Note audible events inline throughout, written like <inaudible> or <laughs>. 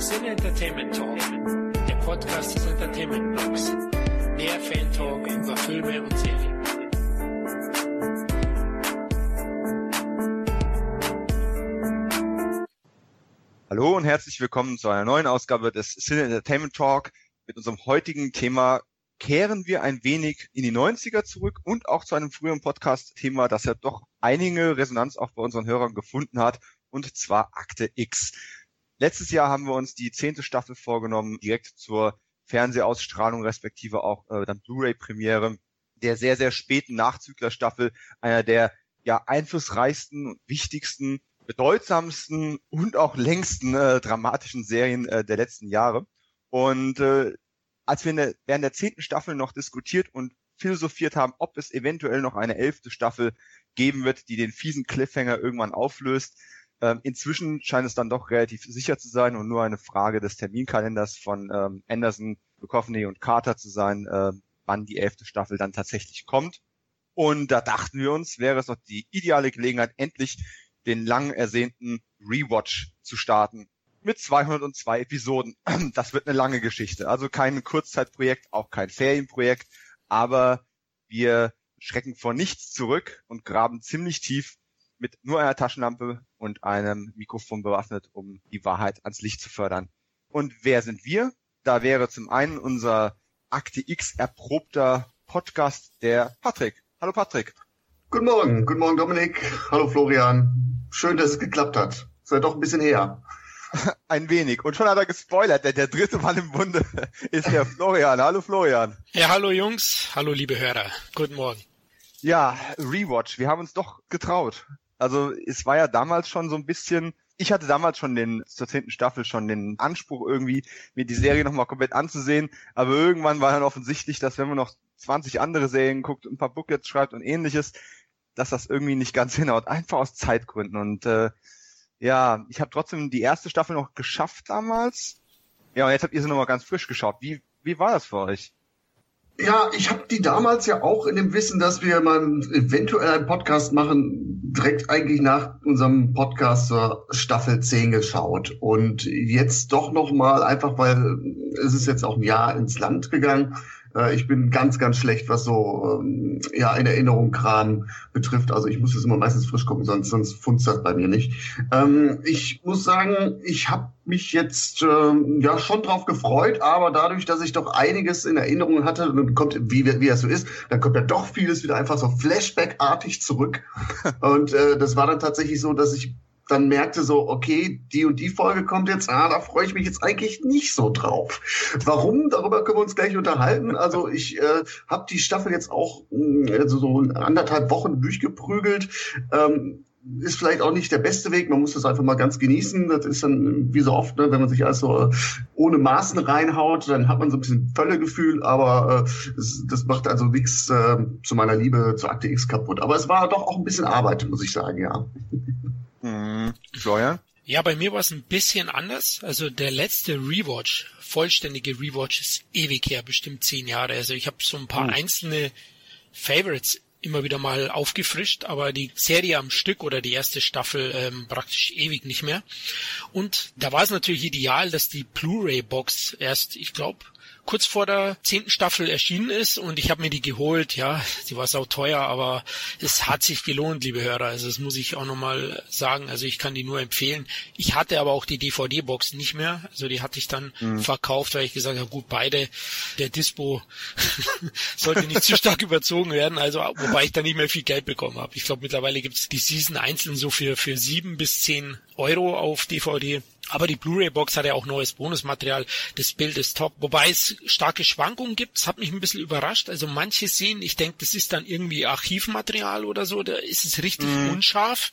Sin Entertainment Talk, der Podcast des Entertainment Blogs. Der Fan Talk über Filme und Serien. Hallo und herzlich willkommen zu einer neuen Ausgabe des Cine Entertainment Talk. Mit unserem heutigen Thema kehren wir ein wenig in die 90er zurück und auch zu einem früheren Podcast-Thema, das ja doch einige Resonanz auch bei unseren Hörern gefunden hat, und zwar Akte X. Letztes Jahr haben wir uns die zehnte Staffel vorgenommen, direkt zur Fernsehausstrahlung respektive auch äh, dann Blu-ray-Premiere der sehr, sehr späten Nachzüglerstaffel, einer der ja einflussreichsten, wichtigsten bedeutsamsten und auch längsten äh, dramatischen Serien äh, der letzten Jahre. Und äh, als wir der, während der zehnten Staffel noch diskutiert und philosophiert haben, ob es eventuell noch eine elfte Staffel geben wird, die den fiesen Cliffhanger irgendwann auflöst. Ähm, inzwischen scheint es dann doch relativ sicher zu sein und nur eine Frage des Terminkalenders von ähm, Anderson, Duchovny und Carter zu sein, äh, wann die elfte Staffel dann tatsächlich kommt. Und da dachten wir uns, wäre es doch die ideale Gelegenheit, endlich den lang ersehnten Rewatch zu starten. Mit 202 Episoden. <clears throat> Das wird eine lange Geschichte. Also kein Kurzzeitprojekt, auch kein Ferienprojekt. Aber wir schrecken vor nichts zurück und graben ziemlich tief mit nur einer Taschenlampe und einem Mikrofon bewaffnet, um die Wahrheit ans Licht zu fördern. Und wer sind wir? Da wäre zum einen unser Akte X erprobter Podcast, der Patrick. Hallo Patrick. Guten Morgen, guten Morgen Dominik. Hallo Florian. Schön, dass es geklappt hat. Ist ja doch ein bisschen her. <laughs> Ein wenig. Und schon hat er gespoilert, denn der dritte Mann im Bunde <laughs> ist der Florian. Hallo Florian. Ja, hallo Jungs. Hallo liebe Hörer. Guten Morgen. Ja, Rewatch. Wir haben uns doch getraut. Also es war ja damals schon so ein bisschen, ich hatte damals schon den, zur zehnten Staffel schon den Anspruch irgendwie, mir die Serie nochmal komplett anzusehen. Aber irgendwann war dann offensichtlich, dass wenn man noch 20 andere Serien guckt, ein paar Booklets schreibt und ähnliches, dass das irgendwie nicht ganz hinhaut. <laughs> Einfach aus Zeitgründen. Und äh, ja, ich habe trotzdem die erste Staffel noch geschafft damals. Ja, und jetzt habt ihr sie nochmal ganz frisch geschaut. Wie, wie war das für euch? Ja, ich habe die damals ja auch in dem Wissen, dass wir mal eventuell einen Podcast machen, direkt eigentlich nach unserem Podcast zur Staffel 10 geschaut. Und jetzt doch nochmal, einfach weil es ist jetzt auch ein Jahr ins Land gegangen, äh, ich bin ganz, ganz schlecht, was so ähm, ja in Erinnerung Kram betrifft. Also ich muss das immer meistens frisch gucken, sonst, sonst funzt das bei mir nicht. Ähm, ich muss sagen, ich habe mich jetzt ähm, ja schon drauf gefreut, aber dadurch, dass ich doch einiges in Erinnerung hatte, dann kommt, wie, wie das so ist, dann kommt ja doch vieles wieder einfach so Flashback-artig zurück. <laughs> Und äh, das war dann tatsächlich so, dass ich dann merkte so, okay, die und die Folge kommt jetzt, ah, da freue ich mich jetzt eigentlich nicht so drauf. Warum? Darüber können wir uns gleich unterhalten. Also ich äh, habe die Staffel jetzt auch mh, also so anderthalb Wochen durchgeprügelt. Ähm, ist vielleicht auch nicht der beste Weg. Man muss das einfach mal ganz genießen. Das ist dann wie so oft, ne, wenn man sich also ohne Maßen reinhaut, dann hat man so ein bisschen Völlegefühl, aber äh, das, das macht also nichts äh, zu meiner Liebe zu Akte X kaputt. Aber es war doch auch ein bisschen Arbeit, muss ich sagen, ja. <laughs> Hm, Florian? Ja, bei mir war es ein bisschen anders. Also der letzte Rewatch, vollständige Rewatch ist ewig her, bestimmt zehn Jahre. Also ich habe so ein paar oh. einzelne Favorites immer wieder mal aufgefrischt, aber die Serie am Stück oder die erste Staffel ähm, praktisch ewig nicht mehr. Und da war es natürlich ideal, dass die Blu-ray-Box erst, ich glaube, kurz vor der zehnten Staffel erschienen ist und ich habe mir die geholt. Ja, sie war sau teuer, aber es hat sich gelohnt, liebe Hörer. Also das muss ich auch nochmal sagen. Also ich kann die nur empfehlen. Ich hatte aber auch die DVD-Box nicht mehr. Also die hatte ich dann mhm. verkauft, weil ich gesagt habe, gut, beide, der Dispo <laughs> sollte nicht zu stark überzogen werden. Also wobei ich da nicht mehr viel Geld bekommen habe. Ich glaube, mittlerweile gibt es die Season einzeln so für, für sieben bis zehn Euro auf DVD. Aber die Blu-ray-Box hat ja auch neues Bonusmaterial. Das Bild ist top. Wobei es starke Schwankungen gibt. Das hat mich ein bisschen überrascht. Also manche sehen, ich denke, das ist dann irgendwie Archivmaterial oder so. Da ist es richtig mm. unscharf.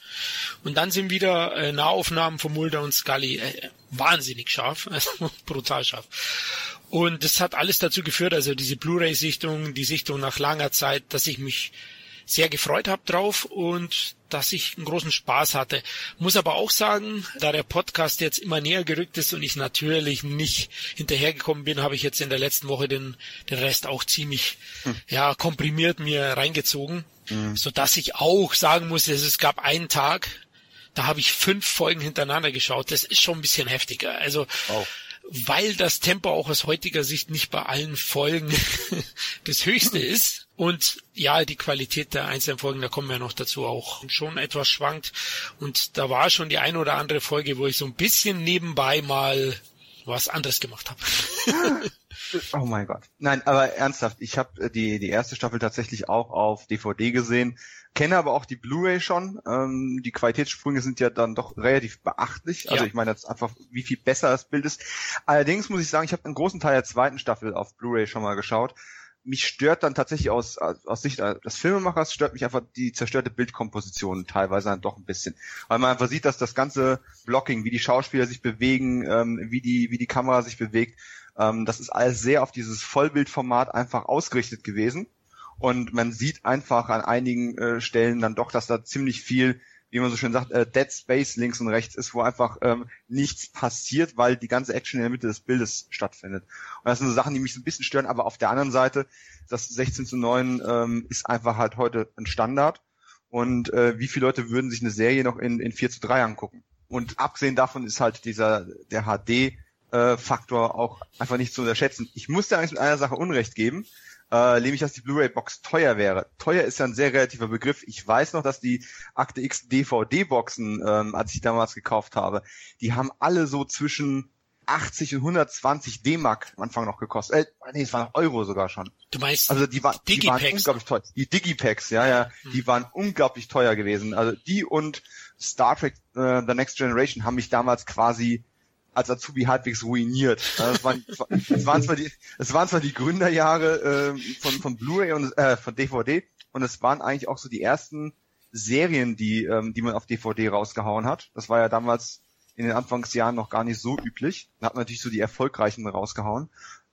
Und dann sind wieder äh, Nahaufnahmen von Mulder und Scully äh, wahnsinnig scharf. <laughs> Also brutal scharf. Und das hat alles dazu geführt, also diese Blu-ray-Sichtung, die Sichtung nach langer Zeit, dass ich mich sehr gefreut habe drauf und dass ich einen großen Spaß hatte. Muss aber auch sagen, da der Podcast jetzt immer näher gerückt ist und ich natürlich nicht hinterhergekommen bin, habe ich jetzt in der letzten Woche den, den Rest auch ziemlich hm. ja komprimiert mir reingezogen, hm. so dass ich auch sagen muss, es gab einen Tag, da habe ich fünf Folgen hintereinander geschaut. Das ist schon ein bisschen heftiger. Also wow. weil das Tempo auch aus heutiger Sicht nicht bei allen Folgen <laughs> das höchste <laughs> ist. Und ja, die Qualität der einzelnen Folgen, da kommen wir noch dazu, auch schon etwas schwankt. Und da war schon die eine oder andere Folge, wo ich so ein bisschen nebenbei mal was anderes gemacht habe. <laughs> oh mein Gott. Nein, aber ernsthaft, ich habe äh, die, die erste Staffel tatsächlich auch auf DVD gesehen, kenne aber auch die Blu-ray schon. Ähm, die Qualitätssprünge sind ja dann doch relativ beachtlich. Also ja. ich meine jetzt einfach, wie viel besser das Bild ist. Allerdings muss ich sagen, ich habe einen großen Teil der zweiten Staffel auf Blu-ray schon mal geschaut mich stört dann tatsächlich aus, aus Sicht des Filmemachers, stört mich einfach die zerstörte Bildkomposition teilweise dann doch ein bisschen. Weil man einfach sieht, dass das ganze Blocking, wie die Schauspieler sich bewegen, ähm, wie, die, wie die Kamera sich bewegt, ähm, das ist alles sehr auf dieses Vollbildformat einfach ausgerichtet gewesen. Und man sieht einfach an einigen äh, Stellen dann doch, dass da ziemlich viel wie man so schön sagt, äh, Dead Space links und rechts ist, wo einfach ähm, nichts passiert, weil die ganze Action in der Mitte des Bildes stattfindet. Und das sind so Sachen, die mich so ein bisschen stören, aber auf der anderen Seite, das 16 zu 9 ähm, ist einfach halt heute ein Standard. Und äh, wie viele Leute würden sich eine Serie noch in, in 4 zu 3 angucken? Und abgesehen davon ist halt dieser, der HD-Faktor äh, auch einfach nicht zu unterschätzen. Ich muss dir eigentlich mit einer Sache Unrecht geben äh, nämlich dass die Blu-ray-Box teuer wäre. Teuer ist ja ein sehr relativer Begriff. Ich weiß noch, dass die Akte X DVD-Boxen, ähm, als ich damals gekauft habe, die haben alle so zwischen 80 und 120 D-Mark am Anfang noch gekostet. Äh, nee, es waren Euro sogar schon. Du meinst also die, war, die waren unglaublich teuer. Die Digipacks, ja, ja, hm. die waren unglaublich teuer gewesen. Also die und Star Trek uh, The Next Generation haben mich damals quasi als Azubi halbwegs ruiniert. Es waren, es waren, zwar, die, es waren zwar die Gründerjahre äh, von, von Blu-ray und äh, von DVD und es waren eigentlich auch so die ersten Serien, die, ähm, die man auf DVD rausgehauen hat. Das war ja damals in den Anfangsjahren noch gar nicht so üblich. Da hat man natürlich so die erfolgreichen rausgehauen.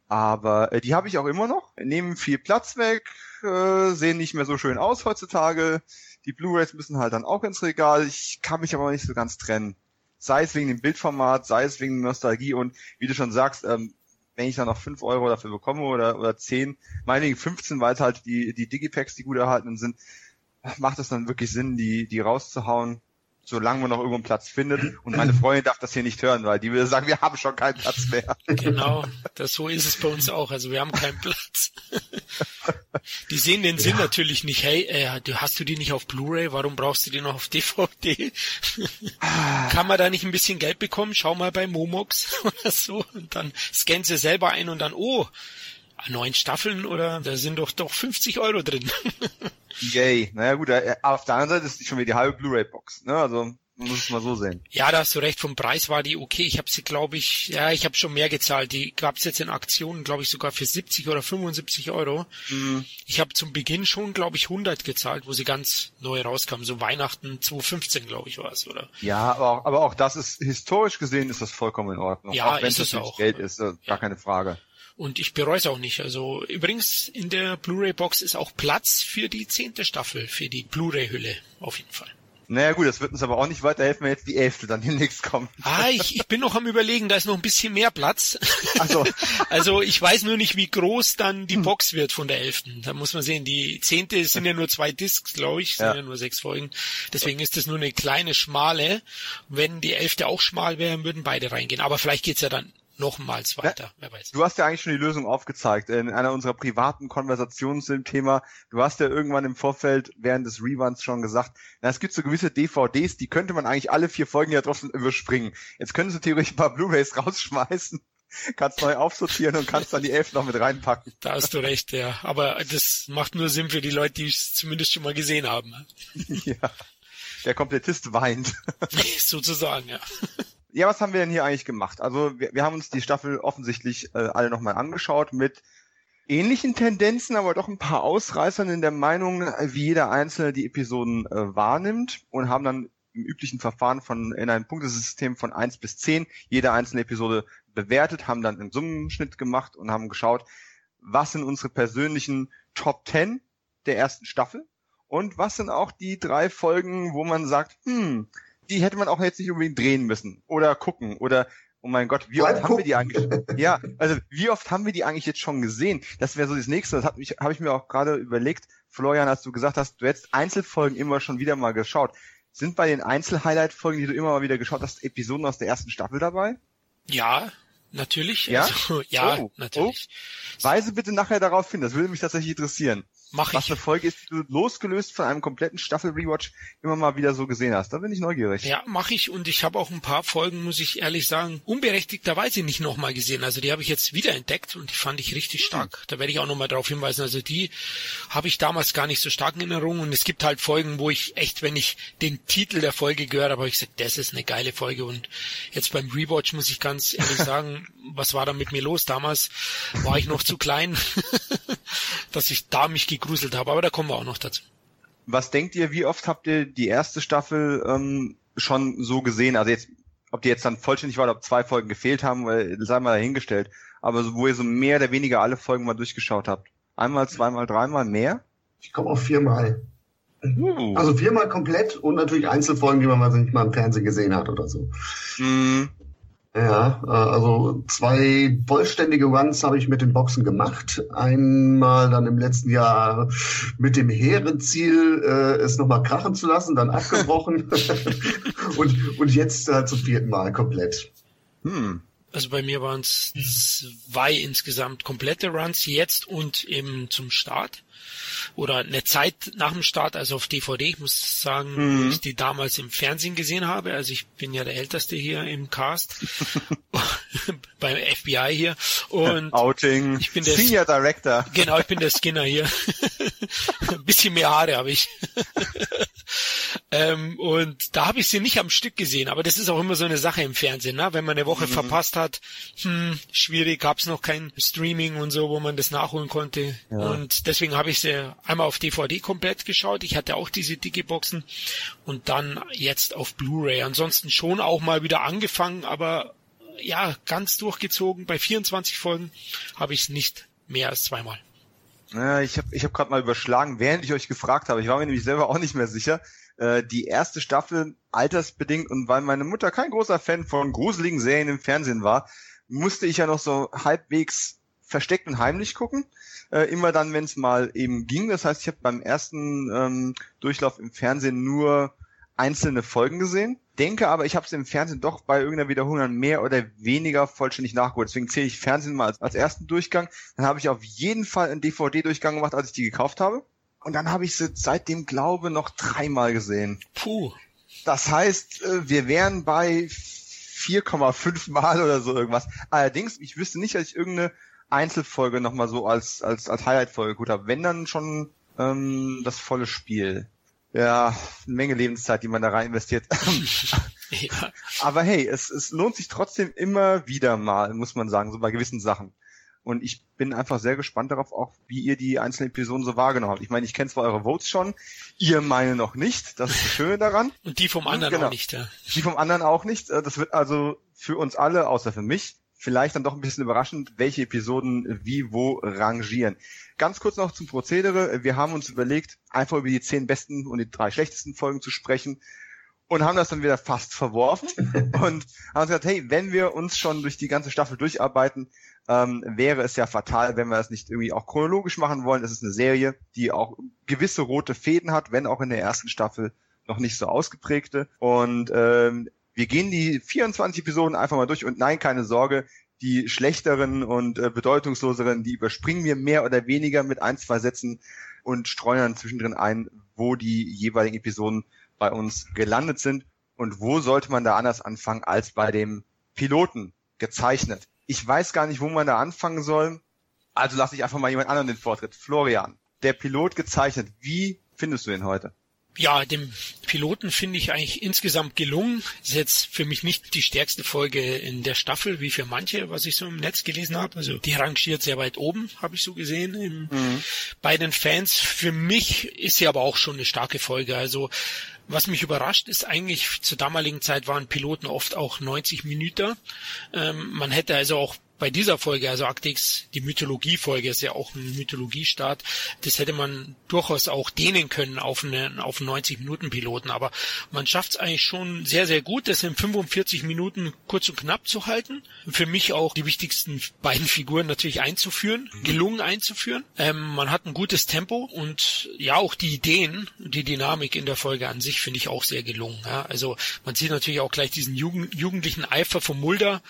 Aber äh, die habe ich auch immer noch. Nehmen viel Platz weg, äh, sehen nicht mehr so schön aus heutzutage. Die Blu-rays müssen halt dann auch ins Regal. Ich kann mich aber nicht so ganz trennen sei es wegen dem Bildformat, sei es wegen Nostalgie und wie du schon sagst, ähm, wenn ich dann noch fünf Euro dafür bekomme oder, oder zehn, meinetwegen 15, weil es halt die, die Digipacks, die gut erhalten sind, macht es dann wirklich Sinn, die, die rauszuhauen solange man noch irgendwo einen Platz findet. Und meine Freundin darf das hier nicht hören, weil die würde sagen, wir haben schon keinen Platz mehr. Genau, das, so ist es bei uns auch. Also wir haben keinen Platz. Die sehen den Sinn ja. natürlich nicht. Hey, äh, hast du die nicht auf Blu-ray? Warum brauchst du die noch auf DVD? Kann man da nicht ein bisschen Geld bekommen? Schau mal bei Momox <laughs> oder so. Und dann scannen sie selber ein und dann, oh, neun Staffeln oder da sind doch doch 50 Euro drin. <laughs> Yay. Naja gut, äh, auf der anderen Seite ist schon wieder die halbe Blu-ray-Box. Ne? Also man muss es mal so sehen. Ja, da hast du recht. Vom Preis war die okay. Ich habe sie, glaube ich, ja, ich habe schon mehr gezahlt. Die gab es jetzt in Aktionen, glaube ich, sogar für 70 oder 75 Euro. Mhm. Ich habe zum Beginn schon, glaube ich, 100 gezahlt, wo sie ganz neu rauskam. So Weihnachten 2015, glaube ich, war es, oder? Ja, aber auch, aber auch das ist historisch gesehen ist das vollkommen in Ordnung. Ja, auch wenn ist es auch. Geld ist, gar ja. keine Frage. Und ich bereue es auch nicht. Also übrigens in der Blu-ray-Box ist auch Platz für die zehnte Staffel, für die Blu-ray-Hülle auf jeden Fall. Naja gut, das wird uns aber auch nicht weiterhelfen, wenn jetzt die elfte dann <laughs> demnächst kommt. Ah, ich, ich bin noch am überlegen, da ist noch ein bisschen mehr Platz. <laughs> Also, <laughs> also ich weiß nur nicht, wie groß dann die hm. Box wird von der elften. Da muss man sehen, die zehnte sind ja nur zwei Discs, glaube ich, sind ja. ja nur sechs Folgen. Deswegen ist das nur eine kleine, schmale. Wenn die elfte auch schmal wäre, würden beide reingehen. Aber vielleicht geht's ja dann nochmals weiter, ja, wer weiß. Du hast ja eigentlich schon die Lösung aufgezeigt in einer unserer privaten Konversationen zu dem Thema. Du hast ja irgendwann im Vorfeld während des Reruns schon gesagt, na, es gibt so gewisse DVDs, die könnte man eigentlich alle vier Folgen ja trotzdem überspringen. Jetzt könntest du theoretisch ein paar Blu-rays <laughs> rausschmeißen kannst neu aufsortieren und kannst dann die elf noch mit reinpacken. Da hast du recht, ja. Aber das macht nur Sinn für die Leute, die es zumindest schon mal gesehen haben. <laughs> ja. Der Komplettist weint. <laughs> Sozusagen, ja. Ja, was haben wir denn hier eigentlich gemacht? Also wir, wir haben uns die Staffel offensichtlich äh, alle nochmal angeschaut mit ähnlichen Tendenzen, aber doch ein paar Ausreißern in der Meinung, wie jeder Einzelne die Episoden äh, wahrnimmt und haben dann im üblichen Verfahren von in einem Punktesystem von eins bis zehn jede einzelne Episode bewertet, haben dann einen Summenschnitt gemacht und haben geschaut, was sind unsere persönlichen Top 10 der ersten Staffel und was sind auch die drei Folgen, wo man sagt, hm, die hätte man auch jetzt nicht unbedingt drehen müssen oder gucken oder oh mein Gott, wie oft haben wir die eigentlich? <laughs> Ja, also wie oft haben wir die eigentlich jetzt schon gesehen? Das wäre so das nächste. Das habe hab ich mir auch gerade überlegt, Florian, als du gesagt hast, du hättest Einzelfolgen immer schon wieder mal geschaut. Sind bei den Einzel-Highlight-Folgen, die du immer mal wieder geschaut hast, Episoden aus der ersten Staffel dabei? Ja, natürlich. Ja? Also, ja, Oh, natürlich. Weise bitte nachher darauf hin, das würde mich tatsächlich interessieren. Mach Was ich. eine Folge ist, die du losgelöst von einem kompletten Staffel-Rewatch immer mal wieder so gesehen hast. Da bin ich neugierig. Ja, mache ich und ich habe auch ein paar Folgen, muss ich ehrlich sagen, unberechtigterweise nicht nochmal gesehen. Also die habe ich jetzt wiederentdeckt und die fand ich richtig stark. Da werde ich auch nochmal darauf hinweisen. Also die habe ich damals gar nicht so stark in Erinnerung und es gibt halt Folgen, wo ich echt, wenn ich den Titel der Folge gehört habe, habe ich gesagt, das ist eine geile Folge und jetzt beim Rewatch muss ich ganz ehrlich <laughs> sagen, was war da mit mir los? Damals war ich noch zu klein, <laughs> dass ich da mich gegruselt habe, aber da kommen wir auch noch dazu. Was denkt ihr, wie oft habt ihr die erste Staffel ähm, schon so gesehen? Also jetzt, ob die jetzt dann vollständig war oder ob zwei Folgen gefehlt haben, weil, sei mal dahingestellt. Aber so, wo ihr so mehr oder weniger alle Folgen mal durchgeschaut habt. Einmal, zweimal, dreimal mehr? Ich komme auf viermal. Uh. Also viermal komplett und natürlich Einzelfolgen, die man mal nicht mal im Fernsehen gesehen hat oder so. Mm, Ja, äh, also zwei vollständige Runs habe ich mit den Boxen gemacht. Einmal dann im letzten Jahr mit dem hehren Ziel, äh, es nochmal krachen zu lassen, dann abgebrochen. <laughs> <laughs> und, und jetzt äh, zum vierten Mal komplett. hm. Also bei mir waren es zwei insgesamt komplette Runs jetzt und eben zum Start. Oder eine Zeit nach dem Start, also auf DVD. Ich muss sagen, Mhm. ich die damals im Fernsehen gesehen habe. Also ich bin ja der Älteste hier im Cast. <laughs> <laughs> beim FBI hier. Und Outing. ich bin der- Senior Director. Genau, ich bin der Skinner hier. <laughs> Ein bisschen mehr Haare habe ich. <laughs> ähm, und da habe ich sie nicht am Stück gesehen, aber das ist auch immer so eine Sache im Fernsehen, ne? wenn man eine Woche verpasst hat, hm, schwierig, gab's noch kein Streaming und so, wo man das nachholen konnte. Ja. Und deswegen habe ich sie einmal auf DVD komplett geschaut. Ich hatte auch diese dicke Boxen und dann jetzt auf Blu-ray. Ansonsten schon auch mal wieder angefangen, aber ja, ganz durchgezogen. Bei 24 Folgen habe ich es nicht mehr als zweimal. Ja, ich habe ich hab gerade mal überschlagen, während ich euch gefragt habe. Ich war mir nämlich selber auch nicht mehr sicher. Äh, die erste Staffel altersbedingt und weil meine Mutter kein großer Fan von gruseligen Serien im Fernsehen war, musste ich ja noch so halbwegs versteckt und heimlich gucken. Äh, immer dann, wenn es mal eben ging. Das heißt, ich habe beim ersten ähm, Durchlauf im Fernsehen nur einzelne Folgen gesehen. Denke aber, ich habe es im Fernsehen doch bei irgendeiner Wiederholung dann mehr oder weniger vollständig nachgeholt. Deswegen zähle ich Fernsehen mal als, als ersten Durchgang. Dann habe ich auf jeden Fall einen DVD-Durchgang gemacht, als ich die gekauft habe. Und dann habe ich sie seitdem, glaube noch dreimal gesehen. Puh. Das heißt, äh, wir wären bei 4,5 Mal oder so irgendwas. Allerdings, ich wüsste nicht, dass ich irgendeine Einzelfolge nochmal so als, als, als Highlight-Folge gut habe. Wenn dann schon ähm, das volle Spiel. Ja, eine Menge Lebenszeit, die man da rein investiert. <laughs> Ja. Aber hey, es, es lohnt sich trotzdem immer wieder mal, muss man sagen, so bei gewissen Sachen. Und ich bin einfach sehr gespannt darauf, auch wie ihr die einzelnen Episoden so wahrgenommen habt. Ich meine, ich kenne zwar eure Votes schon, ihr meine noch nicht. Das ist das Schöne daran. Und die vom anderen Genau. auch nicht, ja. Die vom anderen auch nicht. Das wird also für uns alle, außer für mich, vielleicht dann doch ein bisschen überraschend, welche Episoden wie wo rangieren. Ganz kurz noch zum Prozedere. Wir haben uns überlegt, einfach über die zehn besten und die drei schlechtesten Folgen zu sprechen und haben das dann wieder fast verworfen <laughs> und haben gesagt, hey, wenn wir uns schon durch die ganze Staffel durcharbeiten, ähm, wäre es ja fatal, wenn wir das nicht irgendwie auch chronologisch machen wollen. Es ist eine Serie, die auch gewisse rote Fäden hat, wenn auch in der ersten Staffel noch nicht so ausgeprägte. Und ähm, wir gehen die 24 Episoden einfach mal durch und nein, keine Sorge, die schlechteren und äh, bedeutungsloseren, die überspringen wir mehr oder weniger mit ein, zwei Sätzen und streuen dann zwischendrin ein, wo die jeweiligen Episoden bei uns gelandet sind und wo sollte man da anders anfangen als bei dem Piloten gezeichnet. Ich weiß gar nicht, wo man da anfangen soll, also lasse ich einfach mal jemand anderen den Vortritt. Florian, der Pilot gezeichnet, wie findest du ihn heute? Ja, dem Piloten finde ich eigentlich insgesamt gelungen. Ist jetzt für mich nicht die stärkste Folge in der Staffel, wie für manche, was ich so im Netz gelesen habe. Also die rangiert sehr weit oben, habe ich so gesehen, im, bei den Fans. Für mich ist sie aber auch schon eine starke Folge. Also was mich überrascht ist eigentlich, zur damaligen Zeit waren Piloten oft auch 90 Minuten. Ähm, man hätte also auch bei dieser Folge, also Akte X, die Mythologie-Folge ist ja auch ein Mythologiestart, das hätte man durchaus auch dehnen können auf einen, auf einen 90-Minuten-Piloten, aber man schafft es eigentlich schon sehr, sehr gut, das in 45 Minuten kurz und knapp zu halten. Für mich auch die wichtigsten beiden Figuren natürlich einzuführen, mhm. gelungen einzuführen. Ähm, man hat ein gutes Tempo und ja, auch die Ideen, die Dynamik in der Folge an sich finde ich auch sehr gelungen. Ja. Also man sieht natürlich auch gleich diesen Jugend, jugendlichen Eifer von Mulder,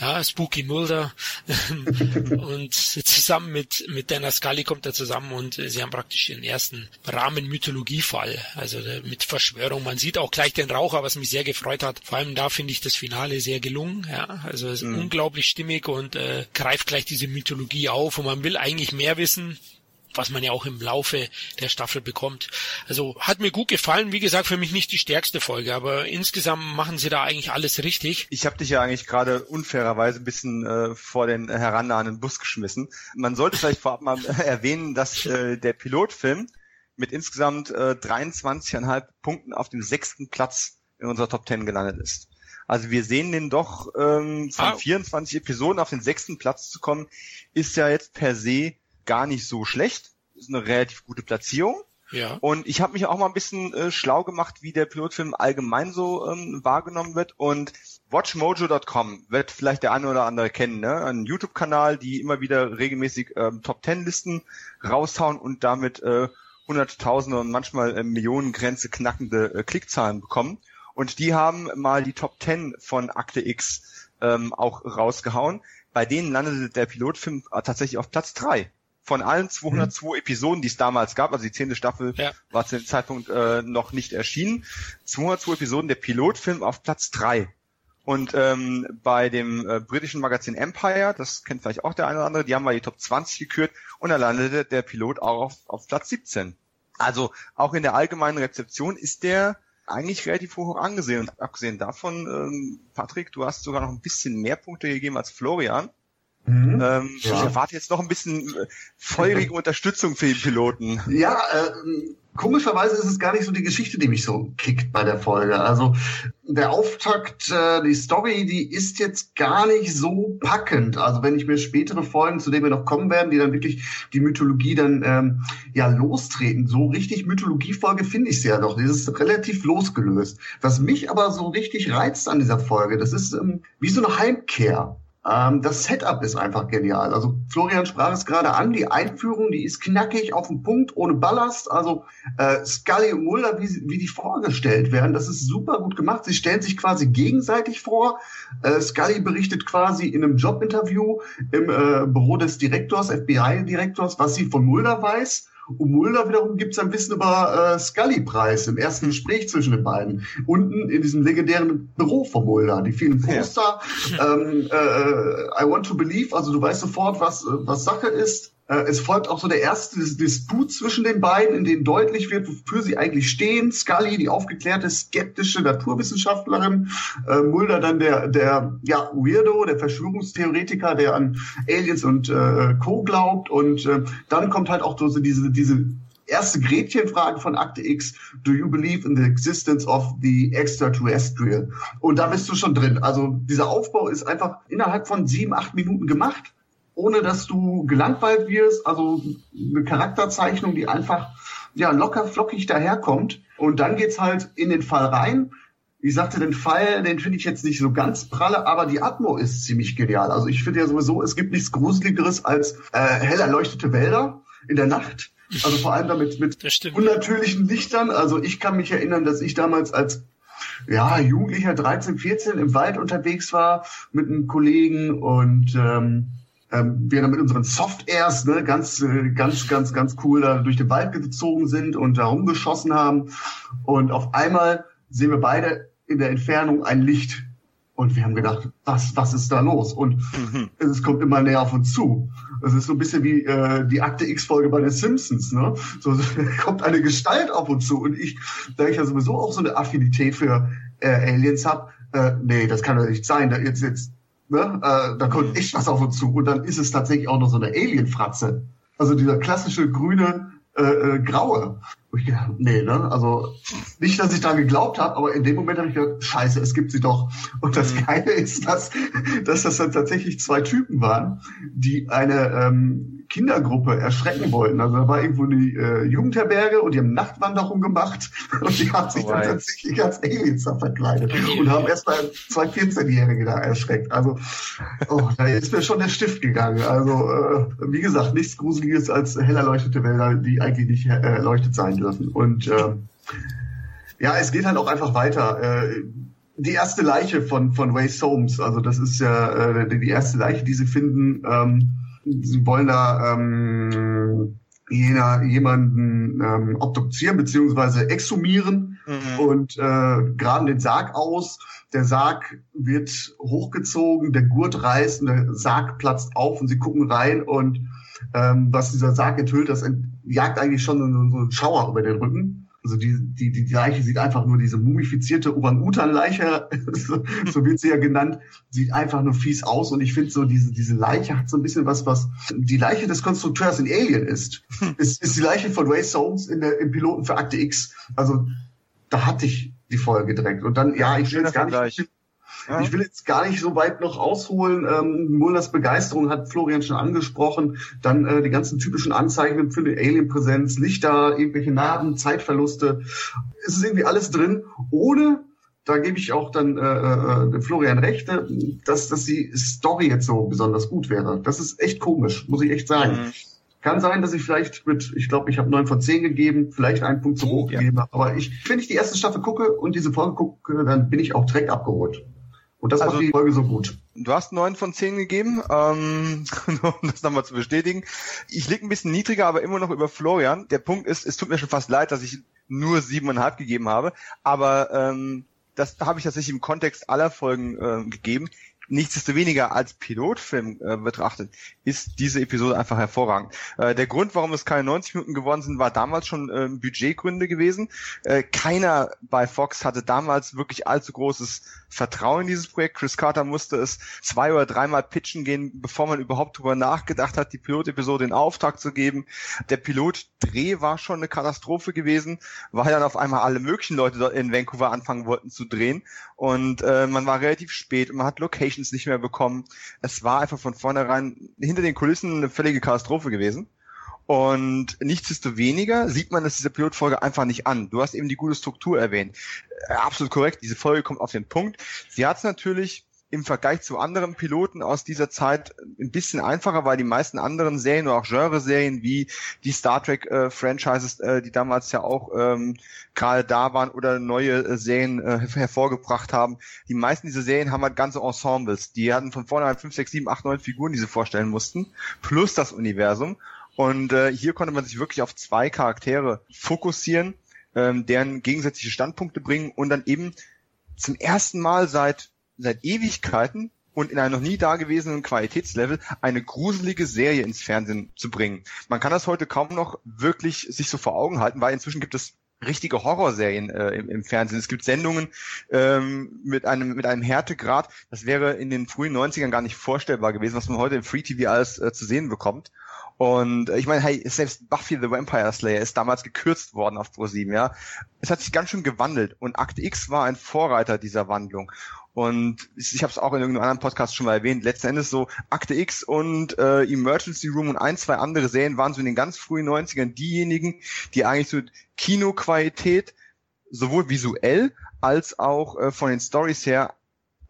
ja, Spooky Mulder, <laughs> und zusammen mit, mit Dana Scully kommt er zusammen und sie haben praktisch den ersten Rahmen-Mythologie-Fall, also mit Verschwörung. Man sieht auch gleich den Raucher, was mich sehr gefreut hat. Vor allem da finde ich das Finale sehr gelungen, ja, also es ist mhm. unglaublich stimmig und äh, greift gleich diese Mythologie auf und man will eigentlich mehr wissen was man ja auch im Laufe der Staffel bekommt. Also hat mir gut gefallen. Wie gesagt, für mich nicht die stärkste Folge, aber insgesamt machen sie da eigentlich alles richtig. Ich habe dich ja eigentlich gerade unfairerweise ein bisschen äh, vor den herannahenden Bus geschmissen. Man sollte vielleicht vorab mal <laughs> erwähnen, dass äh, der Pilotfilm mit insgesamt äh, 23,5 Punkten auf dem sechsten Platz in unserer Top 10 gelandet ist. Also wir sehen den doch ähm, von ah. 24 Episoden auf den sechsten Platz zu kommen, ist ja jetzt per se gar nicht so schlecht. Ist eine relativ gute Platzierung. Ja. Und ich habe mich auch mal ein bisschen äh, schlau gemacht, wie der Pilotfilm allgemein so ähm, wahrgenommen wird. Und WatchMojo.com wird vielleicht der eine oder andere kennen, ne? Ein YouTube-Kanal, die immer wieder regelmäßig ähm, Top Ten Listen raushauen und damit äh, Hunderttausende und manchmal äh, Millionen Grenze knackende äh, Klickzahlen bekommen. Und die haben mal die Top Ten von Akte X ähm, auch rausgehauen. Bei denen landete der Pilotfilm äh, tatsächlich auf Platz drei von allen 202 mhm. Episoden, die es damals gab, also die zehnte Staffel ja. war zu dem Zeitpunkt äh, noch nicht erschienen, 202 Episoden der Pilotfilm auf Platz drei. Und ähm, bei dem äh, britischen Magazin Empire, das kennt vielleicht auch der eine oder andere, die haben mal die Top 20 gekürt und da landete der Pilot auch auf, auf Platz 17. Also auch in der allgemeinen Rezeption ist der eigentlich relativ hoch angesehen. Und abgesehen davon, ähm, Patrick, du hast sogar noch ein bisschen mehr Punkte gegeben als Florian. Mhm. Ähm, ja. Ich erwarte jetzt noch ein bisschen äh, feurige Unterstützung für den Piloten. Ja, äh, komischerweise ist es gar nicht so die Geschichte, die mich so kickt bei der Folge. Also der Auftakt, äh, die Story, die ist jetzt gar nicht so packend. Also wenn ich mir spätere Folgen, zu denen wir noch kommen werden, die dann wirklich die Mythologie dann ähm, ja lostreten, so richtig Mythologiefolge finde ich sie ja doch. Die ist relativ losgelöst. Was mich aber so richtig reizt an dieser Folge, das ist ähm, wie so eine Heimkehr. Ähm, das Setup ist einfach genial. Also Florian sprach es gerade an, die Einführung, die ist knackig auf den Punkt, ohne Ballast. Also äh, Scully und Mulder, wie, wie die vorgestellt werden, das ist super gut gemacht. Sie stellen sich quasi gegenseitig vor. Äh, Scully berichtet quasi in einem Jobinterview im äh, Büro des Direktors, FBI-Direktors, was sie von Mulder weiß. Und Mulder wiederum gibt sein Wissen über äh, Scully preis im ersten Gespräch zwischen den beiden. Unten in diesem legendären Büro von Mulder, die vielen Poster. Ja. Ähm, äh, äh, I want to believe, also du weißt sofort, was, äh, was Sache ist. Äh, es folgt auch so der erste Disput zwischen den beiden, in dem deutlich wird, wofür sie eigentlich stehen. Scully, die aufgeklärte, skeptische Naturwissenschaftlerin, äh, Mulder dann der, der ja, Weirdo, der Verschwörungstheoretiker, der an Aliens und äh, Co. glaubt. Und äh, dann kommt halt auch so diese, diese erste Gretchenfrage von Akte X, do you believe in the existence of the extraterrestrial? Und da bist du schon drin. Also dieser Aufbau ist einfach innerhalb von sieben, acht Minuten gemacht ohne dass du gelangweilt wirst. Also eine Charakterzeichnung, die einfach ja locker flockig daherkommt. Und dann geht's halt in den Fall rein. Ich sagte, den Fall, den finde ich jetzt nicht so ganz pralle, aber die Atmo ist ziemlich genial. Also ich finde ja sowieso, es gibt nichts Gruseligeres als äh, hell erleuchtete Wälder in der Nacht. Also vor allem damit mit unnatürlichen Lichtern. Also ich kann mich erinnern, dass ich damals als ja, Jugendlicher 13, 14 im Wald unterwegs war mit einem Kollegen und ähm, ähm, wir dann mit unseren Soft-Airs ne, ganz, äh, ganz, ganz, ganz cool da durch den Wald gezogen sind und da rumgeschossen haben. Und auf einmal sehen wir beide in der Entfernung ein Licht. Und wir haben gedacht, was, was ist da los? Und mhm. es kommt immer näher auf uns zu. Es ist so ein bisschen wie äh, die Akte X-Folge bei den Simpsons. Ne? So, so <laughs> kommt eine Gestalt auf uns zu. Und ich, da ich ja sowieso auch so eine Affinität für äh, Aliens habe, äh, nee, das kann doch nicht sein. Da jetzt, jetzt Ne? Äh, da kommt echt was auf uns zu. Und dann ist es tatsächlich auch noch so eine Alien-Fratze. Also dieser klassische grüne, äh, äh, graue. Ja, nee, ne? Also nicht, dass ich da geglaubt habe, aber in dem Moment habe ich gedacht, scheiße, es gibt sie doch. Und das mhm. Geile ist, dass, dass das dann tatsächlich zwei Typen waren, die eine ähm, Kindergruppe erschrecken wollten. Also da war irgendwo die äh, Jugendherberge und die haben Nachtwanderung gemacht <laughs> und die haben sich oh, dann tatsächlich als Aliens verkleidet und haben erstmal zwei 14-Jährige da erschreckt. Also oh, da ist mir schon der Stift gegangen. Also äh, wie gesagt, nichts Gruseliges als hell erleuchtete Wälder, die eigentlich nicht äh, erleuchtet sein dürfen. Und äh, ja, es geht halt auch einfach weiter. Äh, die erste Leiche von, von Ray Soames, also das ist ja äh, die erste Leiche, die sie finden, ähm, sie wollen da ähm, jener, jemanden ähm, obduzieren beziehungsweise exhumieren mhm. und äh, graben den Sarg aus. Der Sarg wird hochgezogen, der Gurt reißt und der Sarg platzt auf und sie gucken rein und ähm, was dieser Sarg enthüllt, das jagt eigentlich schon so, einen Schauer über den Rücken. Also die, die, die Leiche sieht einfach nur diese mumifizierte Orang-Utan-Leiche, so, <laughs> so wird sie ja genannt, sieht einfach nur fies aus. Und ich finde so, diese, diese Leiche hat so ein bisschen was, was die Leiche des Konstrukteurs in Alien ist. ist, ist die Leiche von Ray Soames in der, im Piloten für Akte X. Also da hatte ich die Folge direkt. Und dann, ja, ich will jetzt gar nicht ja. Ich will jetzt gar nicht so weit noch ausholen. Ähm, Mullers Begeisterung hat Florian schon angesprochen. Dann äh, die ganzen typischen Anzeichen für die Alien-Präsenz, Lichter, irgendwelche Narben, Zeitverluste. Es ist irgendwie alles drin, ohne da gebe ich auch dann äh, äh, Florian recht, äh, dass, dass die Story jetzt so besonders gut wäre. Das ist echt komisch, muss ich echt sagen. Mhm. Kann sein, dass ich vielleicht mit, ich glaube, ich habe neun von zehn gegeben, vielleicht einen Punkt zu hoch ja. gegeben habe. Aber ich, wenn ich die erste Staffel gucke und diese Folge gucke, dann bin ich auch direkt abgeholt. Und das also, macht die Folge so gut. Du hast neun von zehn gegeben, ähm, <laughs> um das nochmal zu bestätigen. Ich liege ein bisschen niedriger, aber immer noch über Florian. Der Punkt ist, es tut mir schon fast leid, dass ich nur siebeneinhalb gegeben habe, aber ähm, das habe ich tatsächlich im Kontext aller Folgen äh, gegeben. Nichtsdestoweniger als Pilotfilm äh, betrachtet, ist diese Episode einfach hervorragend. Äh, der Grund, warum es keine 90 Minuten geworden sind, war damals schon äh, Budgetgründe gewesen. Äh, keiner bei Fox hatte damals wirklich allzu großes Vertrauen in dieses Projekt. Chris Carter musste es zwei oder dreimal pitchen gehen, bevor man überhaupt darüber nachgedacht hat, die Pilotepisode in Auftrag zu geben. Der Pilotdreh war schon eine Katastrophe gewesen, weil dann auf einmal alle möglichen Leute dort in Vancouver anfangen wollten zu drehen und äh, man war relativ spät und man hat Locations nicht mehr bekommen. Es war einfach von vornherein hinter den Kulissen eine völlige Katastrophe gewesen. Und nichtsdestoweniger sieht man es dieser Pilotfolge einfach nicht an. Du hast eben die gute Struktur erwähnt. Äh, absolut korrekt. Diese Folge kommt auf den Punkt. Sie hat es natürlich im Vergleich zu anderen Piloten aus dieser Zeit ein bisschen einfacher, weil die meisten anderen Serien oder auch Genre-Serien wie die Star Trek-Franchises, äh, äh, die damals ja auch ähm, gerade da waren oder neue äh, Serien äh, hervorgebracht haben, die meisten dieser Serien haben halt ganze Ensembles. Die hatten von vornherein fünf, sechs, sieben, acht, neun Figuren, die sie vorstellen mussten, plus das Universum. Und äh, hier konnte man sich wirklich auf zwei Charaktere fokussieren, ähm, deren gegensätzliche Standpunkte bringen und dann eben zum ersten Mal seit seit Ewigkeiten und in einem noch nie dagewesenen Qualitätslevel eine gruselige Serie ins Fernsehen zu bringen. Man kann das heute kaum noch wirklich sich so vor Augen halten, weil inzwischen gibt es richtige Horrorserien äh, im, im, Fernsehen. Es gibt Sendungen ähm, mit einem mit einem Härtegrad, das wäre in den frühen 90ern gar nicht vorstellbar gewesen, was man heute im Free TV alles äh, zu sehen bekommt. Und äh, ich meine, hey, selbst Buffy the Vampire Slayer ist damals gekürzt worden auf Pro 7, ja. Es hat sich ganz schön gewandelt und Akte X war ein Vorreiter dieser Wandlung. Und ich habe es auch in irgendeinem anderen Podcast schon mal erwähnt. Letzten Endes so Akte X und äh, Emergency Room und ein, zwei andere Serien waren so in den ganz frühen 90ern diejenigen, die eigentlich so Kinoqualität sowohl visuell als auch äh, von den Stories her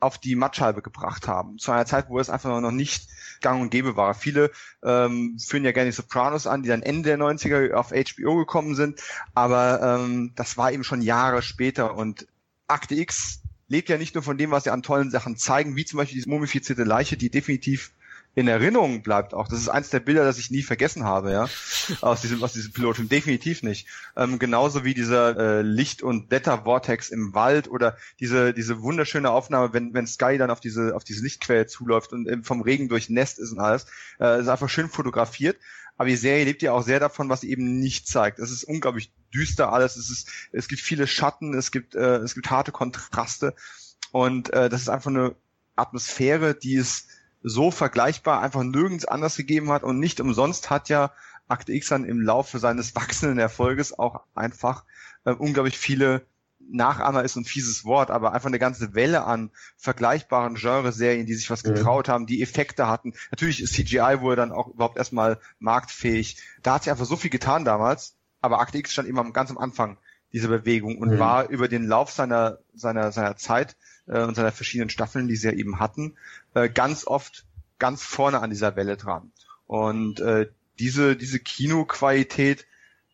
auf die Matschhalbe gebracht haben. Zu einer Zeit, wo es einfach noch nicht gang und gäbe war. Viele ähm, führen ja gerne die Sopranos an, die dann Ende der 90er auf HBO gekommen sind, aber ähm, das war eben schon Jahre später und Akte X lebt ja nicht nur von dem, was sie an tollen Sachen zeigen, wie zum Beispiel diese mumifizierte Leiche, die definitiv in Erinnerung bleibt auch. Das ist eins der Bilder, das ich nie vergessen habe, ja, <laughs> aus diesem, aus diesem Pilotfilm. Definitiv nicht. Ähm, genauso wie dieser äh, Licht- und Blätter-Vortex im Wald oder diese, diese wunderschöne Aufnahme, wenn, wenn Sky dann auf diese, auf diese Lichtquelle zuläuft und ähm, vom Regen durchnässt ist und alles. Äh, ist einfach schön fotografiert. Aber die Serie lebt ja auch sehr davon, was sie eben nicht zeigt. Es ist unglaublich düster alles. Es ist, es gibt viele Schatten, es gibt, äh, es gibt harte Kontraste. Und äh, das ist einfach eine Atmosphäre, die es so vergleichbar einfach nirgends anders gegeben hat. Und nicht umsonst hat ja Akte X dann im Laufe seines <laughs> wachsenden Erfolges auch einfach äh, unglaublich viele Nachahmer ist ein fieses Wort, aber einfach eine ganze Welle an vergleichbaren Genreserien, die sich was getraut haben, die Effekte hatten. Natürlich ist CGI wurde dann auch überhaupt erstmal marktfähig. Da hat sich einfach so viel getan damals, aber Akte X stand immer ganz am Anfang dieser Bewegung und mhm. war über den Lauf seiner, seiner, seiner Zeit äh, und seiner verschiedenen Staffeln, die sie ja eben hatten, äh, ganz oft ganz vorne an dieser Welle dran. Und äh, diese, diese Kinoqualität,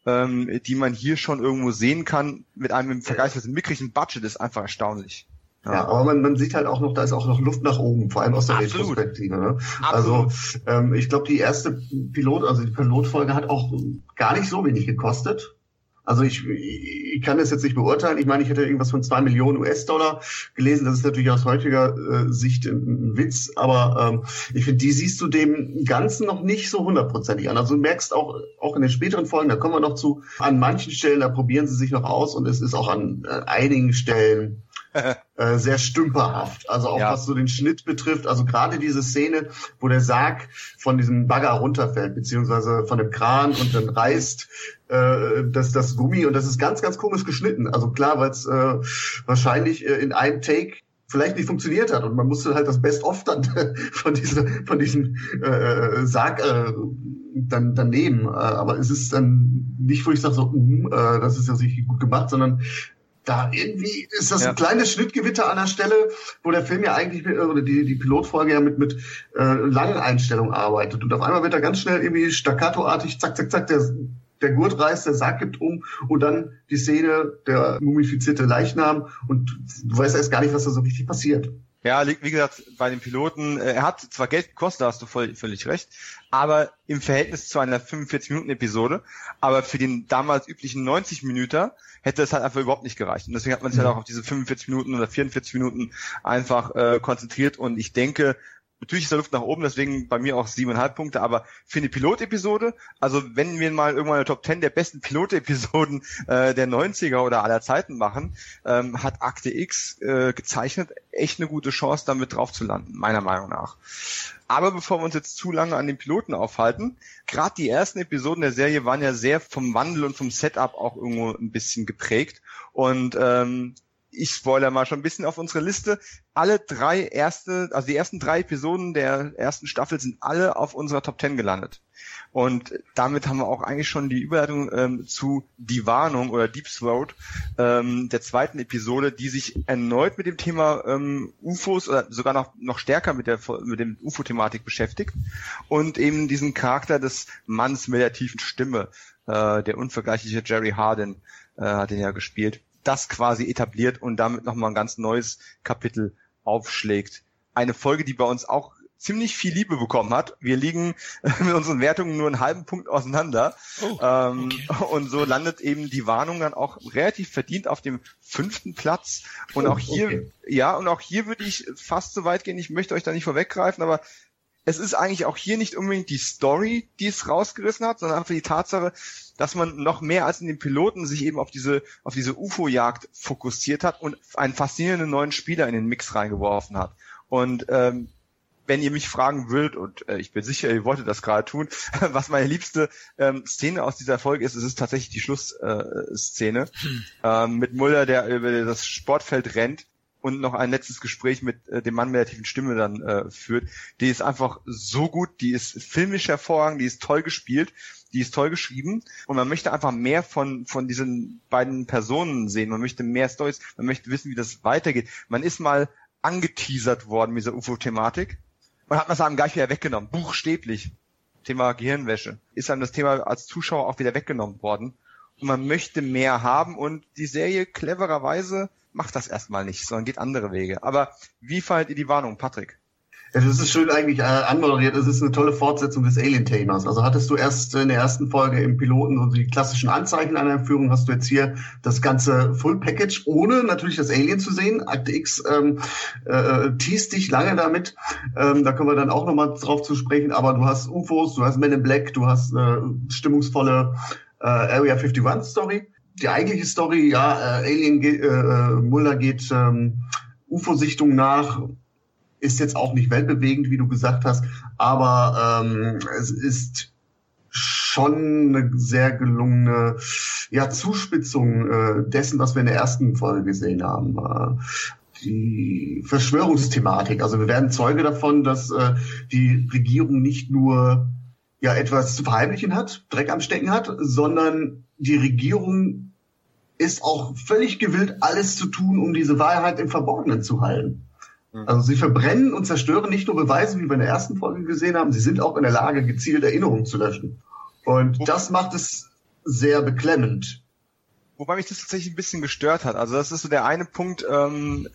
ähm, die man hier schon irgendwo sehen kann, mit einem vergleichsweise mickrigen Budget, ist einfach erstaunlich. Ja, ja, aber man, man sieht halt auch noch, da ist auch noch Luft nach oben, vor allem aus der Absolut. Retrospektive. Ne? Also ähm, ich glaube, die erste Pilot, also die Pilotfolge hat auch gar nicht so wenig gekostet. Also ich, ich kann das jetzt nicht beurteilen. Ich meine, ich hätte irgendwas von zwei Millionen US-Dollar gelesen. Das ist natürlich aus heutiger äh, Sicht ein, Witz, aber ähm, ich finde, die siehst du dem Ganzen noch nicht so hundertprozentig an. Also du merkst auch, auch in den späteren Folgen, da kommen wir noch zu, an manchen Stellen, da probieren sie sich noch aus und es ist auch an äh, einigen Stellen <laughs> äh, sehr stümperhaft. Also auch ja. was so den Schnitt betrifft. Also gerade diese Szene, wo der Sarg von diesem Bagger runterfällt, beziehungsweise von dem Kran und dann reißt äh, das, das Gummi und das ist ganz, ganz komisch geschnitten. Also klar, weil es äh, wahrscheinlich äh, in einem Take vielleicht nicht funktioniert hat und man musste halt das Best-of dann <laughs> von diesem von diesem äh, Sarg äh, dann daneben. Äh, aber es ist dann nicht, wo ich sage so, mm, äh, das ist ja sicher gut gemacht, sondern da irgendwie ist das ja. ein kleines Schnittgewitter an der Stelle, wo der Film ja eigentlich mit, oder die, die Pilotfolge ja mit, mit äh, langen Einstellungen arbeitet. Und auf einmal wird er ganz schnell irgendwie staccatoartig, zack, zack, zack, der, der Gurt reißt, der Sarg gibt um und dann die Szene, der mumifizierte Leichnam und du weißt erst gar nicht, was da so richtig passiert. Ja, wie gesagt, bei den Piloten, äh, er hat zwar Geld gekostet, da hast du voll, völlig recht, aber im Verhältnis zu einer 45-Minuten-Episode, aber für den damals üblichen 90 Minuten hätte es halt einfach überhaupt nicht gereicht. Und deswegen hat man sich halt auch auf diese 45 Minuten oder 44 Minuten einfach äh, konzentriert und ich denke, Natürlich ist da Luft nach oben, deswegen bei mir auch siebeneinhalb Punkte, aber für eine Pilotepisode, also wenn wir mal irgendwann eine Top 10 der besten Pilotepisoden äh, der 90er oder aller Zeiten machen, ähm, hat Akte X äh, gezeichnet echt eine gute Chance, damit drauf zu landen, meiner Meinung nach. Aber bevor wir uns jetzt zu lange an den Piloten aufhalten, gerade die ersten Episoden der Serie waren ja sehr vom Wandel und vom Setup auch irgendwo ein bisschen geprägt. Und ähm, ich spoiler mal schon ein bisschen auf unsere Liste. Alle drei erste, also die ersten drei Episoden der ersten Staffel sind alle auf unserer Top Ten gelandet. Und damit haben wir auch eigentlich schon die Überleitung ähm, zu Die Warnung oder Deep Throat ähm, der zweiten Episode, die sich erneut mit dem Thema ähm, UFOs oder sogar noch, noch stärker mit der mit dem UFO-Thematik beschäftigt und eben diesen Charakter des Manns mit der tiefen Stimme, äh, der unvergleichliche Jerry Harden äh, hat ihn ja gespielt das quasi etabliert und damit nochmal ein ganz neues Kapitel aufschlägt. Eine Folge, die bei uns auch ziemlich viel Liebe bekommen hat. Wir liegen <laughs> mit unseren Wertungen nur einen halben Punkt auseinander. Oh, ähm, okay. Und so landet eben die Warnung dann auch relativ verdient auf dem fünften Platz. Und oh, auch hier, okay. ja, und auch hier würde ich fast so weit gehen. Ich möchte euch da nicht vorweggreifen, aber es ist eigentlich auch hier nicht unbedingt die Story, die es rausgerissen hat, sondern einfach die Tatsache, dass man noch mehr als in den Piloten sich eben auf diese, auf diese UFO-Jagd fokussiert hat und einen faszinierenden neuen Spieler in den Mix reingeworfen hat. Und ähm, wenn ihr mich fragen würdet, und äh, ich bin sicher, ihr wolltet das gerade tun, <laughs> was meine liebste ähm, Szene aus dieser Folge ist, es ist tatsächlich die Schlussszene äh, hm. ähm, mit Mulder, der über das Sportfeld rennt und noch ein letztes Gespräch mit äh, dem Mann mit der tiefen Stimme dann äh, führt. Die ist einfach so gut, die ist filmisch hervorragend, die ist toll gespielt, die ist toll geschrieben und man möchte einfach mehr von von diesen beiden Personen sehen. Man möchte mehr Stories, man möchte wissen, wie das weitergeht. Man ist mal angeteasert worden mit dieser UFO-Thematik und hat man es einem gleich wieder weggenommen, buchstäblich. Thema Gehirnwäsche. Ist einem das Thema als Zuschauer auch wieder weggenommen worden. Man möchte mehr haben und die Serie clevererweise macht das erstmal nicht, sondern geht andere Wege. Aber wie fallt ihr die Warnung, Patrick? Es ist schön eigentlich äh, anmoderiert. Es ist eine tolle Fortsetzung des Alien-Themas. Also hattest du erst in der ersten Folge im Piloten so die klassischen Anzeichen einer Entführung, hast du jetzt hier das ganze Full Package, ohne natürlich das Alien zu sehen. Akte X ähm, äh, teast dich lange damit. Ähm, da können wir dann auch nochmal drauf zu sprechen. Aber du hast UFOs, du hast Men in Black, du hast äh, stimmungsvolle äh, Area 51 Story die eigentliche Story, ja, äh, Alien ge äh, äh, Mulder geht ähm, UFO-Sichtung nach, ist jetzt auch nicht weltbewegend, wie du gesagt hast, aber ähm, es ist schon eine sehr gelungene ja, Zuspitzung äh, dessen, was wir in der ersten Folge gesehen haben. Äh, die Verschwörungsthematik. Also wir werden Zeuge davon, dass äh, die Regierung nicht nur ja etwas zu verheimlichen hat, Dreck am Stecken hat, sondern die Regierung ist auch völlig gewillt, alles zu tun, um diese Wahrheit im Verborgenen zu halten. Mhm. Also sie verbrennen und zerstören nicht nur Beweise, wie wir in der ersten Folge gesehen haben, sie sind auch in der Lage, gezielt Erinnerungen zu löschen. Und das macht es sehr beklemmend. Wobei mich das tatsächlich ein bisschen gestört hat. Also das ist so der eine Punkt, ähm,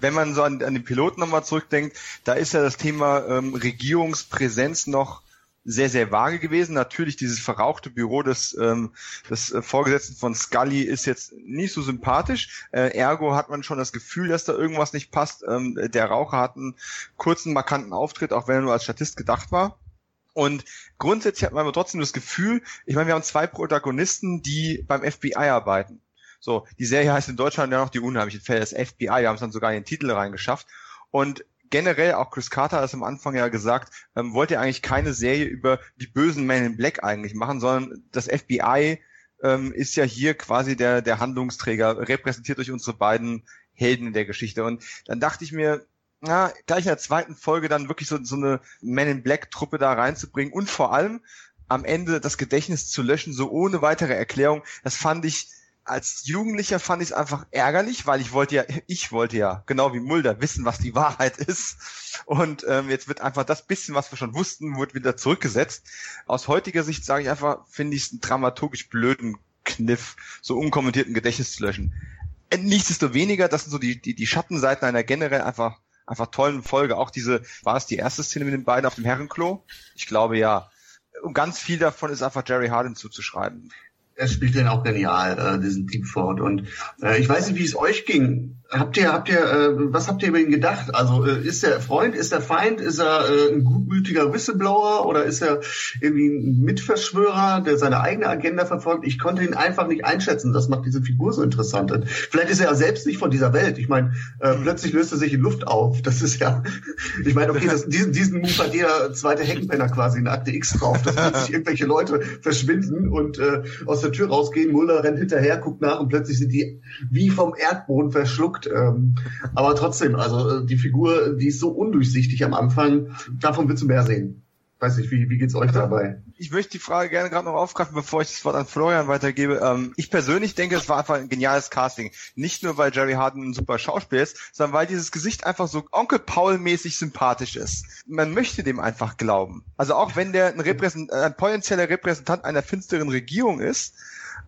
wenn man so an, an den Piloten nochmal zurückdenkt, da ist ja das Thema ähm, Regierungspräsenz noch sehr, sehr vage gewesen. Natürlich dieses verrauchte Büro des, ähm, des äh, Vorgesetzten von Scully ist jetzt nicht so sympathisch. Äh, ergo hat man schon das Gefühl, dass da irgendwas nicht passt. Ähm, der Raucher hat einen kurzen, markanten Auftritt, auch wenn er nur als Statist gedacht war. Und grundsätzlich hat man aber trotzdem das Gefühl, ich meine, wir haben zwei Protagonisten, die beim FBI arbeiten. So, die Serie heißt in Deutschland ja noch die unheimlichen Fälle des FBI, wir haben es dann sogar in den Titel reingeschafft. Und generell, auch Chris Carter hat es am Anfang ja gesagt, ähm, wollte er eigentlich keine Serie über die bösen Men in Black eigentlich machen, sondern das FBI ähm, ist ja hier quasi der, der Handlungsträger, repräsentiert durch unsere beiden Helden in der Geschichte. Und dann dachte ich mir, na, gleich in der zweiten Folge dann wirklich so, so eine Men in Black Truppe da reinzubringen und vor allem am Ende das Gedächtnis zu löschen, so ohne weitere Erklärung, das fand ich als Jugendlicher fand ich es einfach ärgerlich, weil ich wollte ja, ich wollte ja, genau wie Mulder, wissen, was die Wahrheit <laughs> ist. Und ähm, jetzt wird einfach das bisschen, was wir schon wussten, wird wieder zurückgesetzt. Aus heutiger Sicht sage ich einfach, finde ich es einen dramaturgisch blöden Kniff, so unkommentierten Gedächtnis zu löschen. Äh, nichtsdestoweniger, das sind so die, die, die Schattenseiten einer generell einfach, einfach tollen Folge. Auch diese, war es die erste Szene mit den beiden auf dem Herrenklo? Ich glaube ja. Und ganz viel davon ist einfach Jerry Harden zuzuschreiben er spielt den auch genial, äh, diesen Deepford. Und äh, ich weiß nicht, wie es euch ging. Habt ihr, habt ihr, äh, was habt ihr über ihn gedacht? Also äh, ist er Freund, ist er Feind, ist er äh, ein gutmütiger Whistleblower oder ist er irgendwie ein Mitverschwörer, der seine eigene Agenda verfolgt? Ich konnte ihn einfach nicht einschätzen. Das macht diese Figur so interessant. Und vielleicht ist er ja selbst nicht von dieser Welt. Ich meine, äh, plötzlich löst er sich in Luft auf. Das ist ja, <laughs> ich meine, okay, das, diesen, diesen Move hat jeder zweite Heckenpenner quasi in Akte X drauf, dass plötzlich irgendwelche Leute verschwinden und äh, aus der Tür rausgehen. Mulder rennt hinterher, guckt nach und plötzlich sind die wie vom Erdboden verschluckt. Ähm, aber trotzdem, also äh, die Figur, die ist so undurchsichtig am Anfang. Davon willst du mehr sehen. Weiß nicht, wie, wie geht's euch also, dabei? Ich möchte die Frage gerne gerade noch aufgreifen, bevor ich das Wort an Florian weitergebe. Ähm, ich persönlich denke, es war einfach ein geniales Casting. Nicht nur, weil Jerry Harden ein super Schauspieler ist, sondern weil dieses Gesicht einfach so Onkel Paul-mäßig sympathisch ist. Man möchte dem einfach glauben. Also auch wenn der ein, Repräsent ein potenzieller Repräsentant einer finsteren Regierung ist,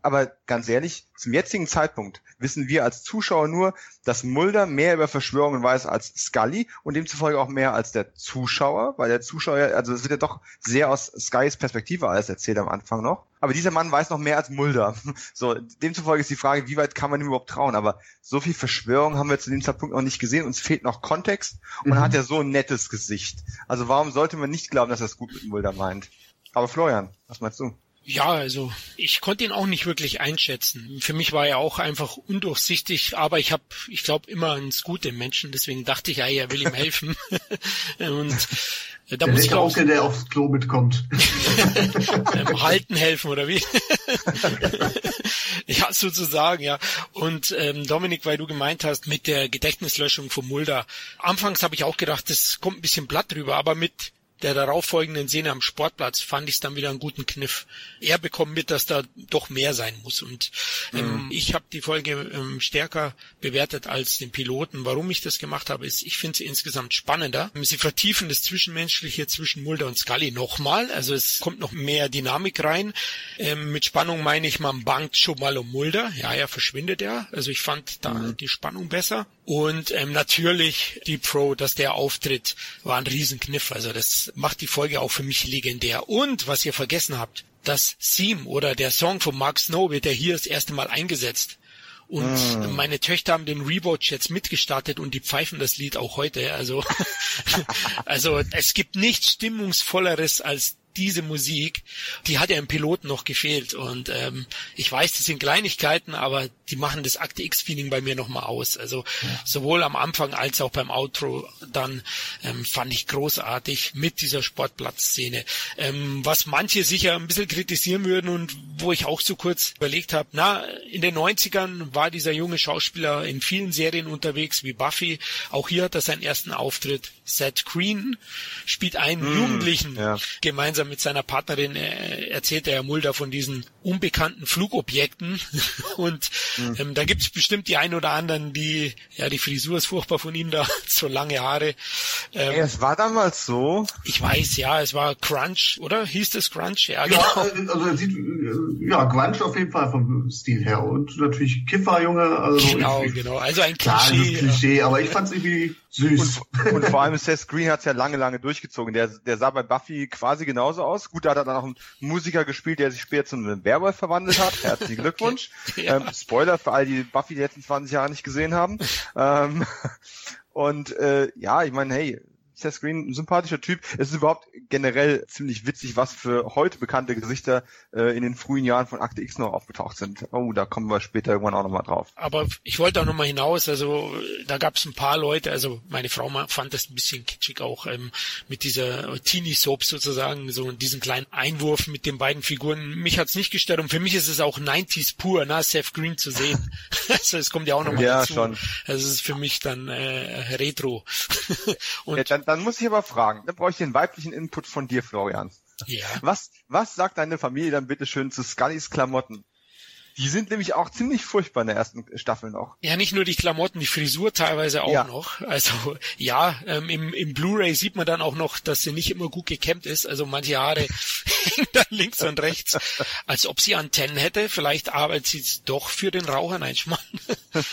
aber ganz ehrlich, zum jetzigen Zeitpunkt wissen wir als Zuschauer nur, dass Mulder mehr über Verschwörungen weiß als Scully und demzufolge auch mehr als der Zuschauer, weil der Zuschauer, also es wird ja doch sehr aus Scullys Perspektive alles erzählt am Anfang noch. Aber dieser Mann weiß noch mehr als Mulder. <laughs> So, demzufolge ist die Frage, wie weit kann man ihm überhaupt trauen? Aber so viel Verschwörung haben wir zu dem Zeitpunkt noch nicht gesehen. Uns fehlt noch Kontext und man mhm. hat ja so ein nettes Gesicht. Also warum sollte man nicht glauben, dass er es gut mit Mulder meint? Aber Florian, was meinst du? Ja, also ich konnte ihn auch nicht wirklich einschätzen. Für mich war er auch einfach undurchsichtig, aber ich habe, ich glaube, immer ans Gute im Menschen, deswegen dachte ich, ja, er will ihm helfen. <laughs> und äh, da der muss ich auch, Onkel, der aufs Klo mitkommt. <laughs> ähm, halten helfen oder wie? <laughs> ja, sozusagen, ja. Und ähm, Dominik, weil du gemeint hast mit der Gedächtnislöschung von Mulder, anfangs habe ich auch gedacht, das kommt ein bisschen blatt drüber, aber mit der darauffolgenden Szene am Sportplatz fand ich es dann wieder einen guten Kniff. Er bekommt mit, dass da doch mehr sein muss. Und ähm, mhm. ich habe die Folge ähm, stärker bewertet als den Piloten. Warum ich das gemacht habe, ist, ich finde sie insgesamt spannender. Sie vertiefen das Zwischenmenschliche zwischen Mulder und Scully nochmal. Also es kommt noch mehr Dynamik rein. Ähm, mit Spannung meine ich, man bangt schon mal um Mulder. Ja, er verschwindet ja. Also ich fand da mhm. die Spannung besser. Und ähm, natürlich die Pro, dass der Auftritt war ein Riesenkniff. Also das macht die Folge auch für mich legendär. Und was ihr vergessen habt, das Theme oder der Song von Mark Snow wird ja hier das erste Mal eingesetzt. Und ah. meine Töchter haben den Rewatch jetzt mitgestartet und die pfeifen das Lied auch heute. Also, <laughs> also es gibt nichts stimmungsvolleres als diese Musik, die hat ja im Piloten noch gefehlt. Und ähm, ich weiß, das sind Kleinigkeiten, aber die machen das Akte X-Feeling bei mir nochmal aus. Also ja. sowohl am Anfang als auch beim Outro dann ähm, fand ich großartig mit dieser Sportplatzszene. Ähm, was manche sicher ein bisschen kritisieren würden und wo ich auch so kurz überlegt habe, na, in den 90ern war dieser junge Schauspieler in vielen Serien unterwegs, wie Buffy. Auch hier hat er seinen ersten Auftritt. Seth Green spielt einen mm, Jugendlichen ja. gemeinsam mit seiner Partnerin. Äh, erzählt er Mulder von diesen unbekannten Flugobjekten. <laughs> Und mm. ähm, da gibt es bestimmt die ein oder anderen, die, ja, die Frisur ist furchtbar von ihm <laughs> da, so lange Haare. Ähm, es war damals so. Ich weiß, ja, es war Crunch, oder? Hieß das Crunch? Ja, genau. Ja, äh, also er sieht, ja, Grunge auf jeden Fall vom Stil her. Und natürlich Kifferjunge. Also genau, genau. Also ein Klischee. Klar, Klischee, aber ich fand es irgendwie süß. Und, und vor allem Seth Green hat es ja lange, lange durchgezogen. Der, der sah bei Buffy quasi genauso aus. Gut, da hat er dann auch einen Musiker gespielt, der sich später zu einem Werwolf verwandelt hat. Herzlichen <laughs> Glückwunsch. <laughs> ja. ähm, Spoiler für all die Buffy die letzten 20 Jahre nicht gesehen haben. ähm, <laughs> und äh, ja, ich meine, hey, Seth Green ein sympathischer Typ. Es ist überhaupt generell ziemlich witzig, was für heute bekannte Gesichter äh, in den frühen Jahren von Akte X noch aufgetaucht sind. Oh, da kommen wir später irgendwann auch nochmal drauf. Aber ich wollte auch nochmal hinaus, also da gab es ein paar Leute, also meine Frau fand das ein bisschen kitschig auch ähm, mit dieser Teenie-Soap sozusagen, so diesen kleinen Einwurf mit den beiden Figuren. Mich hat's nicht gestört und für mich ist es auch 90s pur, na, Seth Green zu sehen. <laughs> also es kommt ja auch nochmal ja, dazu. Schon. Also es ist für mich dann äh, Retro. <laughs> und ja, dann, dann muss ich aber fragen, dann brauche ich den weiblichen Input von dir, Florian. Ja. Was, was sagt deine Familie dann bitte schön zu Scullys Klamotten? Die sind nämlich auch ziemlich furchtbar in der ersten Staffel noch. Ja, nicht nur die Klamotten, die Frisur teilweise auch ja. noch. Also ja, ähm, im, im Blu-ray sieht man dann auch noch, dass sie nicht immer gut gekämmt ist. Also manche Haare <laughs> hängen dann links und rechts, als ob sie Antennen hätte. Vielleicht arbeitet sie doch für den Raucher. Nein, Schmarrn. <laughs>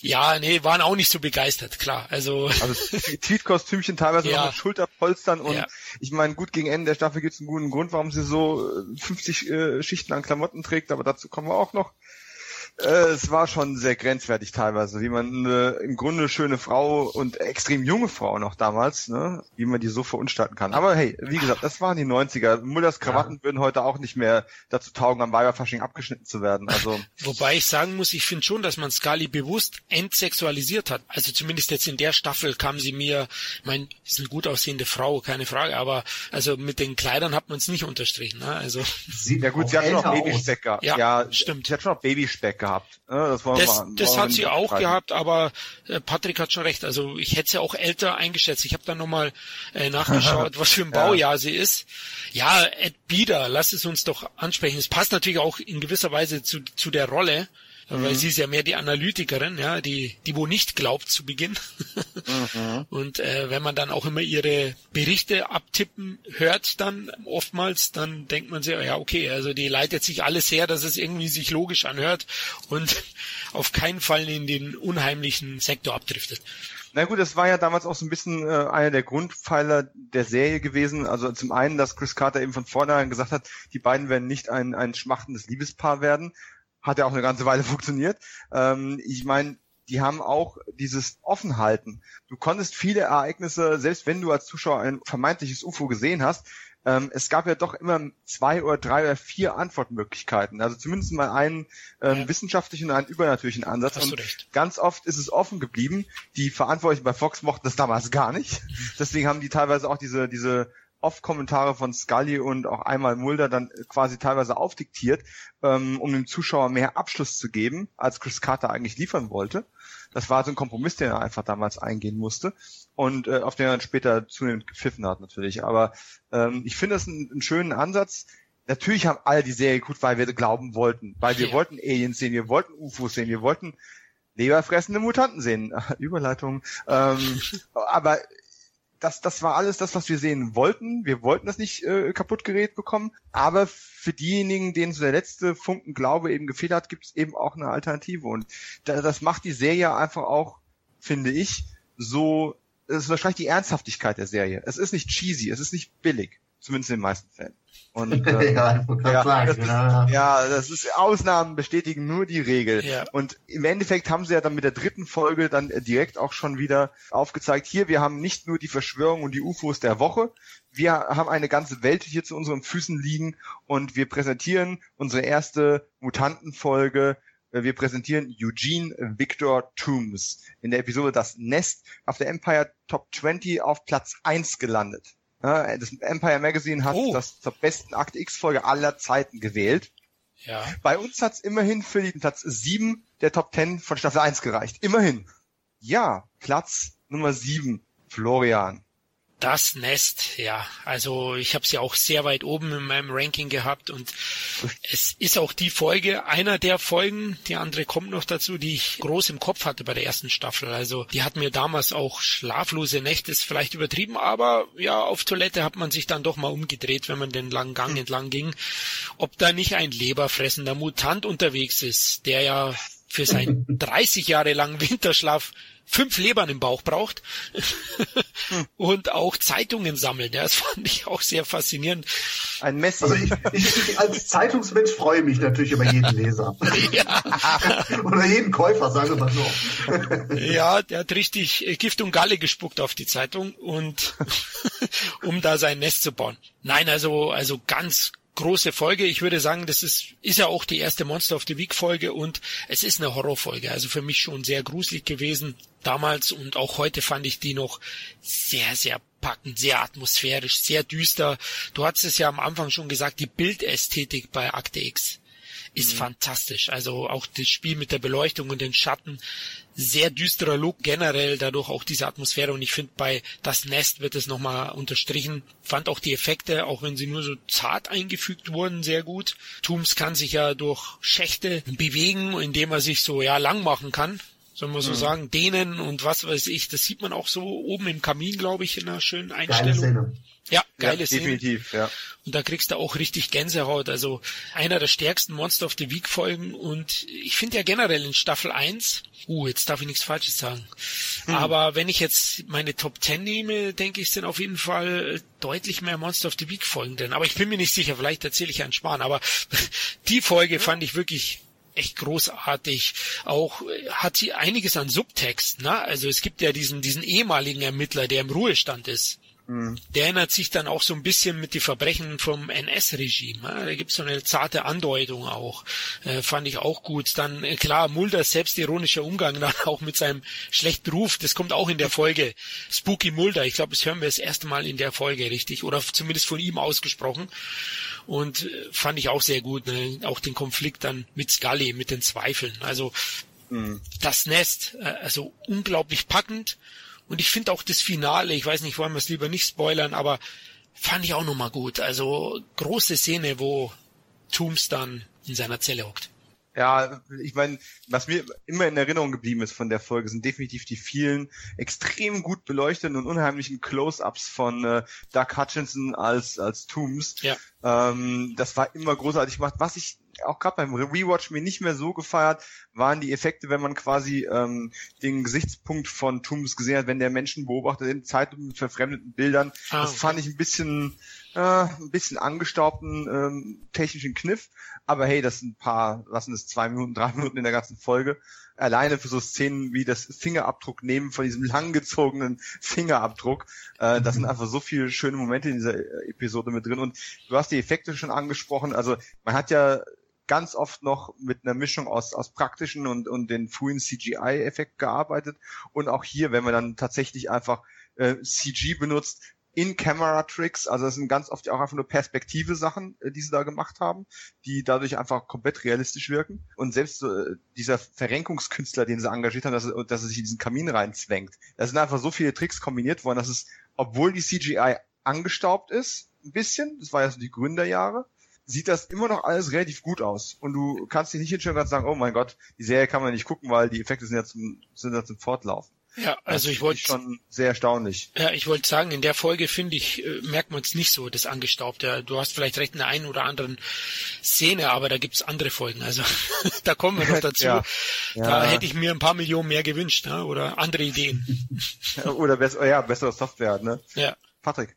ja, nee, waren auch nicht so begeistert, klar. Also, also Tweet-Kostümchen teilweise ja. noch mit Schulterpolstern und ja. ich meine, gut, gegen Ende der Staffel gibt es einen guten Grund, warum sie so 50 äh, Schichten an Klamotten trägt, aber dazu kommen wir auch noch. Äh, es war schon sehr grenzwertig teilweise, wie man eine im Grunde schöne Frau und extrem junge Frau noch damals, ne, wie man die so verunstalten kann. Aber hey, wie gesagt, das waren die 90er. Mullers Krawatten ja. würden heute auch nicht mehr dazu taugen, am Weiberfasching abgeschnitten zu werden. Also Wobei ich sagen muss, ich finde schon, dass man Scully bewusst entsexualisiert hat. Also zumindest jetzt in der Staffel kam sie mir, ich meine, ist eine gut aussehende Frau, keine Frage, aber also mit den Kleidern hat man es nicht unterstrichen. Ne? Also sie, ja gut, sie hat schon noch Babyspeck gehabt. Ja, ja, stimmt. Sie hat schon noch Babyspeck gehabt. Das, das, mal, das hat sie auch streiten. gehabt, aber äh, Patrick hat schon recht. Also ich hätte sie auch älter eingeschätzt. Ich habe dann nochmal äh, nachgeschaut, <laughs> was für ein Baujahr ja. sie ist. Ja, Ed Bieder, lass es uns doch ansprechen. Es passt natürlich auch in gewisser Weise zu, zu der Rolle mhm. weil sie ist ja mehr die Analytikerin, ja, die, die wo nicht glaubt zu Beginn. mhm. <laughs> Und äh, wenn man dann auch immer ihre Berichte abtippen hört, dann oftmals, dann denkt man sich, ja, okay, also die leitet sich alles her, dass es irgendwie sich logisch anhört und <laughs> auf keinen Fall in den unheimlichen Sektor abdriftet. Na gut, das war ja damals auch so ein bisschen äh, einer der Grundpfeiler der Serie gewesen. Also zum einen, dass Chris Carter eben von vornherein gesagt hat, die beiden werden nicht ein, ein schmachtendes Liebespaar werden hat ja auch eine ganze Weile <laughs> funktioniert. Ähm, ich meine, die haben auch dieses Offenhalten. Du konntest viele Ereignisse, selbst wenn du als Zuschauer ein vermeintliches UFO gesehen hast, ähm, es gab ja doch immer zwei oder drei oder vier Antwortmöglichkeiten. Also zumindest mal einen ähm, ja. wissenschaftlichen und einen übernatürlichen Ansatz. Hast und ganz oft ist es offen geblieben. Die Verantwortlichen bei Fox mochten das damals gar nicht. <laughs> Deswegen haben die teilweise auch diese, diese Off-Kommentare von Scully und auch einmal Mulder dann quasi teilweise aufdiktiert, ähm, um dem Zuschauer mehr Abschluss zu geben, als Chris Carter eigentlich liefern wollte. Das war so ein Kompromiss, den er einfach damals eingehen musste und äh, auf den er dann später zunehmend gepfiffen hat natürlich. Aber ähm, ich finde das einen, einen schönen Ansatz. Natürlich haben alle die Serie gut, weil wir glauben wollten, weil wir ja. wollten Aliens sehen, wir wollten UFOs sehen, wir wollten leberfressende Mutanten sehen. <laughs> Überleitung. Ähm, <laughs> aber das, das war alles das, was wir sehen wollten. Wir wollten das nicht äh, kaputt gerät bekommen. Aber für diejenigen, denen so der letzte Funken Glaube eben gefehlt hat, gibt es eben auch eine Alternative. Und da, das macht die Serie einfach auch, finde ich, so, es ist wahrscheinlich die Ernsthaftigkeit der Serie. Es ist nicht cheesy, es ist nicht billig. Zumindest in den meisten Fällen. Und, <laughs> äh, ja, ja, sagen, das genau, ist, ja, das ist Ausnahmen bestätigen nur die Regel. Ja. Und im Endeffekt haben sie ja dann mit der dritten Folge dann direkt auch schon wieder aufgezeigt, hier, wir haben nicht nur die Verschwörung und die UFOs der Woche, wir haben eine ganze Welt hier zu unseren Füßen liegen und wir präsentieren unsere erste Mutantenfolge. Wir präsentieren Eugene Victor Toombs in der Episode Das Nest auf der Empire Top 20 auf Platz 1 gelandet. Das Empire Magazine hat oh. das zur besten Akte X-Folge aller Zeiten gewählt. Ja. Bei uns hat's immerhin für den Platz 7 der Top 10 von Staffel 1 gereicht. Immerhin. Ja, Platz Nummer 7, Florian. Das Nest, ja. Also ich habe sie auch sehr weit oben in meinem Ranking gehabt und es ist auch die Folge, einer der Folgen, die andere kommt noch dazu, die ich groß im Kopf hatte bei der ersten Staffel. Also die hat mir damals auch schlaflose Nächte, ist vielleicht übertrieben, aber ja, auf Toilette hat man sich dann doch mal umgedreht, wenn man den langen Gang entlang ging, ob da nicht ein leberfressender Mutant unterwegs ist, der ja für seinen <laughs> 30 Jahre langen Winterschlaf fünf Lebern im Bauch braucht und auch Zeitungen sammelt. Ja, das fand ich auch sehr faszinierend. Ein Messi. Also ich, ich, als Zeitungsmensch freue mich natürlich über jeden Leser. <laughs> Ja. <laughs> Oder jeden Käufer, sagen wir mal so. ja, der hat richtig Gift und Galle gespuckt auf die Zeitung und um da sein Nest zu bauen. Nein, also, also ganz große Folge. Ich würde sagen, das ist, ist ja auch die erste Monster of the Week Folge und es ist eine Horrorfolge. Also für mich schon sehr gruselig gewesen damals und auch heute fand ich die noch sehr, sehr packend, sehr atmosphärisch, sehr düster. Du hattest es ja am Anfang schon gesagt, die Bildästhetik bei Akte X ist mhm. fantastisch. Also auch das Spiel mit der Beleuchtung und den Schatten, sehr düsterer Look generell, dadurch auch diese Atmosphäre und ich finde bei Das Nest wird es nochmal unterstrichen. Fand auch die Effekte, auch wenn sie nur so zart eingefügt wurden, sehr gut. Tooms kann sich ja durch Schächte bewegen, indem er sich so ja lang machen kann soll man so mhm. sagen, dehnen und was weiß ich. Das sieht man auch so oben im Kamin, glaube ich, in einer schönen Einstellung. Ja, geile ja, Szene. Definitiv, ja. Und da kriegst du auch richtig Gänsehaut. Also einer der stärksten Monster of the Week Folgen. Und ich finde ja generell in Staffel 1, uh, jetzt darf ich nichts Falsches sagen. Hm. Aber wenn ich jetzt meine Top 10 nehme, denke ich, sind auf jeden Fall deutlich mehr Monster of the Week Folgen drin. Aber ich bin mir nicht sicher, vielleicht erzähle ich einen Spahn. Aber <laughs> die Folge fand ich wirklich echt großartig. Auch äh, hat sie einiges an Subtext, ne? Also es gibt ja diesen, diesen ehemaligen Ermittler, der im Ruhestand ist. Mhm. Der erinnert sich dann auch so ein bisschen mit die Verbrechen vom NS-Regime. Da gibt's so eine zarte Andeutung auch. Äh, fand ich auch gut. Dann, äh, klar, Mulders selbstironischer Umgang <laughs> dann auch mit seinem schlechten Ruf. Das kommt auch in der Folge. Spooky Mulder. Ich glaube, das hören wir das erste Mal in der Folge, richtig? Oder zumindest von ihm ausgesprochen. Und äh, fand ich auch sehr gut. Ne? Auch den Konflikt dann mit Scully, mit den Zweifeln. Also, mhm. das Nest, äh, also unglaublich packend und ich finde auch das Finale, ich weiß nicht, wollen wir es lieber nicht spoilern, aber fand ich auch nochmal gut. Also große Szene, wo Tooms dann in seiner Zelle hockt. Ja, ich meine, was mir immer in Erinnerung geblieben ist von der Folge, sind definitiv die vielen extrem gut beleuchteten und unheimlichen Close-ups von äh, Doug Hutchinson als als Tooms. Ja. Ähm, das war immer großartig gemacht. Was ich auch gerade beim Rewatch mir nicht mehr so gefeiert, waren die Effekte, wenn man quasi ähm, den Gesichtspunkt von Tooms gesehen hat, wenn der Menschen beobachtet in Zeit mit verfremdeten Bildern. Ah, das fand ich ein bisschen äh, ein bisschen angestaubten ähm, technischen Kniff. Aber hey, das sind ein paar, was sind das, zwei Minuten, drei Minuten in der ganzen Folge. Alleine für so Szenen wie das Fingerabdruck nehmen von diesem langgezogenen Fingerabdruck. Äh, das sind mhm. einfach so viele schöne Momente in dieser Episode mit drin. Und du hast die Effekte schon angesprochen. Also man hat ja ganz oft noch mit einer Mischung aus, aus praktischen und, und den frühen CGI-Effekt gearbeitet. Und auch hier, wenn man dann tatsächlich einfach äh, CG benutzt, in-Camera-Tricks, also das sind ganz oft auch einfach nur Perspektive-Sachen, äh, die sie da gemacht haben, die dadurch einfach komplett realistisch wirken. Und selbst äh, dieser Verrenkungskünstler, den sie engagiert haben, dass er, dass er sich in diesen Kamin reinzwängt, da sind einfach so viele Tricks kombiniert worden, dass es, obwohl die CGI angestaubt ist, ein bisschen, das war ja so die Gründerjahre, sieht das immer noch alles relativ gut aus. Und du kannst dich nicht hinstellen und sagen, oh mein Gott, die Serie kann man nicht gucken, weil die Effekte sind ja zum, sind ja zum Fortlaufen. Ja, also ich wollte schon sehr erstaunlich. Ja, ich wollte sagen, in der Folge finde ich äh, merkt man es nicht so das angestaubte. Du hast vielleicht recht in der einen oder anderen Szene, aber da gibt's andere Folgen. Also <laughs> da kommen wir noch <laughs> dazu. ja. Da ja. hätte ich mir ein paar Millionen mehr gewünscht, ne? oder andere Ideen. <laughs> oder besser, ja, bessere Software, ne? Ja. Patrick.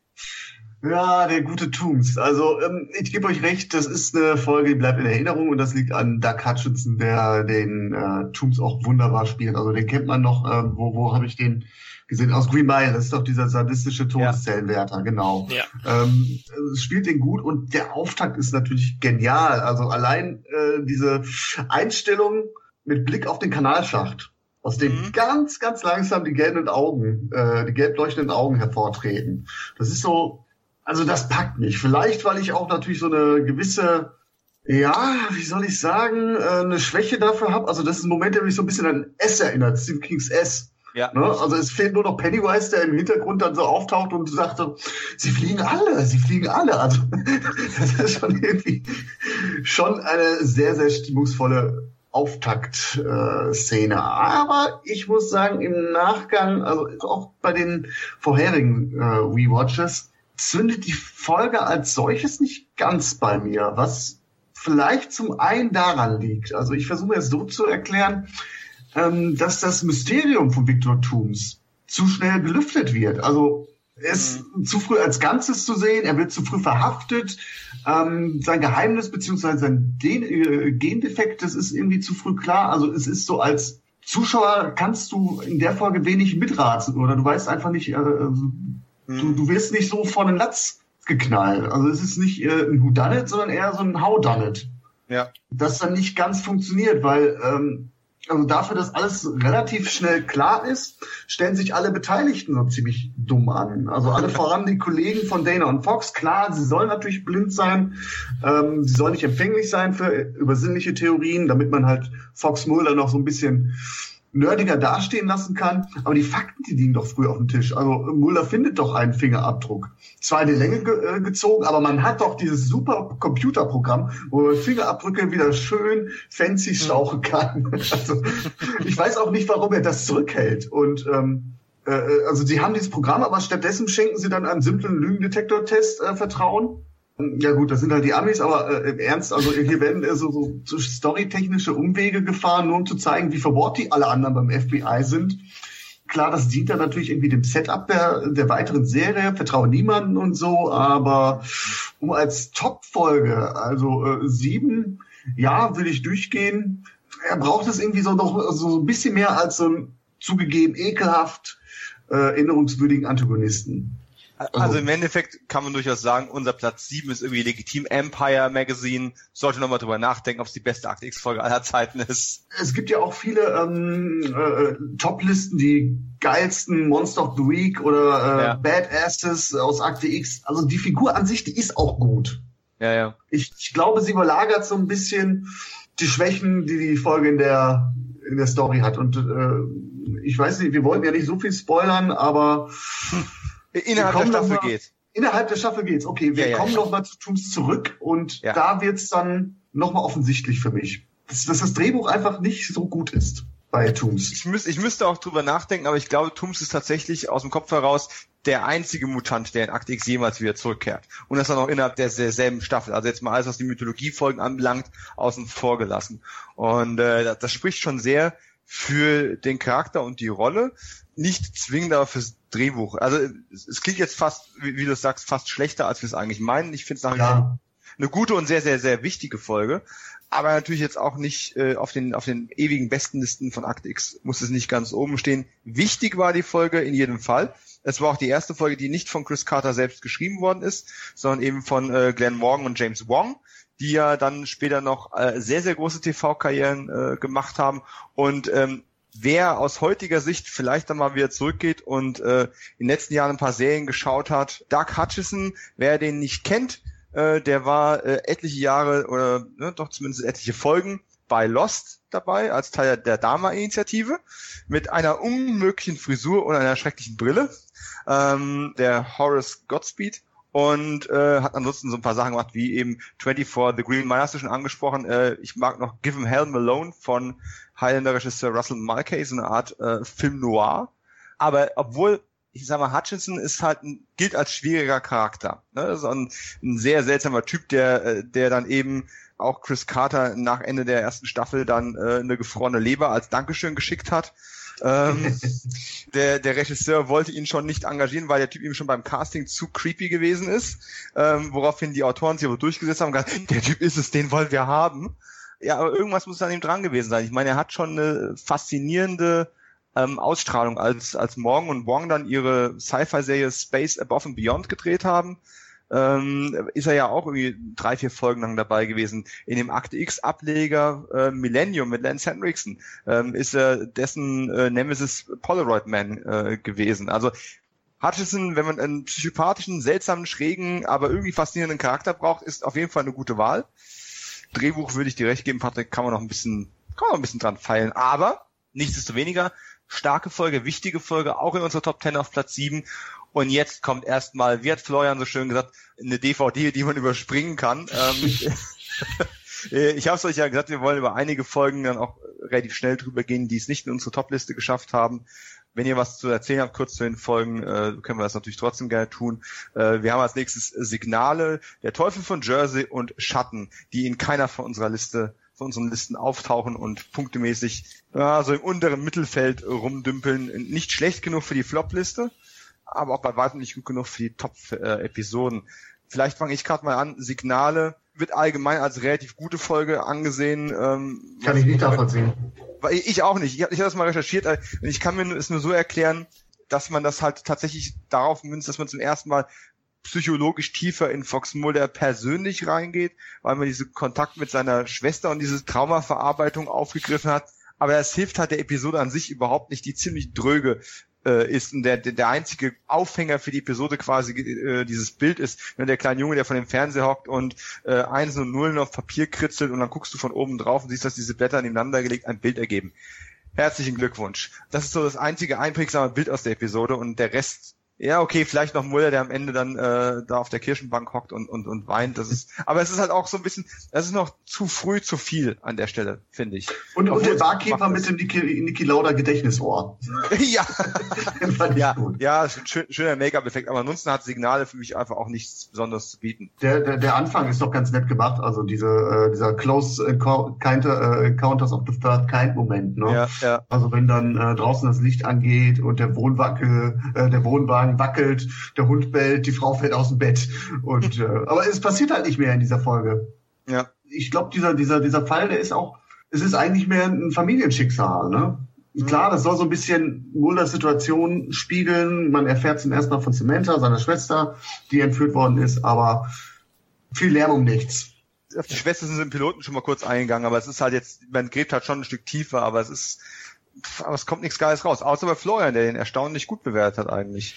Ja, der gute Tooms. Also ähm, ich gebe euch recht, das ist eine Folge, die bleibt in Erinnerung und das liegt an Doug Hutchinson, der den äh, Tooms auch wunderbar spielt. Also den kennt man noch, ähm, wo, wo habe ich den gesehen? Aus Green Mile, das ist doch dieser sadistische Todeszellenwärter, ja. genau. Ja. Ähm, spielt den gut und der Auftakt ist natürlich genial. Also allein äh, diese Einstellung mit Blick auf den Kanalschacht aus dem mhm. ganz, ganz langsam die gelben Augen, äh, die gelb leuchtenden Augen hervortreten. Das ist so, also das packt mich. Vielleicht, weil ich auch natürlich so eine gewisse, ja, wie soll ich sagen, äh, eine Schwäche dafür habe. Also das ist ein Moment, der mich so ein bisschen an S erinnert, Stephen Kings S. Ja. Ne? Also es fehlt nur noch Pennywise, der im Hintergrund dann so auftaucht und sagte, sie fliegen alle, sie fliegen alle. Also <laughs> das ist schon irgendwie schon eine sehr, sehr stimmungsvolle Auftakt-Szene. Äh, Aber ich muss sagen, im Nachgang, also auch bei den vorherigen äh, Rewatches, zündet die Folge als solches nicht ganz bei mir, was vielleicht zum einen daran liegt. Also ich versuche es so zu erklären, ähm, dass das Mysterium von Victor Tooms zu schnell gelüftet wird. Also er ist mhm. zu früh als Ganzes zu sehen, er wird zu früh verhaftet. Ähm, sein Geheimnis beziehungsweise sein Den äh, Gendefekt, das ist irgendwie zu früh klar. Also es ist so als Zuschauer kannst du in der Folge wenig mitraten oder du weißt einfach nicht, äh, mhm. du, du wirst nicht so von den Latz geknallt. Also es ist nicht äh, ein Whodunit, sondern eher so ein Howdunit. Ja. Das dann nicht ganz funktioniert, weil ähm, also dafür, dass alles relativ schnell klar ist, stellen sich alle Beteiligten so ziemlich dumm an. Also alle voran die Kollegen von Dana und Fox. Klar, sie sollen natürlich blind sein, ähm, sie sollen nicht empfänglich sein für übersinnliche Theorien, damit man halt Fox Mulder noch so ein bisschen nerdiger dastehen lassen kann. Aber die Fakten, die liegen doch früh auf dem Tisch. Also Mulder findet doch einen Fingerabdruck. Zwar in die Länge ge äh, gezogen, aber man hat doch dieses super Computerprogramm, wo man Fingerabdrücke wieder schön fancy stauchen kann. <laughs> also ich weiß auch nicht, warum er das zurückhält. Und ähm, äh, äh, also sie haben dieses Programm, aber stattdessen schenken sie dann einen simplen Lügendetektor-Test äh, Vertrauen ja gut, das sind halt die Amis, aber äh, im Ernst, also hier werden äh, so, so, storytechnische Umwege gefahren, nur um zu zeigen, wie verbohrt die alle anderen beim FBI sind. Klar, das dient dann natürlich irgendwie dem Setup der, der weiteren Serie, vertraue niemanden und so, aber um als Top-Folge, also äh, sieben, ja, will ich durchgehen. Er braucht es irgendwie so noch so ein bisschen mehr als so ein zugegeben ekelhaft äh, erinnerungswürdigen Antagonisten. Also im Endeffekt kann man durchaus sagen, unser Platz 7 ist irgendwie legitim. Empire Magazine sollte nochmal drüber nachdenken, ob es die beste Akte X-Folge aller Zeiten ist. Es gibt ja auch viele ähm, äh, Top-Listen, die geilsten Monster of the Week oder äh, ja. Badasses aus Akte X. Also die Figur an sich, die ist auch gut. Ja, ja. Ich, ich glaube, sie überlagert so ein bisschen die Schwächen, die die Folge in der in der Story hat. Und äh, ich weiß nicht, wir wollten ja nicht so viel spoilern, aber hm <laughs> Innerhalb der Staffel mal, geht's. Innerhalb der Staffel geht's. Okay, wir ja, kommen ja. noch mal zu Tooms zurück und ja. da wird's dann noch mal offensichtlich für mich, dass, dass das Drehbuch einfach nicht so gut ist bei Tooms. Ich, müß, ich müsste auch drüber nachdenken, aber ich glaube, Tooms ist tatsächlich aus dem Kopf heraus der einzige Mutant, der in Akt X jemals wieder zurückkehrt. Und das dann auch innerhalb der, derselben Staffel. Also jetzt mal alles, was die Mythologiefolgen anbelangt, außen vor gelassen. Und äh, das, das spricht schon sehr für den Charakter und die Rolle nicht zwingend aber fürs Drehbuch. Also es klingt jetzt fast, wie, wie du sagst, fast schlechter, als wir es eigentlich meinen. Ich finde es nachher ja. eine gute und sehr, sehr, sehr wichtige Folge. Aber natürlich jetzt auch nicht äh, auf den auf den ewigen Bestenlisten von Act X muss es nicht ganz oben stehen. Wichtig war die Folge in jedem Fall. Es war auch die erste Folge, die nicht von Chris Carter selbst geschrieben worden ist, sondern eben von äh, Glenn Morgan und James Wong, die ja dann später noch äh, sehr, sehr große TV-Karrieren äh, gemacht haben. Und ähm, wer aus heutiger Sicht vielleicht dann mal wieder zurückgeht und äh, in den letzten Jahren ein paar Serien geschaut hat, Doug Hutchison, wer den nicht kennt, äh, der war äh, etliche Jahre oder ne, doch zumindest etliche Folgen bei Lost dabei als Teil der Dama-Initiative mit einer unmöglichen Frisur und einer schrecklichen Brille, ähm, der Horace Godspeed und äh, hat ansonsten so ein paar Sachen gemacht, wie eben 24 The Green Mile hast du schon angesprochen. Äh, ich mag noch Give Him Hell Malone von Highlander Regisseur Russell Mulcahy, so eine Art äh, Film Noir. Aber obwohl ich sag mal, Hutchinson ist halt ein, gilt als schwieriger Charakter. Ne? So ein, ein sehr seltsamer Typ, der, äh, der dann eben auch Chris Carter nach Ende der ersten Staffel dann äh, eine gefrorene Leber als Dankeschön geschickt hat. Ähm, <laughs> der, der Regisseur wollte ihn schon nicht engagieren, weil der Typ ihm schon beim Casting zu creepy gewesen ist, ähm, woraufhin die Autoren sich aber durchgesetzt haben und gesagt, der Typ ist es, den wollen wir haben. Ja, aber irgendwas muss an ihm dran gewesen sein. Ich meine, er hat schon eine faszinierende ähm, Ausstrahlung, als, als Morgan und Wong dann ihre Sci-Fi-Serie Space Above and Beyond gedreht haben ähm, ist er ja auch irgendwie drei, vier Folgen lang dabei gewesen. In dem Akte X-Ableger äh, Millennium mit Lance Henriksen ähm, ist er dessen äh, Nemesis Polaroid Man äh, gewesen. Also Hutchison, wenn man einen psychopathischen, seltsamen, schrägen, aber irgendwie faszinierenden Charakter braucht, ist auf jeden Fall eine gute Wahl. Drehbuch würde ich dir recht geben, Patrick, kann man noch ein bisschen, kann man noch ein bisschen dran feilen. Aber nichtsdestoweniger, starke Folge, wichtige Folge, auch in unserer Top 10 auf Platz 7. Und jetzt kommt erstmal, wie hat Florian so schön gesagt, eine DVD, die man überspringen kann. Ähm, <laughs> ich habe es euch ja gesagt, wir wollen über einige Folgen dann auch relativ schnell drüber gehen, die es nicht in unsere Topliste geschafft haben. Wenn ihr was zu erzählen habt, kurz zu den Folgen, äh, können wir das natürlich trotzdem gerne tun. Äh, wir haben als nächstes Signale, der Teufel von Jersey und Schatten, die in keiner von unserer Liste von unseren Listen auftauchen und punktemäßig ja, so im unteren Mittelfeld rumdümpeln. Nicht schlecht genug für die Flop-Liste, aber auch bei weitem nicht gut genug für die Top-Episoden. Vielleicht fange ich gerade mal an. Signale wird allgemein als relativ gute Folge angesehen. Ähm, kann ich nicht nachvollziehen. Weil ich auch nicht. Ich habe hab das mal recherchiert. Äh, und ich kann mir es nur so erklären, dass man das halt tatsächlich darauf münzt, dass man zum ersten Mal psychologisch tiefer in Fox Mulder persönlich reingeht, weil man diesen Kontakt mit seiner Schwester und diese Traumaverarbeitung aufgegriffen hat. Aber es hilft halt der Episode an sich überhaupt nicht, die ziemlich dröge äh, ist und der, der einzige Aufhänger für die Episode quasi äh, dieses Bild ist, wenn der kleine Junge, der von dem Fernseher hockt und äh, Einsen und Nullen auf Papier kritzelt und dann guckst du von oben drauf und siehst, dass diese Blätter nebeneinander gelegt ein Bild ergeben. Herzlichen Glückwunsch. Das ist so das einzige einprägsame Bild aus der Episode und der Rest ja, okay, vielleicht noch Muller, der am Ende dann äh, da auf der Kirchenbank hockt und, und, und weint. Das ist, <laughs> aber es ist halt auch so ein bisschen, das ist noch zu früh zu viel an der Stelle, finde ich. Und, und der Barkeeper mit dem Niki, Niki Lauda Gedächtnisohr. <laughs> <laughs> ja, ja, gut. ja, schön, schöner Make-up-Effekt. Aber ansonsten hat Signale für mich einfach auch nichts Besonderes zu bieten. Der, der, der Anfang ist doch ganz nett gemacht. Also diese, äh, dieser Close Encounters of the Third Kind Moment. Ne? Ja, ja. Also wenn dann äh, draußen das Licht angeht und der Wohnwackel, äh, der Wohnwagen Wagen wackelt, der Hund bellt, die Frau fällt aus dem Bett. Und <laughs> äh, aber es passiert halt nicht mehr in dieser Folge. Ja. Ich glaube, dieser, dieser, dieser Fall, der ist auch, es ist eigentlich mehr ein Familienschicksal, ne? Mhm. Klar, das soll so ein bisschen Mulders Situation spiegeln. Man erfährt zum ersten Mal von Samantha, seiner Schwester, die entführt worden ist, aber viel Lärm um nichts. Auf die Schwester sind im Piloten schon mal kurz eingegangen, aber es ist halt jetzt, man gräbt halt schon ein Stück tiefer, aber es ist, aber es kommt nichts Geiles raus. Außer bei Florian, der den erstaunlich gut bewertet hat eigentlich.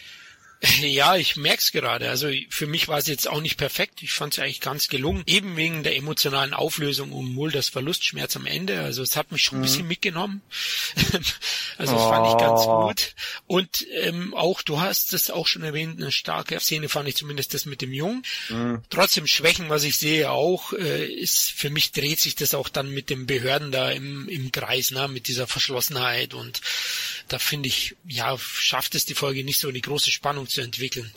<laughs> Ja, ich merk's gerade. Also für mich war es jetzt auch nicht perfekt. Ich fand es eigentlich ganz gelungen. Eben wegen der emotionalen Auflösung um Mulders Verlustschmerz am Ende. Also es hat mich schon ein mhm. bisschen mitgenommen. <laughs> also das oh. fand ich ganz oh. gut. Und ähm, auch, du hast es auch schon erwähnt, eine starke Szene fand ich zumindest das mit dem Jungen. Mhm. Trotzdem Schwächen, was ich sehe auch, äh, ist für mich dreht sich das auch dann mit den Behörden da im, im Kreis, ne, mit dieser Verschlossenheit und da finde ich, ja, schafft es die Folge nicht so eine große Spannung zu entwickeln.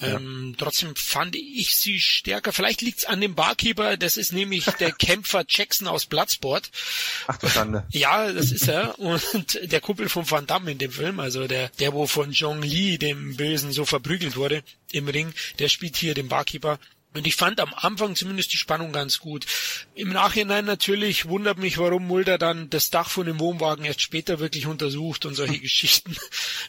Ja. Ähm, trotzdem fand ich sie stärker. Vielleicht liegt es an dem Barkeeper, das ist nämlich <laughs> der Kämpfer Jackson aus Bloodsport. Ach du Schande. Ja, das ist er. Und der Kumpel von Van Damme in dem Film, also der, der wo von Jong Lee, dem Bösen, so verprügelt wurde im Ring, der spielt hier den Barkeeper. Und ich fand am Anfang zumindest die Spannung ganz gut. Im Nachhinein natürlich wundert mich, warum Mulder dann das Dach von dem Wohnwagen erst später wirklich untersucht und solche <laughs> Geschichten.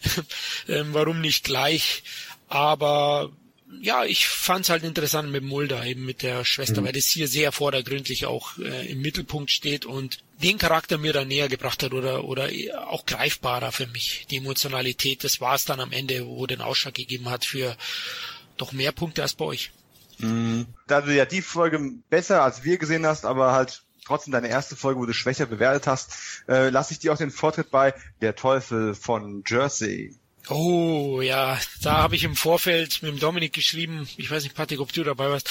<laughs> ähm, warum nicht gleich? Aber ja, ich fand's halt interessant mit Mulder, eben mit der Schwester, mhm. weil das hier sehr vordergründlich auch äh, im Mittelpunkt steht und den Charakter mir da näher gebracht hat oder, oder auch greifbarer für mich. Die Emotionalität, das war's dann am Ende, wo den Ausschlag gegeben hat für doch mehr Punkte als bei euch. Mhm. Da du ja die Folge besser als wir gesehen hast, aber halt trotzdem deine erste Folge, wo du schwächer bewertet hast, äh, lasse ich dir auch den Vortritt bei Der Teufel von Jersey. Oh ja, da habe ich im Vorfeld mit dem Dominik geschrieben, ich weiß nicht, Patrick, ob du dabei warst,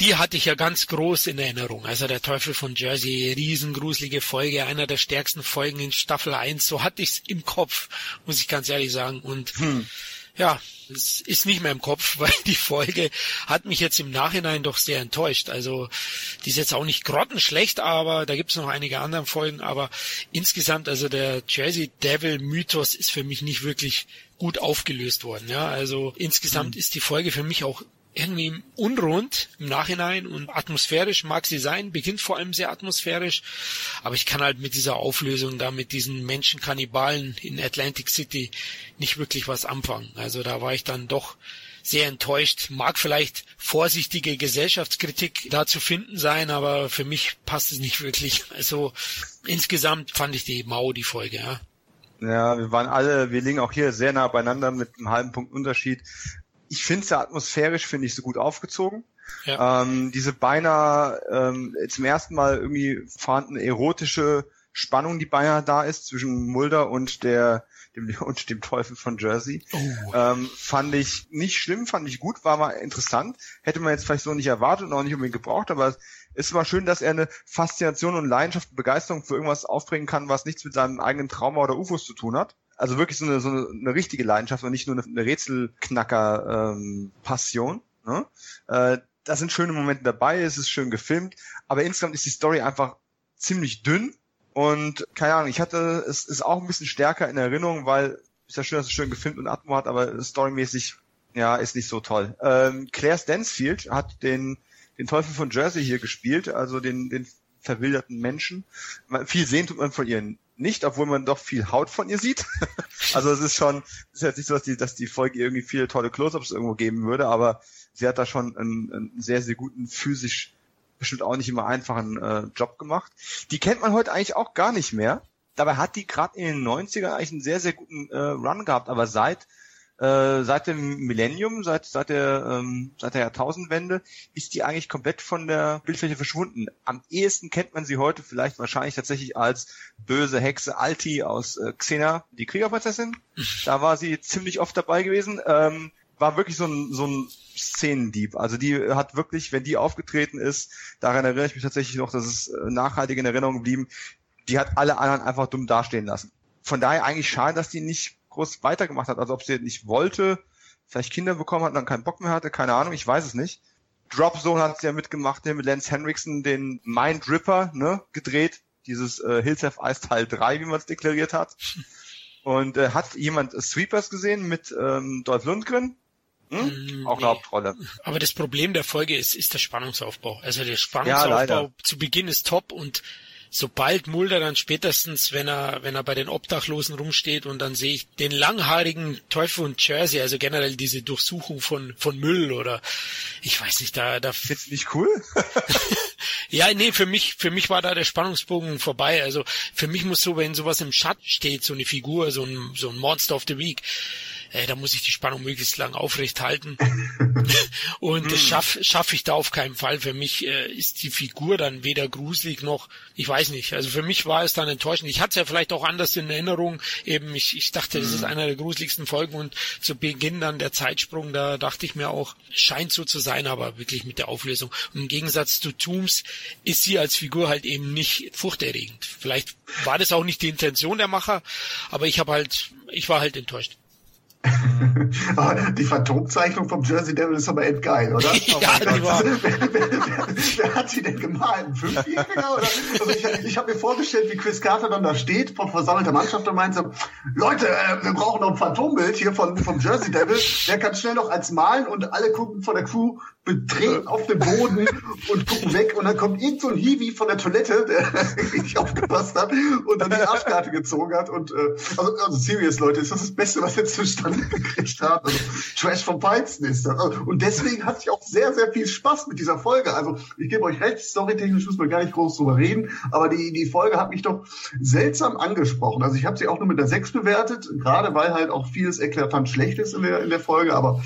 die hatte ich ja ganz groß in Erinnerung. Also der Teufel von Jersey, riesengruselige Folge, einer der stärksten Folgen in Staffel 1, so hatte ich's im Kopf, muss ich ganz ehrlich sagen. Und hm Ja, es ist nicht mehr im Kopf, <laughs> weil die Folge hat mich jetzt im Nachhinein doch sehr enttäuscht. Also die ist jetzt auch nicht grottenschlecht, aber da gibt's noch einige andere Folgen. Aber insgesamt, also der Jersey Devil Mythos ist für mich nicht wirklich gut aufgelöst worden. Ja, also insgesamt mhm. ist die Folge für mich auch irgendwie unrund im Nachhinein und atmosphärisch mag sie sein, beginnt vor allem sehr atmosphärisch, aber ich kann halt mit dieser Auflösung da mit diesen Menschenkannibalen in Atlantic City nicht wirklich was anfangen. Also da war ich dann doch sehr enttäuscht. Mag vielleicht vorsichtige Gesellschaftskritik da zu finden sein, aber für mich passt es nicht wirklich. Also insgesamt fand ich die Mau die Folge, ja. Ja, wir waren alle, wir liegen auch hier sehr nah beieinander mit einem halben Punkt Unterschied ich finde es ja atmosphärisch, finde ich, so gut aufgezogen. Ja. Ähm, diese beinahe ähm, zum ersten Mal irgendwie vorhandene erotische Spannung, die beinahe da ist zwischen Mulder und der dem <laughs> und dem Teufel von Jersey, oh. ähm, fand ich nicht schlimm, fand ich gut, war mal interessant. Hätte man jetzt vielleicht so nicht erwartet und auch nicht unbedingt gebraucht, aber es war schön, dass er eine Faszination und Leidenschaft und Begeisterung für irgendwas aufbringen kann, was nichts mit seinem eigenen Trauma oder UFOs zu tun hat. Also wirklich so eine, so eine, eine richtige Leidenschaft und nicht nur eine, eine Rätselknacker-Passion. Ähm, ne? äh, da sind schöne Momente dabei, es ist schön gefilmt, aber insgesamt ist die Story einfach ziemlich dünn und keine Ahnung, ich hatte, es ist auch ein bisschen stärker in Erinnerung, weil ist ja schön, dass es schön gefilmt und Atmo hat, aber storymäßig, ja, ist nicht so toll. Ähm, Claire Stansfield hat den, den Teufel von Jersey hier gespielt, also den, den verwilderten Menschen. Viel sehen tut man von ihr nicht, obwohl man doch viel Haut von ihr sieht. <laughs> also es ist schon, es ist jetzt nicht so, dass die, dass die Folge irgendwie viele tolle Close-ups irgendwo geben würde, aber sie hat da schon einen, einen sehr, sehr guten physisch bestimmt auch nicht immer einfachen äh, Job gemacht. Die kennt man heute eigentlich auch gar nicht mehr. Dabei hat die gerade in den 90ern eigentlich einen sehr, sehr guten äh, Run gehabt, aber seit äh, seit dem Millennium, seit, seit, der, ähm, seit der Jahrtausendwende, ist die eigentlich komplett von der Bildfläche verschwunden. Am ehesten kennt man sie heute vielleicht wahrscheinlich tatsächlich als böse Hexe Alti aus äh, Xena, die Kriegerprinzessin. Da war sie ziemlich oft dabei gewesen. Ähm, war wirklich so ein, so ein Szenendieb. Also die hat wirklich, wenn die aufgetreten ist, daran erinnere ich mich tatsächlich noch, dass es äh, nachhaltig in Erinnerung geblieben, die hat alle anderen einfach dumm dastehen lassen. Von daher eigentlich schade, dass die nicht groß weitergemacht hat. Also ob sie nicht wollte, vielleicht Kinder bekommen hat und dann keinen Bock mehr hatte, keine Ahnung, ich weiß es nicht. Drop Zone hat sie ja mitgemacht, der mit Lance Henriksen den Mind Ripper ne, gedreht, dieses äh, Hills Have Ice Teil 3, wie man es deklariert hat. <laughs> Und äh, hat jemand Sweepers gesehen mit ähm, Dolph Lundgren? Hm? Mm, Auch eine Hauptrolle. Aber das Problem der Folge ist, ist der Spannungsaufbau. Also der Spannungsaufbau ja, zu Beginn ist top und sobald Mulder dann spätestens, wenn er, wenn er bei den Obdachlosen rumsteht und dann sehe ich den langhaarigen Teufel und Jersey, also generell diese Durchsuchung von, von Müll oder ich weiß nicht, da, da. Findest nicht cool? <laughs> <laughs> ja, nee, für mich, für mich war da der Spannungsbogen vorbei. Also für mich muss so, wenn sowas im Schatten steht, so eine Figur, so ein, so ein Monster of the Week, äh, da muss ich die Spannung möglichst lang aufrecht halten. <laughs> und das hm. schaffe schaff ich da auf keinen Fall. Für mich äh, ist die Figur dann weder gruselig noch, ich weiß nicht. Also für mich war es dann enttäuschend. Ich hatte es ja vielleicht auch anders in Erinnerung. Eben, ich, ich dachte, das ist hm. einer der gruseligsten Folgen und zu Beginn dann der Zeitsprung, da dachte ich mir auch, scheint so zu sein, aber wirklich mit der Auflösung. Und im Gegensatz zu Tooms ist sie als Figur halt eben nicht furchterregend. Vielleicht war das auch nicht die Intention der Macher, aber ich habe halt, ich war halt enttäuscht. Die Phantomzeichnung vom Jersey Devil ist aber echt geil, oder? <laughs> ja, die war... wer, wer, wer, wer, hat sie denn gemalt? Ein Fünfjähriger? Oder? Also ich, ich habe mir vorgestellt, wie Chris Carter dann da steht vor versammelter Mannschaft und meint so, Leute, äh, wir brauchen noch ein Phantombild hier von, vom Jersey Devil. Der kann schnell noch als malen und alle gucken von der Crew betreten auf dem Boden und gucken weg und dann kommt irgend so ein Hiwi von der Toilette, der <laughs> nicht aufgepasst hat und dann die Arschkarte gezogen hat und äh, also, also serious Leute, ist das das Beste, was jetzt zustande gekriegt hat. Also, Trash vom Feinsten ist das. Also, und deswegen hatte ich auch sehr, sehr viel Spaß mit dieser Folge. Also ich gebe euch recht, storytechnisch muss man gar nicht groß drüber reden, aber die, die Folge hat mich doch seltsam angesprochen. Also ich habe sie auch nur mit der 6 bewertet, gerade weil halt auch vieles eklatant schlecht ist in der, in der Folge, aber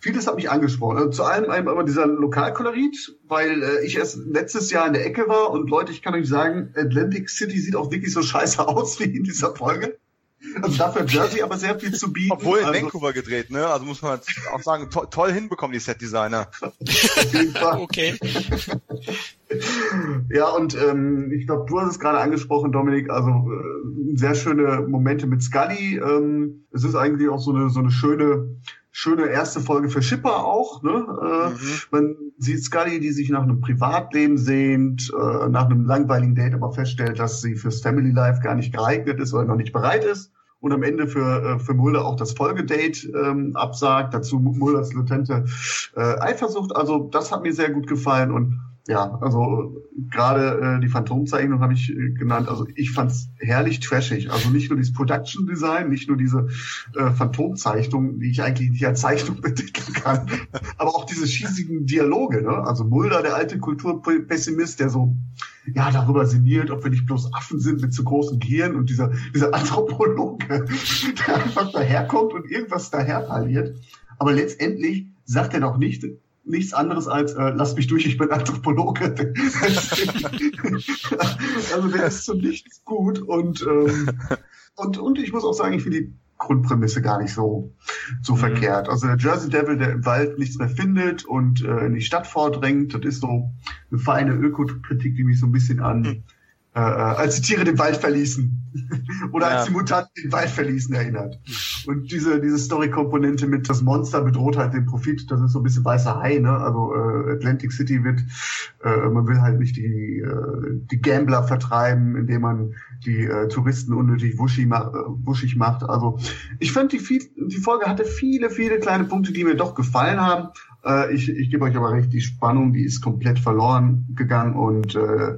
vieles hat mich angesprochen. Also, zu allem einmal aber dieser Lokalkolorit, weil äh, ich erst letztes Jahr in der Ecke war und Leute, ich kann euch sagen, Atlantic City sieht auch wirklich so scheiße <laughs> aus wie in dieser Folge. Also dafür Jersey aber sehr viel zu bieten. Obwohl in also, Vancouver gedreht, ne? Also muss man auch sagen, to toll hinbekommen, die Setdesigner. <laughs> okay. ja, und ähm, ich glaube, du hast es gerade angesprochen, Dominik, also äh, sehr schöne Momente mit Scully. Ähm, es ist eigentlich auch so eine, so eine schöne, schöne erste Folge für Schipper auch. Ne? Äh, mhm. Man sieht Scully, die sich nach einem Privatleben sehnt, äh, nach einem langweiligen Date aber feststellt, dass sie fürs Family Life gar nicht geeignet ist oder noch nicht bereit ist und am Ende für, äh, für Mulder auch das Folgedate ähm, absagt. Dazu Mulders latente äh, Eifersucht. Also das hat mir sehr gut gefallen und ja, also gerade äh, die Phantomzeichnung habe ich äh, genannt. Also ich fand's herrlich trashig. Also nicht nur dieses Production Design, nicht nur diese äh, Phantomzeichnung, die ich eigentlich nicht als Zeichnung <laughs> betiteln kann, aber auch diese schießigen Dialoge. Ne? Also Mulder, der alte Kulturpessimist, der so ja darüber sinniert, ob wir nicht bloß Affen sind mit zu großen Gehirn und dieser dieser Anthropologe, der einfach daherkommt und irgendwas daher parliert. Aber letztendlich sagt er doch nicht, nichts anderes als, äh, lass mich durch, ich bin Anthropologe. <laughs> also der ist zum Nichts gut und, ähm, <laughs> und, und ich muss auch sagen, ich finde die Grundprämisse gar nicht so, so mhm. verkehrt. Also der Jersey Devil, der im Wald nichts mehr findet und äh, in die Stadt vordringt, das ist so eine feine Ökokritik, die mich so ein bisschen an mhm äh, äh, als die Tiere den Wald verließen <laughs> oder ja. als die Mutanten den Wald verließen erinnert. Und diese diese Story-Komponente mit das Monster bedroht halt den Profit, das ist so ein bisschen weißer Hai, ne? Also äh, Atlantic City wird, äh, man will halt nicht die äh, die Gambler vertreiben, indem man die äh, Touristen unnötig wuschig, ma äh, wuschig macht. Also ich fand die viel, die Folge hatte viele viele kleine Punkte, die mir doch gefallen haben. Äh, ich ich gebe euch aber recht, die Spannung, die ist komplett verloren gegangen und äh,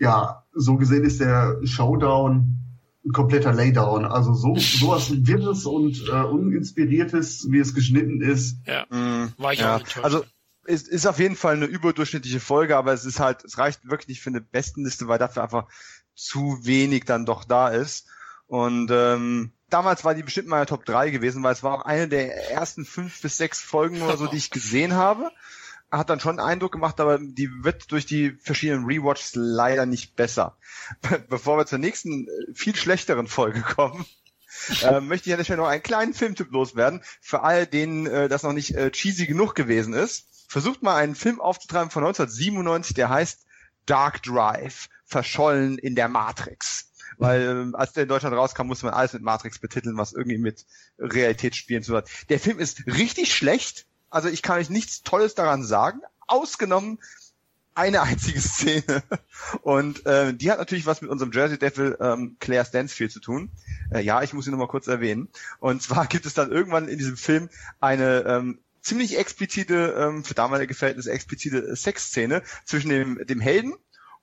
ja, so gesehen ist der Showdown ein kompletter Laydown. Also so <laughs> sowas Wirres und äh, uninspiriertes, wie es geschnitten ist. Ja, mhm. war ich ja. auch enttäuscht. Also es ist auf jeden Fall eine überdurchschnittliche Folge, aber es ist halt, es reicht wirklich nicht für eine Bestenliste, weil dafür einfach zu wenig dann doch da ist. Und ähm, damals war die bestimmt meine Top 3 gewesen, weil es war auch eine der ersten fünf bis sechs Folgen oder so, die ich gesehen habe hat dann schon Eindruck gemacht, aber die wird durch die verschiedenen Rewatches leider nicht besser. <laughs> Bevor wir zur nächsten, äh, viel schlechteren Folge kommen, <laughs> äh, möchte ich an der Stelle noch einen kleinen Filmtipp loswerden. Für all denen äh, das noch nicht äh, cheesy genug gewesen ist. Versucht mal einen Film aufzutreiben von 1997, der heißt Dark Drive, verschollen in der Matrix weil äh, als der in Deutschland rauskam, musste man alles mit Matrix betiteln, was irgendwie mit Realitätsspielen zu tun hat. Der Film ist richtig schlecht, also ich kann euch nichts Tolles daran sagen, ausgenommen eine einzige <laughs> Szene. Und äh, die hat natürlich was mit unserem Jersey Devil ähm, Claire Stansfield zu tun. Äh, ja, ich muss sie nochmal kurz erwähnen. Und zwar <laughs> gibt es dann irgendwann in diesem Film eine ähm, ziemlich explizite, ähm, für damalige Verhältnisse explizite Sexszene zwischen dem, dem Helden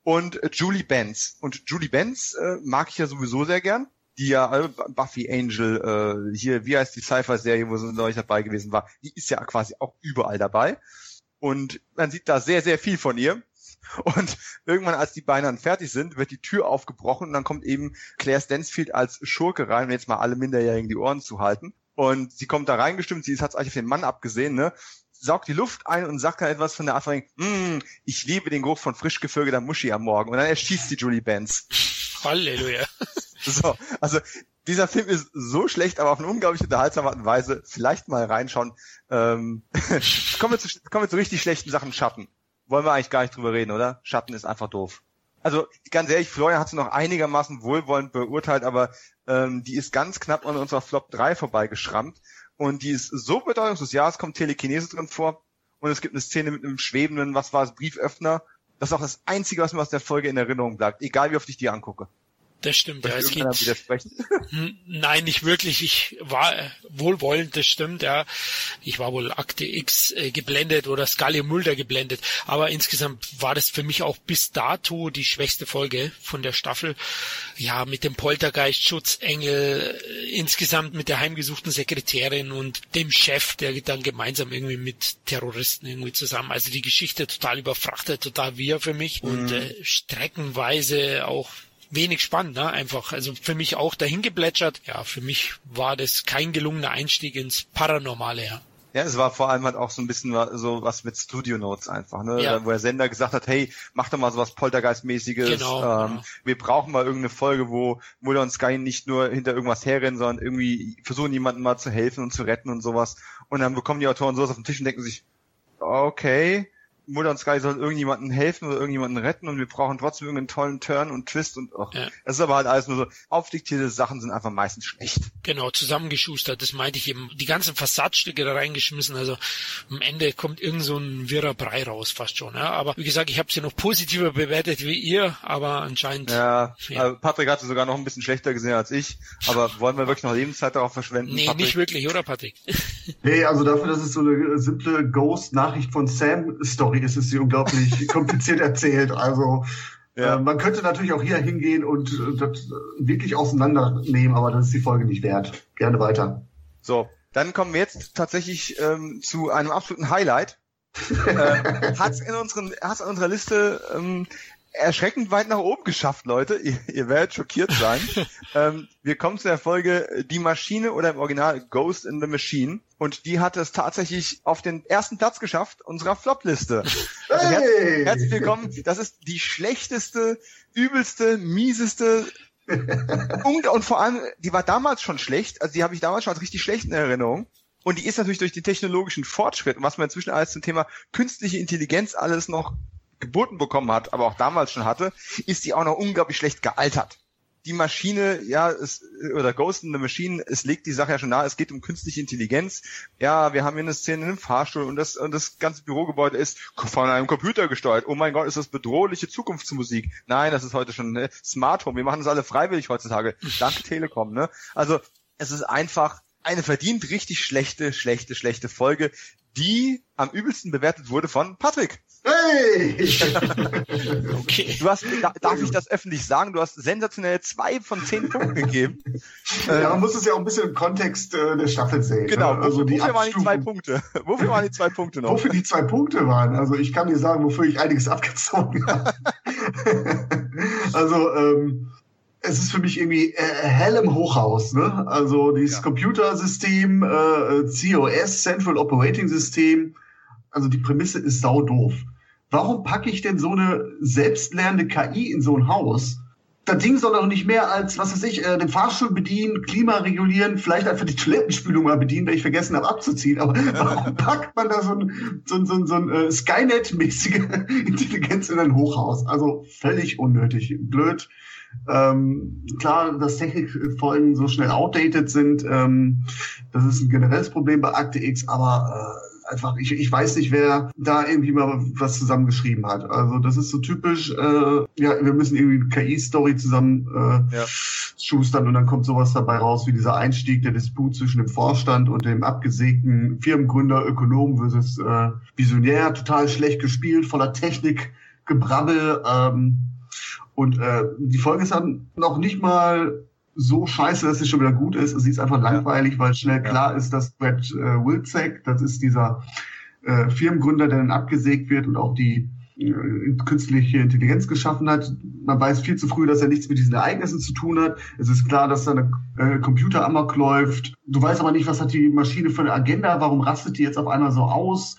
und Julie Benz. Und Julie Benz äh, mag ich ja sowieso sehr gern die ja äh, Buffy Angel, äh, hier, wie heißt die Cypher-Serie, wo sie neulich dabei gewesen war, die ist ja quasi auch überall dabei. Und man sieht da sehr, sehr viel von ihr. Und irgendwann, als die Beine dann fertig sind, wird die Tür aufgebrochen und dann kommt eben Claire Stansfield als Schurke rein, um jetzt mal alle Minderjährigen die Ohren zu halten. Und sie kommt da reingestimmt, sie hat eigentlich auf den Mann abgesehen, ne? saugt die Luft ein und sagt dann etwas von der Art von, mm, ich liebe den Geruch von frisch gevögelter Muschi am Morgen. Und dann erschießt die Julie Benz. Halleluja. So, also dieser Film ist so schlecht, aber auf eine unglaublich unterhaltsame Art und Weise. Vielleicht mal reinschauen. Ähm, <laughs> kommen, wir zu, kommen wir zu richtig schlechten Sachen. Schatten. Wollen wir eigentlich gar nicht drüber reden, oder? Schatten ist einfach doof. Also ganz ehrlich, Florian hat sie noch einigermaßen wohlwollend beurteilt, aber ähm, die ist ganz knapp an unserer Flop 3 vorbeigeschrammt. Und die ist so bedeutungslos. Ja, es kommt Telekinese drin vor. Und es gibt eine Szene mit einem schwebenden, was war es, Brieföffner. Das ist auch das Einzige, was mir aus der Folge in Erinnerung bleibt. Egal, wie oft ich die angucke. Das stimmt, ja. Es geht, <laughs> hm, nein, nicht wirklich. Ich war wohlwollend, das stimmt, ja. Ich war wohl Akte X äh, geblendet oder Scully Mulder geblendet. Aber insgesamt war das für mich auch bis dato die schwächste Folge von der Staffel. Ja, mit dem Poltergeist, Schutzengel, äh, insgesamt mit der heimgesuchten Sekretärin und dem Chef, der dann gemeinsam irgendwie mit Terroristen irgendwie zusammen. Also die Geschichte total überfrachtet, total wir für mich mhm. und äh, streckenweise auch wenig spannend, ne? Einfach. Also für mich auch dahin geplätschert. Ja, für mich war das kein gelungener Einstieg ins Paranormale, ja. Ja, es war vor allem halt auch so ein bisschen so was mit Studio Notes einfach, ne? Ja. Wo der Sender gesagt hat, hey, mach doch mal sowas Poltergeistmäßiges. Genau, ähm, genau. Wir brauchen mal irgendeine Folge, wo Mulder und Sky nicht nur hinter irgendwas herrennen, sondern irgendwie versuchen jemandem mal zu helfen und zu retten und sowas. Und dann bekommen die Autoren sowas auf den Tisch und denken sich, okay, Mulder und Sky sollen irgendjemanden helfen oder irgendjemanden retten und wir brauchen trotzdem irgendeinen tollen Turn und Twist und oh, ja. das ist aber halt alles nur so aufdiktierte Sachen sind einfach meistens schlecht. Genau, zusammengeschustert, das meinte ich eben. Die ganzen Fassadstücke da reingeschmissen, also am Ende kommt irgend so ein wirrer Brei raus fast schon. Ja. Aber wie gesagt, ich habe sie noch positiver bewertet wie ihr, aber anscheinend. Ja, ja. Also Patrick hatte sogar noch ein bisschen schlechter gesehen als ich, aber wollen wir wirklich noch Lebenszeit darauf verschwenden? Nee, Patrick? nicht wirklich, oder Patrick? nee, also dafür, dass es so eine simple Ghost-Nachricht von Sam-Story ist, ist sie unglaublich <laughs> kompliziert erzählt. Also ja. Äh, man könnte natürlich auch hier hingehen und äh, das wirklich auseinandernehmen, aber das ist die Folge nicht wert. Gerne weiter. So, dann kommen wir jetzt tatsächlich ähm, zu einem absoluten Highlight. <laughs> äh, hat's in unseren, hat's in unserer Liste ähm, erschreckend weit nach oben geschafft, Leute. <laughs> Ihr, ihr werdet schockiert sein. <laughs> ähm, wir kommen zu der Folge Die Maschine oder im Original Ghost in the Machine. Und die hat es tatsächlich auf den ersten Platz geschafft unserer Flop-Liste. <laughs> Also hey! herzlich willkommen. Das ist die schlechteste, übelste, mieseste und, und vor allem, die war damals schon schlecht. Also die habe ich damals schon als richtig schlecht in Erinnerung. Und die ist natürlich durch den technologischen Fortschritt und was man inzwischen alles zum Thema künstliche Intelligenz alles noch geboten bekommen hat, aber auch damals schon hatte, ist die auch noch unglaublich schlecht gealtert. Die Maschine, ja, es, oder Ghost in the Machine, es legt die Sache ja schon nahe, es geht um künstliche Intelligenz. Ja, wir haben hier eine Szene in einem Fahrstuhl und das, und das ganze Bürogebäude ist von einem Computer gesteuert. Oh mein Gott, ist das bedrohliche Zukunftsmusik. Nein, das ist heute schon ne, Smart Home. Wir machen das alle freiwillig heutzutage. Dank Telekom, ne? Also, es ist einfach eine verdient richtig schlechte, schlechte, schlechte Folge, die am übelsten bewertet wurde von Patrick. Hey! okay. Du hast, darf ich das öffentlich sagen? Du hast sensationell zwei von zehn Punkten gegeben. Ja, man muss es ja auch ein bisschen im Kontext äh, der Staffel sehen. Genau. Ne? Also wofür waren die zwei Punkte? <laughs> Wofür waren die zwei Punkte noch? Wofür die zwei Punkte waren? Also ich kann dir sagen, wofür ich einiges <laughs> abgezogen habe. also ähm, es ist für mich irgendwie äh, hell im Hochhaus. Ne? Also dieses ja. Computersystem, äh, COS, Central Operating System, also die Prämisse ist sau doof. Warum packe ich denn so eine selbstlernende KI in so ein Haus? Das Ding soll doch nicht mehr als, was weiß ich, äh, den Fahrstuhl bedienen, Klima regulieren, vielleicht einfach die Toilettenspülung mal bedienen, wenn ich vergessen habe abzuziehen. Aber <laughs> warum packt man da so ein, so ein, so ein, so ein äh, Skynet-mäßige <laughs> Intelligenz in ein Hochhaus? Also völlig unnötig. Blöd. Ähm, klar, dass Technikfolgen so schnell outdated sind, ähm, das ist ein generelles Problem bei Akte X, aber äh, einfach, ich, ich weiß nicht, wer da irgendwie mal was zusammengeschrieben hat. Also das ist so typisch, äh, ja, wir müssen irgendwie eine KI-Story zusammen äh, ja. schustern und dann kommt sowas dabei raus wie dieser Einstieg, der Disput zwischen dem Vorstand und dem abgesägten Firmengründer, Ökonom versus äh, Visionär, total schlecht gespielt, voller Technik, Gebrabbel. Ähm, und äh, die Folge ist dann noch nicht mal so scheiße, dass es schon wieder gut ist. Sie ist einfach langweilig, weil schnell klar ist, dass Brad äh, Wilczek, das ist dieser äh, Firmengründer, der dann abgesägt wird und auch die äh, künstliche Intelligenz geschaffen hat. Man weiß viel zu früh, dass er nichts mit diesen Ereignissen zu tun hat. Es ist klar, dass da eine äh, Computer amok läuft. Du weißt aber nicht, was hat die Maschine für eine Agenda, warum rastet die jetzt auf einmal so aus?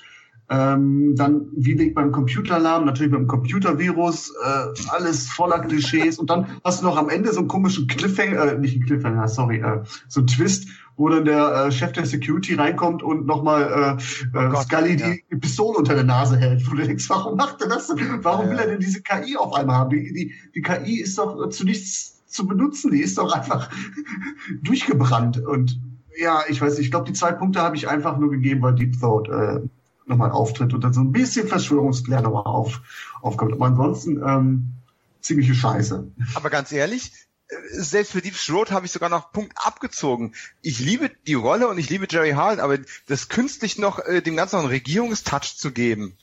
Ähm, dann, wie liegt beim Computeralarm? Natürlich beim Computervirus, äh, alles voller Klischees. Und dann hast du noch am Ende so einen komischen Cliffhanger, äh, nicht einen Cliffhanger, sorry, äh, so einen Twist, wo dann der äh, Chef der Security reinkommt und nochmal äh, äh, oh Scully ja. die Pistole unter der Nase hält. Wo du denkst, warum macht er das? Warum ja, will er denn diese KI auf einmal haben? Die, die, die KI ist doch zu nichts zu benutzen, die ist doch einfach <laughs> durchgebrannt. Und ja, ich weiß nicht, ich glaube, die zwei Punkte habe ich einfach nur gegeben, weil Deep Thought äh, nochmal auftritt und dann so ein bisschen Verschwörungsklär nochmal auf, aufkommt. Aber ansonsten ähm, ziemliche Scheiße. Aber ganz ehrlich, äh, selbst für Deep Throat habe ich sogar noch Punkt abgezogen. Ich liebe die Rolle und ich liebe Jerry Harlan, aber das künstlich noch äh, dem Ganzen noch einen Regierungstouch zu geben,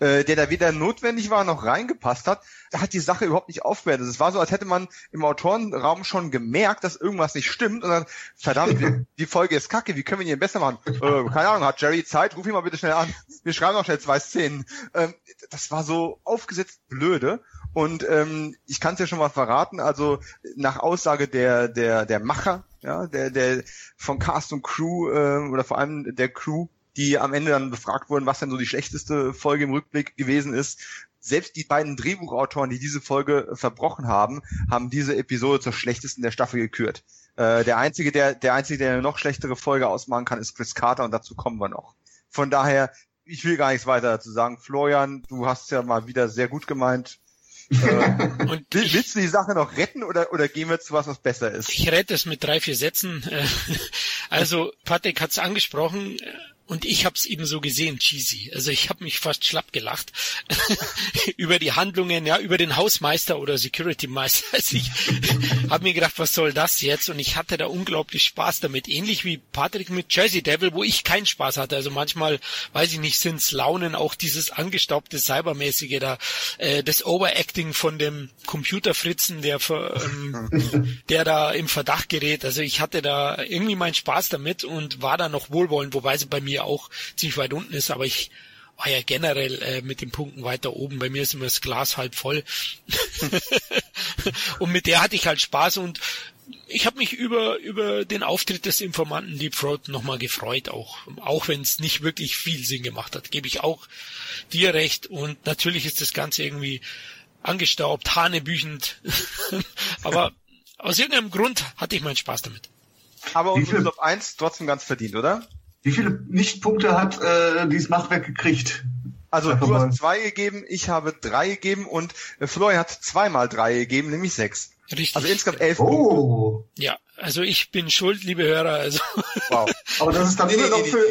äh, der da weder notwendig war noch reingepasst hat, hat die Sache überhaupt nicht aufgewertet. Es war so, als hätte man im Autorenraum schon gemerkt, dass irgendwas nicht stimmt und dann, verdammt, die Folge ist kacke, wie können wir ihn besser machen? Äh, keine Ahnung, hat Jerry Zeit? Ruf ihn mal bitte schnell an. Wir schreiben noch schnell zwei Szenen. Ähm, das war so aufgesetzt blöde. Und ähm, ich kann es ja schon mal verraten, also nach Aussage der, der, der Macher, ja, der, der von Cast und Crew äh, oder vor allem der Crew, die am Ende dann befragt wurden, was denn so die schlechteste Folge im Rückblick gewesen ist, selbst die beiden Drehbuchautoren, die diese Folge verbrochen haben, haben diese Episode zur schlechtesten der Staffel gekürt. Äh, der einzige, der, der einzige, der eine noch schlechtere Folge ausmachen kann, ist Chris Carter und dazu kommen wir noch. Von daher ich will gar nichts weiter dazu sagen. Florian, du hast ja mal wieder sehr gut gemeint. äh, <laughs> und willst du die Sache noch retten oder, oder gehen wir zu was, was besser ist? Ich rette es mit drei, vier Sätzen. <laughs> Also Patrick hat es angesprochen und ich habe es eben so gesehen, cheesy. Also ich habe mich fast schlapp gelacht <laughs> über die Handlungen, ja, über den Hausmeister oder Security Meister. <laughs> Also ich habe mir gedacht, was soll das jetzt? Und ich hatte da unglaublich Spaß damit. Ähnlich wie Patrick mit Jersey Devil, wo ich keinen Spaß hatte. Also manchmal, weiß ich nicht, sind's Launen, auch dieses angestaubte Cybermäßige da, äh, das Overacting von dem Computerfritzen, der, ähm, <laughs> der da im Verdacht gerät. Also ich hatte da irgendwie meinen Spaß damit und war da noch wohlwollend, wobei sie bei mir auch ziemlich weit unten ist, aber ich war ja generell äh, mit den Punkten weiter oben. Bei mir ist immer das Glas halb voll. <laughs> und mit der hatte ich halt Spaß und ich habe mich über über den Auftritt des Informanten Deep Throat nochmal gefreut, auch auch wenn es nicht wirklich viel Sinn gemacht hat, gebe ich auch dir recht. Und natürlich ist das Ganze irgendwie angestaubt, hanebüchend, <laughs> aber aus irgendeinem Grund hatte ich meinen Spaß damit. Aber unsere Top 1 trotzdem ganz verdient, oder? Wie viele Nichtpunkte hat äh, dieses Machwerk gekriegt? Also du hast zwei gegeben, ich habe drei gegeben und äh, Florian hat zweimal drei gegeben, nämlich sechs. Richtig. Also insgesamt elf oh. Punkte. Ja, also ich bin schuld, liebe Hörer. Also. Wow. Aber das ist dann immer noch für,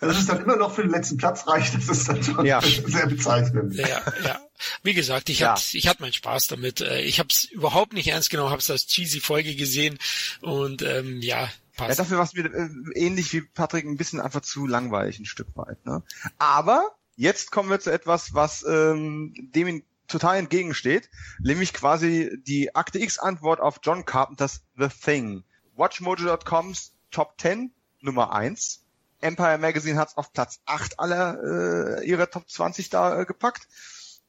das ist dann immer noch für den letzten Platz reicht. Das ist dann schon ja. sehr bezeichnend. Ja, ja. Wie gesagt, ich ja. hatte, ich hatte meinen Spaß damit. Äh, ich habe es überhaupt nicht ernst genommen, habe es als cheesy Folge gesehen und ähm, ja, Passt. Ja, dafür war es mir äh, ähnlich wie Patrick ein bisschen einfach zu langweilig ein Stück weit. Ne? Aber jetzt kommen wir zu etwas, was ähm, dem total entgegensteht, nämlich quasi die Akte X-Antwort auf John Carpenters The Thing. WatchMojo.coms Top 10, Nummer 1. Empire Magazine hat es auf Platz 8 aller äh, ihrer Top 20 da äh, gepackt.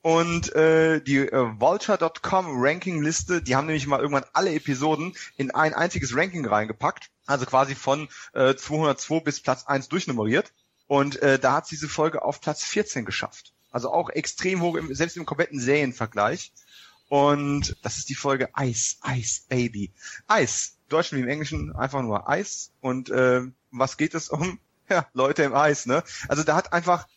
Und äh, die äh, Vulture.com Ranking-Liste, die haben nämlich mal irgendwann alle Episoden in ein einziges Ranking reingepackt. Also quasi von äh, 202 bis Platz 1 durchnummeriert. Und äh, da hat diese Folge auf Platz 14 geschafft. Also auch extrem hoch, im, selbst im kompletten Serienvergleich. Und das ist die Folge Ice, Ice Baby. Ice, Deutschen wie im Englischen einfach nur Eis. Und äh, was geht es um? <laughs> Ja, Leute im Eis, ne? Also da hat einfach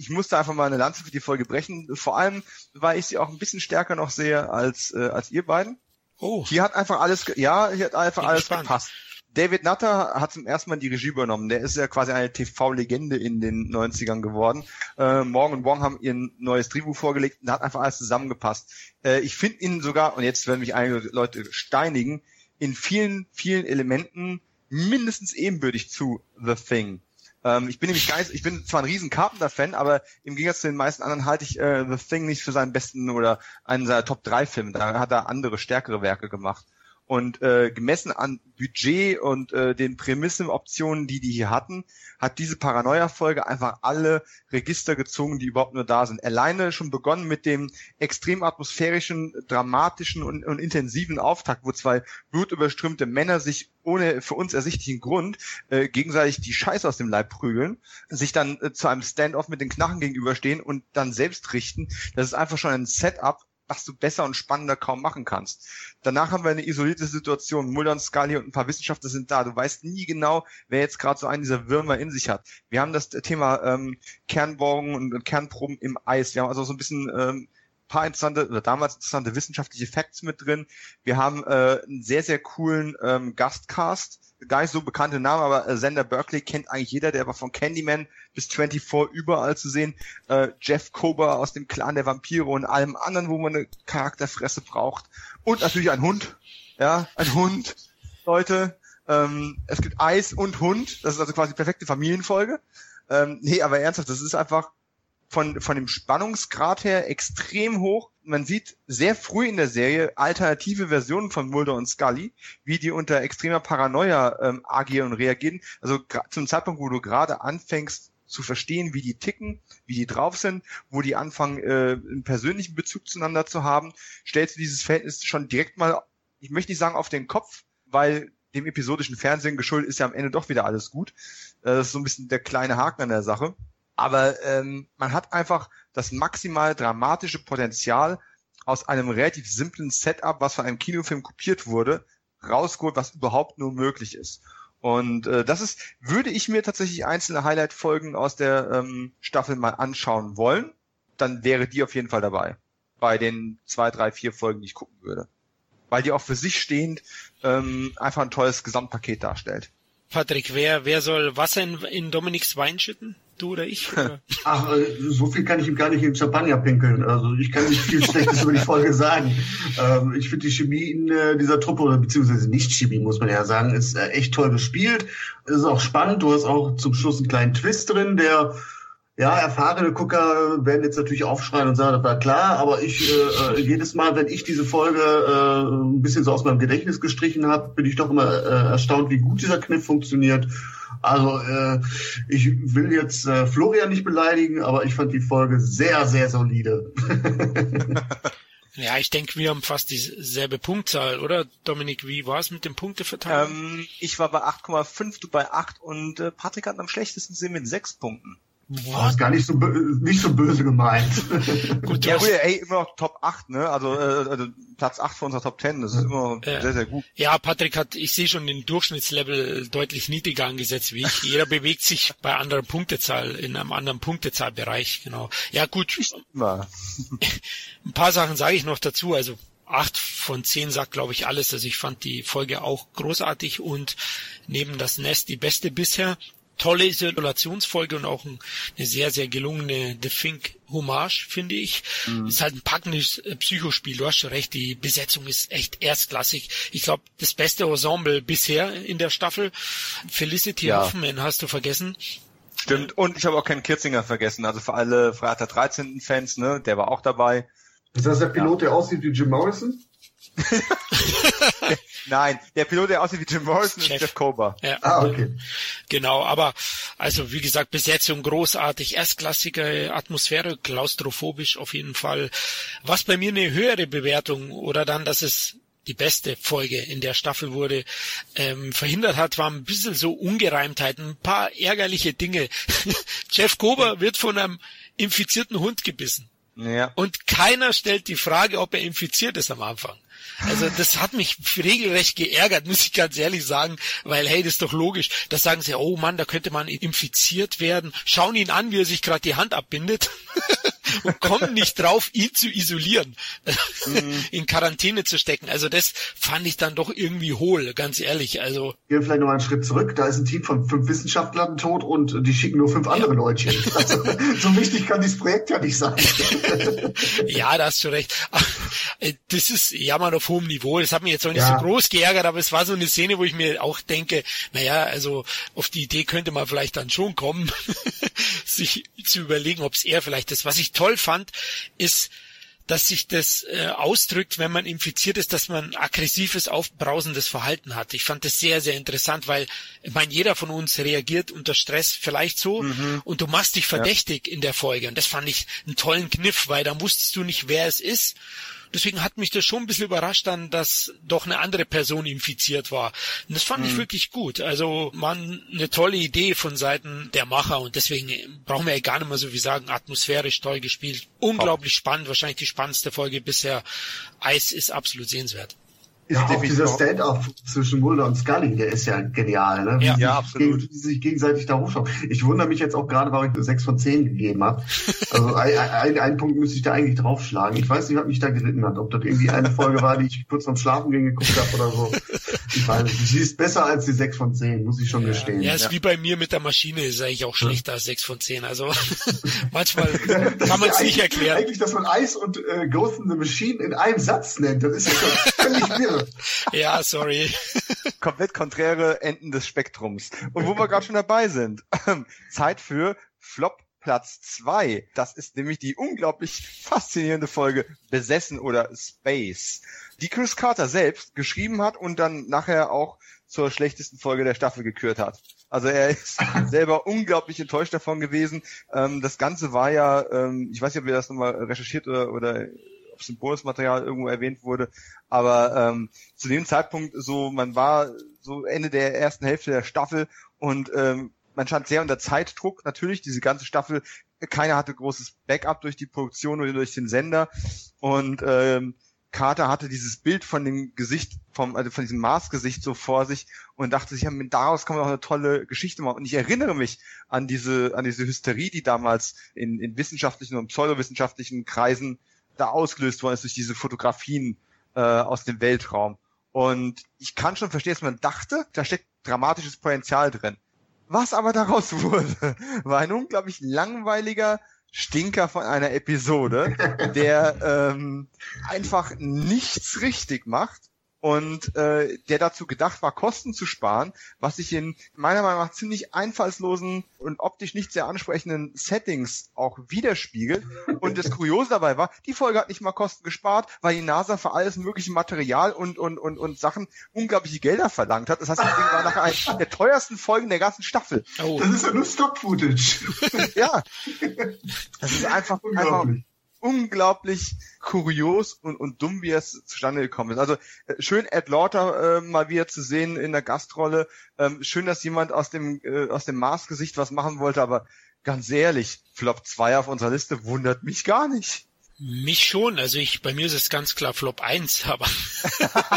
ich musste einfach mal eine Lanze für die Folge brechen. Vor allem, weil ich sie auch ein bisschen stärker noch sehe als, äh, als ihr beiden. Oh. Hier hat einfach alles, ja, hier hat einfach alles gespannt. gepasst. David Nutter hat zum ersten Mal die Regie übernommen. Der ist ja quasi eine TV-Legende in den 90ern geworden. Äh, Morgan und Wong haben ihr neues Drehbuch vorgelegt und da hat einfach alles zusammengepasst. Äh, ich finde ihn sogar, und jetzt werden mich einige Leute steinigen, in vielen, vielen Elementen mindestens ebenbürtig zu The Thing. Ähm, ich bin nämlich gar nicht, ich bin zwar ein riesen Carpenter-Fan, aber im Gegensatz zu den meisten anderen halte ich äh, The Thing nicht für seinen besten oder einen seiner Top 3 Filme. Da hat er andere, stärkere Werke gemacht. Und äh, gemessen an Budget und äh, den Prämissenoptionen, die die hier hatten, hat diese Paranoia-Folge einfach alle Register gezogen, die überhaupt nur da sind. Alleine schon begonnen mit dem extrem atmosphärischen, dramatischen und, und intensiven Auftakt, wo zwei blutüberströmte Männer sich ohne für uns ersichtlichen Grund äh, gegenseitig die Scheiße aus dem Leib prügeln, sich dann äh, zu einem Standoff mit den Knarren gegenüberstehen und dann selbst richten. Das ist einfach schon ein Setup, was du besser und spannender kaum machen kannst. Danach haben wir eine isolierte Situation. Mulder und Scully und ein paar Wissenschaftler sind da. Du weißt nie genau, wer jetzt gerade so einen dieser Würmer in sich hat. Wir haben das Thema ähm, Kernbohrungen und Kernproben im Eis. Wir haben also so ein bisschen ähm, paar interessante oder damals interessante wissenschaftliche Facts mit drin. Wir haben äh, einen sehr, sehr coolen ähm, Gastcast gar nicht so bekannte Namen, aber äh, Sender Berkeley kennt eigentlich jeder, der war von Candyman bis 24 überall zu sehen. Äh, Jeff Kober aus dem Clan der Vampire und allem anderen, wo man eine Charakterfresse braucht. Und natürlich ein Hund. Ja, ein Hund. Leute, ähm, es gibt Eis und Hund. Das ist also quasi perfekte Familienfolge. Ähm, nee, aber ernsthaft, das ist einfach von, von dem Spannungsgrad her extrem hoch. Man sieht sehr früh in der Serie alternative Versionen von Mulder und Scully, wie die unter extremer Paranoia ähm, agieren und reagieren. Also zum Zeitpunkt, wo du gerade anfängst zu verstehen, wie die ticken, wie die drauf sind, wo die anfangen, äh, einen persönlichen Bezug zueinander zu haben, stellst du dieses Verhältnis schon direkt mal, ich möchte nicht sagen auf den Kopf, weil dem episodischen Fernsehen geschuldet ist ja am Ende doch wieder alles gut. Äh, das ist so ein bisschen der kleine Haken an der Sache. Aber ähm, man hat einfach das maximal dramatische Potenzial aus einem relativ simplen Setup, was von einem Kinofilm kopiert wurde, rausgeholt, was überhaupt nur möglich ist. Und äh, das ist, würde ich mir tatsächlich einzelne Highlight-Folgen aus der ähm, Staffel mal anschauen wollen, dann wäre die auf jeden Fall dabei. Bei den zwei, drei, vier Folgen, die ich gucken würde. Weil die auch für sich stehend ähm, einfach ein tolles Gesamtpaket darstellt. Patrick, wer, wer soll Wasser in, in Dominiks Wein schütten? Du oder ich? <laughs> Oder? Ach, äh, so viel kann ich ihm gar nicht in Champagner pinkeln. Also ich kann nicht viel Schlechtes über die Folge sagen. Ähm, ich finde die Chemie in äh, dieser Truppe, oder beziehungsweise nicht Chemie, muss man ja sagen, ist äh, echt toll gespielt. Es ist auch spannend. Du hast auch zum Schluss einen kleinen Twist drin, der ja, erfahrene Gucker werden jetzt natürlich aufschreien und sagen, das war klar, aber ich äh, äh, jedes Mal, wenn ich diese Folge äh, ein bisschen so aus meinem Gedächtnis gestrichen habe, bin ich doch immer äh, erstaunt, wie gut dieser Kniff funktioniert. Also äh, ich will jetzt äh, Florian nicht beleidigen, aber ich fand die Folge sehr, sehr solide. <laughs> ja, ich denke, wir haben fast dieselbe Punktzahl, oder? Dominik, wie war es mit dem Punkteverteilung? Ähm, ich war bei 8,5, du bei 8 und äh, Patrick hat am schlechtesten Sinn mit 6 Punkten. Boah, ist gar nicht so, nicht so böse gemeint. <laughs> gut, ja, gut, ey, immer noch Top 8, ne? Also, äh, also Platz 8 von unserer Top 10, das ist immer äh, sehr, sehr gut. Ja, Patrick hat, ich sehe schon den Durchschnittslevel deutlich niedriger angesetzt wie ich. <laughs> Jeder bewegt sich bei anderer Punktezahl, in einem anderen Punktezahlbereich, genau. Ja, gut. <laughs> Ein paar Sachen sage ich noch dazu, also acht von zehn sagt, glaube ich, alles. Also ich fand die Folge auch großartig und neben das Nest die beste bisher tolle Isolationsfolge und auch eine sehr, sehr gelungene The Fink Hommage, finde ich. Mhm. Ist halt ein packendes äh, Psychospiel. Du hast schon recht, die Besetzung ist echt erstklassig. Ich glaube, das beste Ensemble bisher in der Staffel. Felicity ja. Hoffman hast du vergessen. Stimmt, und ich habe auch keinen Kirzinger vergessen. Also für alle Freitag 13. Fans, ne, der war auch dabei. Ist das der Pilot, ja. der aussieht wie Jim Morrison? <laughs> Nein, der Pilot, der aussieht wie Jim Morrison, Chef. ist Jeff Kober. Ja. Ah, okay. Genau, aber also wie gesagt, Besetzung großartig, erstklassige Atmosphäre, klaustrophobisch auf jeden Fall. Was bei mir eine höhere Bewertung oder dann, dass es die beste Folge in der Staffel wurde, ähm, verhindert hat, waren ein bisschen so Ungereimtheiten, ein paar ärgerliche Dinge. <laughs> Jeff Kober wird von einem infizierten Hund gebissen. Ja. Und keiner stellt die Frage, ob er infiziert ist am Anfang. Also das hat mich regelrecht geärgert, muss ich ganz ehrlich sagen, weil hey, das ist doch logisch. Da sagen sie, oh Mann, da könnte man infiziert werden. Schauen ihn an, wie er sich gerade die Hand abbindet <laughs> und kommen nicht drauf, ihn zu isolieren, mhm. in Quarantäne zu stecken. Also das fand ich dann doch irgendwie hohl, ganz ehrlich. Also gehen vielleicht noch mal einen Schritt zurück. Da ist ein Team von fünf Wissenschaftlern tot und die schicken nur fünf andere Leute hin. Also, so wichtig kann dieses Projekt ja nicht sein. <laughs> ja, da hast du recht. Äh, das ist Jammern auf hohem Niveau. Das hat mich jetzt auch nicht ja. so groß geärgert, aber es war so eine Szene, wo ich mir auch denke, naja, also auf die Idee könnte man vielleicht dann schon kommen, <laughs> sich zu überlegen, ob es eher vielleicht ist. Was ich toll fand, ist, dass sich das äh, ausdrückt, wenn man infiziert ist, dass man aggressives, aufbrausendes Verhalten hat. Ich fand das sehr, sehr interessant, weil ich meine, jeder von uns reagiert unter Stress vielleicht so mhm. und du machst dich verdächtig ja. in der Folge. Und das fand ich einen tollen Kniff, weil dann wusstest du nicht, wer es ist Deswegen hat mich das schon ein bisschen überrascht dann, dass doch eine andere Person infiziert war. Und das fand mhm. ich wirklich gut. Also man eine tolle Idee von Seiten der Macher und deswegen brauchen wir ja gar nicht mehr so viel sagen, atmosphärisch toll gespielt, unglaublich spannend, wahrscheinlich die spannendste Folge bisher. Eis ist absolut sehenswert ja, auch dieser Stand-up zwischen Mulder und Scully, der ist ja genial, ne? Ja, ja absolut. Gegen, die sich gegenseitig da hochschauen. Ich wundere mich jetzt auch gerade, warum ich sechs von zehn gegeben habe. Also <laughs> ein, ein, ein Punkt müsste ich da eigentlich draufschlagen. Ich weiß nicht, was mich da geritten hat. Ob das irgendwie eine Folge war, die ich kurz vorm Schlafen gehen geguckt habe oder so. Ich weiß nicht. Sie ist besser als die sechs von zehn, muss ich schon ja, gestehen. Ja, ist ja. wie bei mir mit der Maschine, ist eigentlich auch schlechter als sechs von zehn. Also <laughs> manchmal kann man es nicht erklären. Eigentlich, dass man Eis und äh, Ghost in the Machine in einem Satz nennt, das ist ja völlig <laughs> wirr. Ja, sorry. <laughs> Komplett konträre Enden des Spektrums. Und wo wir gerade schon dabei sind, <clears throat> Zeit für Flop Platz zwei. Das ist nämlich die unglaublich faszinierende Folge Besessen oder Space, die Chris Carter selbst geschrieben hat und dann nachher auch zur schlechtesten Folge der Staffel gekürt hat. Also er ist <laughs> selber unglaublich enttäuscht davon gewesen. Ähm, das Ganze war ja, ähm, ich weiß nicht, ob ihr das nochmal recherchiert oder, oder ob es im Bonusmaterial irgendwo erwähnt wurde, aber ähm, zu dem Zeitpunkt so, man war so Ende der ersten Hälfte der Staffel und ähm, man stand sehr unter Zeitdruck, natürlich, diese ganze Staffel, keiner hatte großes Backup durch die Produktion oder durch den Sender. Und ähm, Carter hatte dieses Bild von dem Gesicht, vom, also von diesem Mars-Gesicht so vor sich und dachte sich, ja, daraus kann man auch eine tolle Geschichte machen. Und ich erinnere mich an diese, an diese Hysterie, die damals in, in wissenschaftlichen und pseudowissenschaftlichen Kreisen da ausgelöst worden ist durch diese Fotografien äh, aus dem Weltraum. Und ich kann schon verstehen, dass man dachte, da steckt dramatisches Potenzial drin. Was aber daraus <laughs> wurde, war ein unglaublich langweiliger, Stinker von einer Episode, der ähm, einfach nichts richtig macht und äh, der dazu gedacht war, Kosten zu sparen, was sich in meiner Meinung nach ziemlich einfallslosen und optisch nicht sehr ansprechenden Settings auch widerspiegelt. Und das Kuriose dabei war, die Folge hat nicht mal Kosten gespart, weil die NASA für alles mögliche Material und und und und Sachen unglaubliche Gelder verlangt hat. Das heißt, das Ding war nachher eine der teuersten Folgen der ganzen Staffel. Oh. Das ist ja nur Stock-Footage. <laughs> ja. Das ist einfach, einfach unglaublich kurios und, und dumm, wie es zustande gekommen ist. Also äh, schön Ed Lauter äh, mal wieder zu sehen in der Gastrolle. Ähm, schön, dass jemand aus dem äh, aus dem Mars-Gesicht was machen wollte, aber ganz ehrlich, Flop 2 auf unserer Liste wundert mich gar nicht. Mich schon, also ich, bei mir ist es ganz klar Flop 1, aber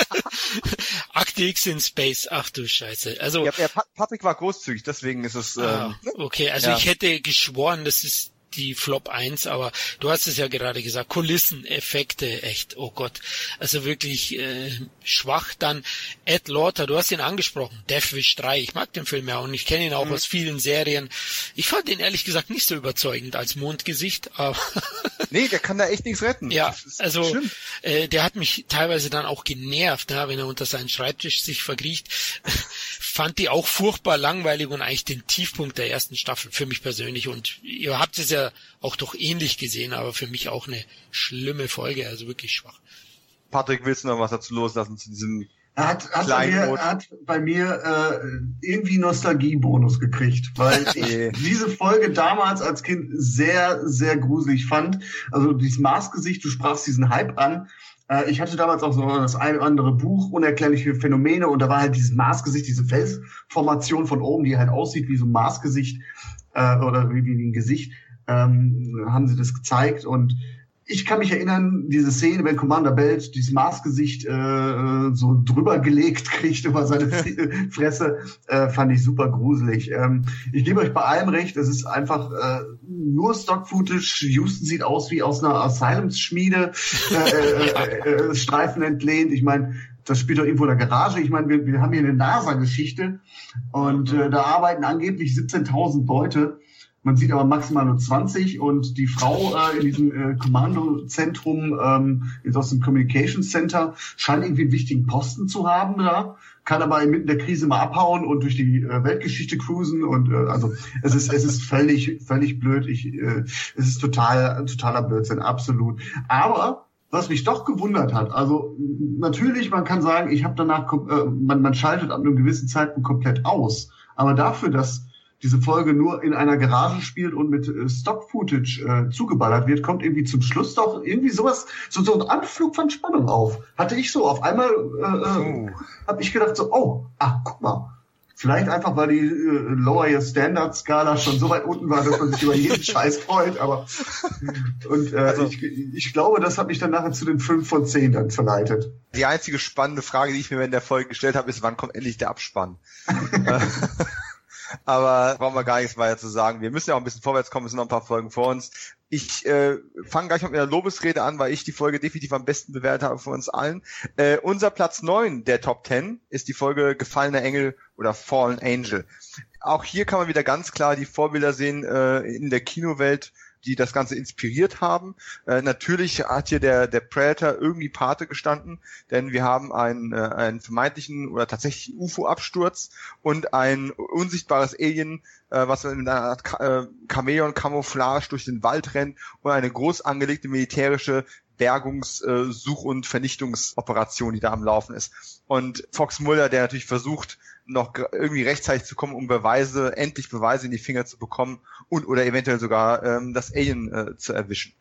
<laughs> Akte X in Space, ach du Scheiße. Also ja, Patrick war großzügig, deswegen ist es. Ah, ähm, okay, also ja. ich hätte geschworen, das ist die Flop 1, aber du hast es ja gerade gesagt, Kulisseneffekte, echt, oh Gott. Also wirklich äh, schwach. Dann Ed Lauter, du hast ihn angesprochen, Death Wish 3, ich mag den Film ja und ich kenne ihn auch mhm. aus vielen Serien. Ich fand ihn ehrlich gesagt nicht so überzeugend als Mondgesicht, <laughs> aber... nee, der kann da echt nichts retten. Ja, also äh, der hat mich teilweise dann auch genervt, ja, wenn er unter seinen Schreibtisch sich verkriecht. <laughs> fand die auch furchtbar langweilig und eigentlich den Tiefpunkt der ersten Staffel für mich persönlich. Und ihr habt es ja auch doch ähnlich gesehen, aber für mich auch eine schlimme Folge, also wirklich schwach. Patrick, willst du noch was dazu loslassen zu diesem er hat, hat, bei mir, er hat bei mir äh, irgendwie Nostalgiebonus gekriegt, weil <laughs> ich diese Folge damals als Kind sehr, sehr gruselig fand. Also dieses Maßgesicht, du sprachst diesen Hype an. Äh, ich hatte damals auch so das ein oder andere Buch, unerklärliche Phänomene, und da war halt dieses Maßgesicht, diese Felsformation von oben, die halt aussieht wie so ein Maßgesicht äh, oder wie, wie ein Gesicht ähm, haben sie das gezeigt und ich kann mich erinnern, diese Szene, wenn Commander Belt dieses Maßgesicht äh, so drüber gelegt kriegt über seine <laughs> Fresse, äh, fand ich super gruselig. Ähm, ich gebe euch bei allem recht, es ist einfach äh, nur Stock-Footage. Houston sieht aus wie aus einer Asylums-Schmiede, äh, äh, <laughs> äh, Streifen entlehnt. Ich meine, das spielt doch irgendwo in der Garage. Ich meine, wir, wir haben hier eine NASA-Geschichte und äh, da arbeiten angeblich 17.000 Leute. Man sieht aber maximal nur 20 und die Frau äh, in diesem äh, Kommandozentrum, ähm, ist aus dem Communication Center, scheint irgendwie einen wichtigen Posten zu haben da, kann aber inmitten der Krise mal abhauen und durch die äh, Weltgeschichte cruisen und äh, also es ist es ist völlig völlig blöd. Ich äh, es ist total totaler Blödsinn, absolut. Aber was mich doch gewundert hat, also natürlich, man kann sagen, ich habe danach, äh, man, man schaltet ab einem gewissen Zeitpunkt komplett aus, aber dafür, dass diese Folge nur in einer Garage spielt und mit äh, Stock-Footage äh, zugeballert wird, kommt irgendwie zum Schluss doch irgendwie sowas, so, so ein Anflug von Spannung auf. Hatte ich so. Auf einmal äh, äh, habe ich gedacht so, oh, ach, guck mal. Vielleicht einfach, weil die äh, Lower Your Standard Skala schon so weit unten war, dass man sich über jeden <laughs> Scheiß freut, aber und äh, also, ich, ich glaube, das hat mich dann nachher zu den 5 von 10 dann verleitet. Die einzige spannende Frage, die ich mir in der Folge gestellt habe, ist, wann kommt endlich der Abspann? <laughs> <laughs> Aber brauchen wir gar nichts weiter zu sagen. Wir müssen ja auch ein bisschen vorwärts kommen, es sind noch ein paar Folgen vor uns. Ich äh, fange gleich mit einer Lobesrede an, weil ich die Folge definitiv am besten bewertet habe von uns allen. Äh, unser Platz neun der Top Ten ist die Folge Gefallener Engel oder Fallen Angel. Auch hier kann man wieder ganz klar die Vorbilder sehen äh, in der Kinowelt die das Ganze inspiriert haben. Äh, natürlich hat hier der, der Predator irgendwie Pate gestanden, denn wir haben einen, äh, einen vermeintlichen oder tatsächlich UFO-Absturz und ein unsichtbares Alien, äh, was mit einer Art äh, Chameleon-Camouflage durch den Wald rennt und eine groß angelegte militärische Bergungs-, äh, und Vernichtungsoperation, die da am Laufen ist. Und Fox Muller, der natürlich versucht, noch irgendwie rechtzeitig zu kommen, um Beweise, endlich Beweise in die Finger zu bekommen und oder eventuell sogar ähm, das Alien äh, zu erwischen.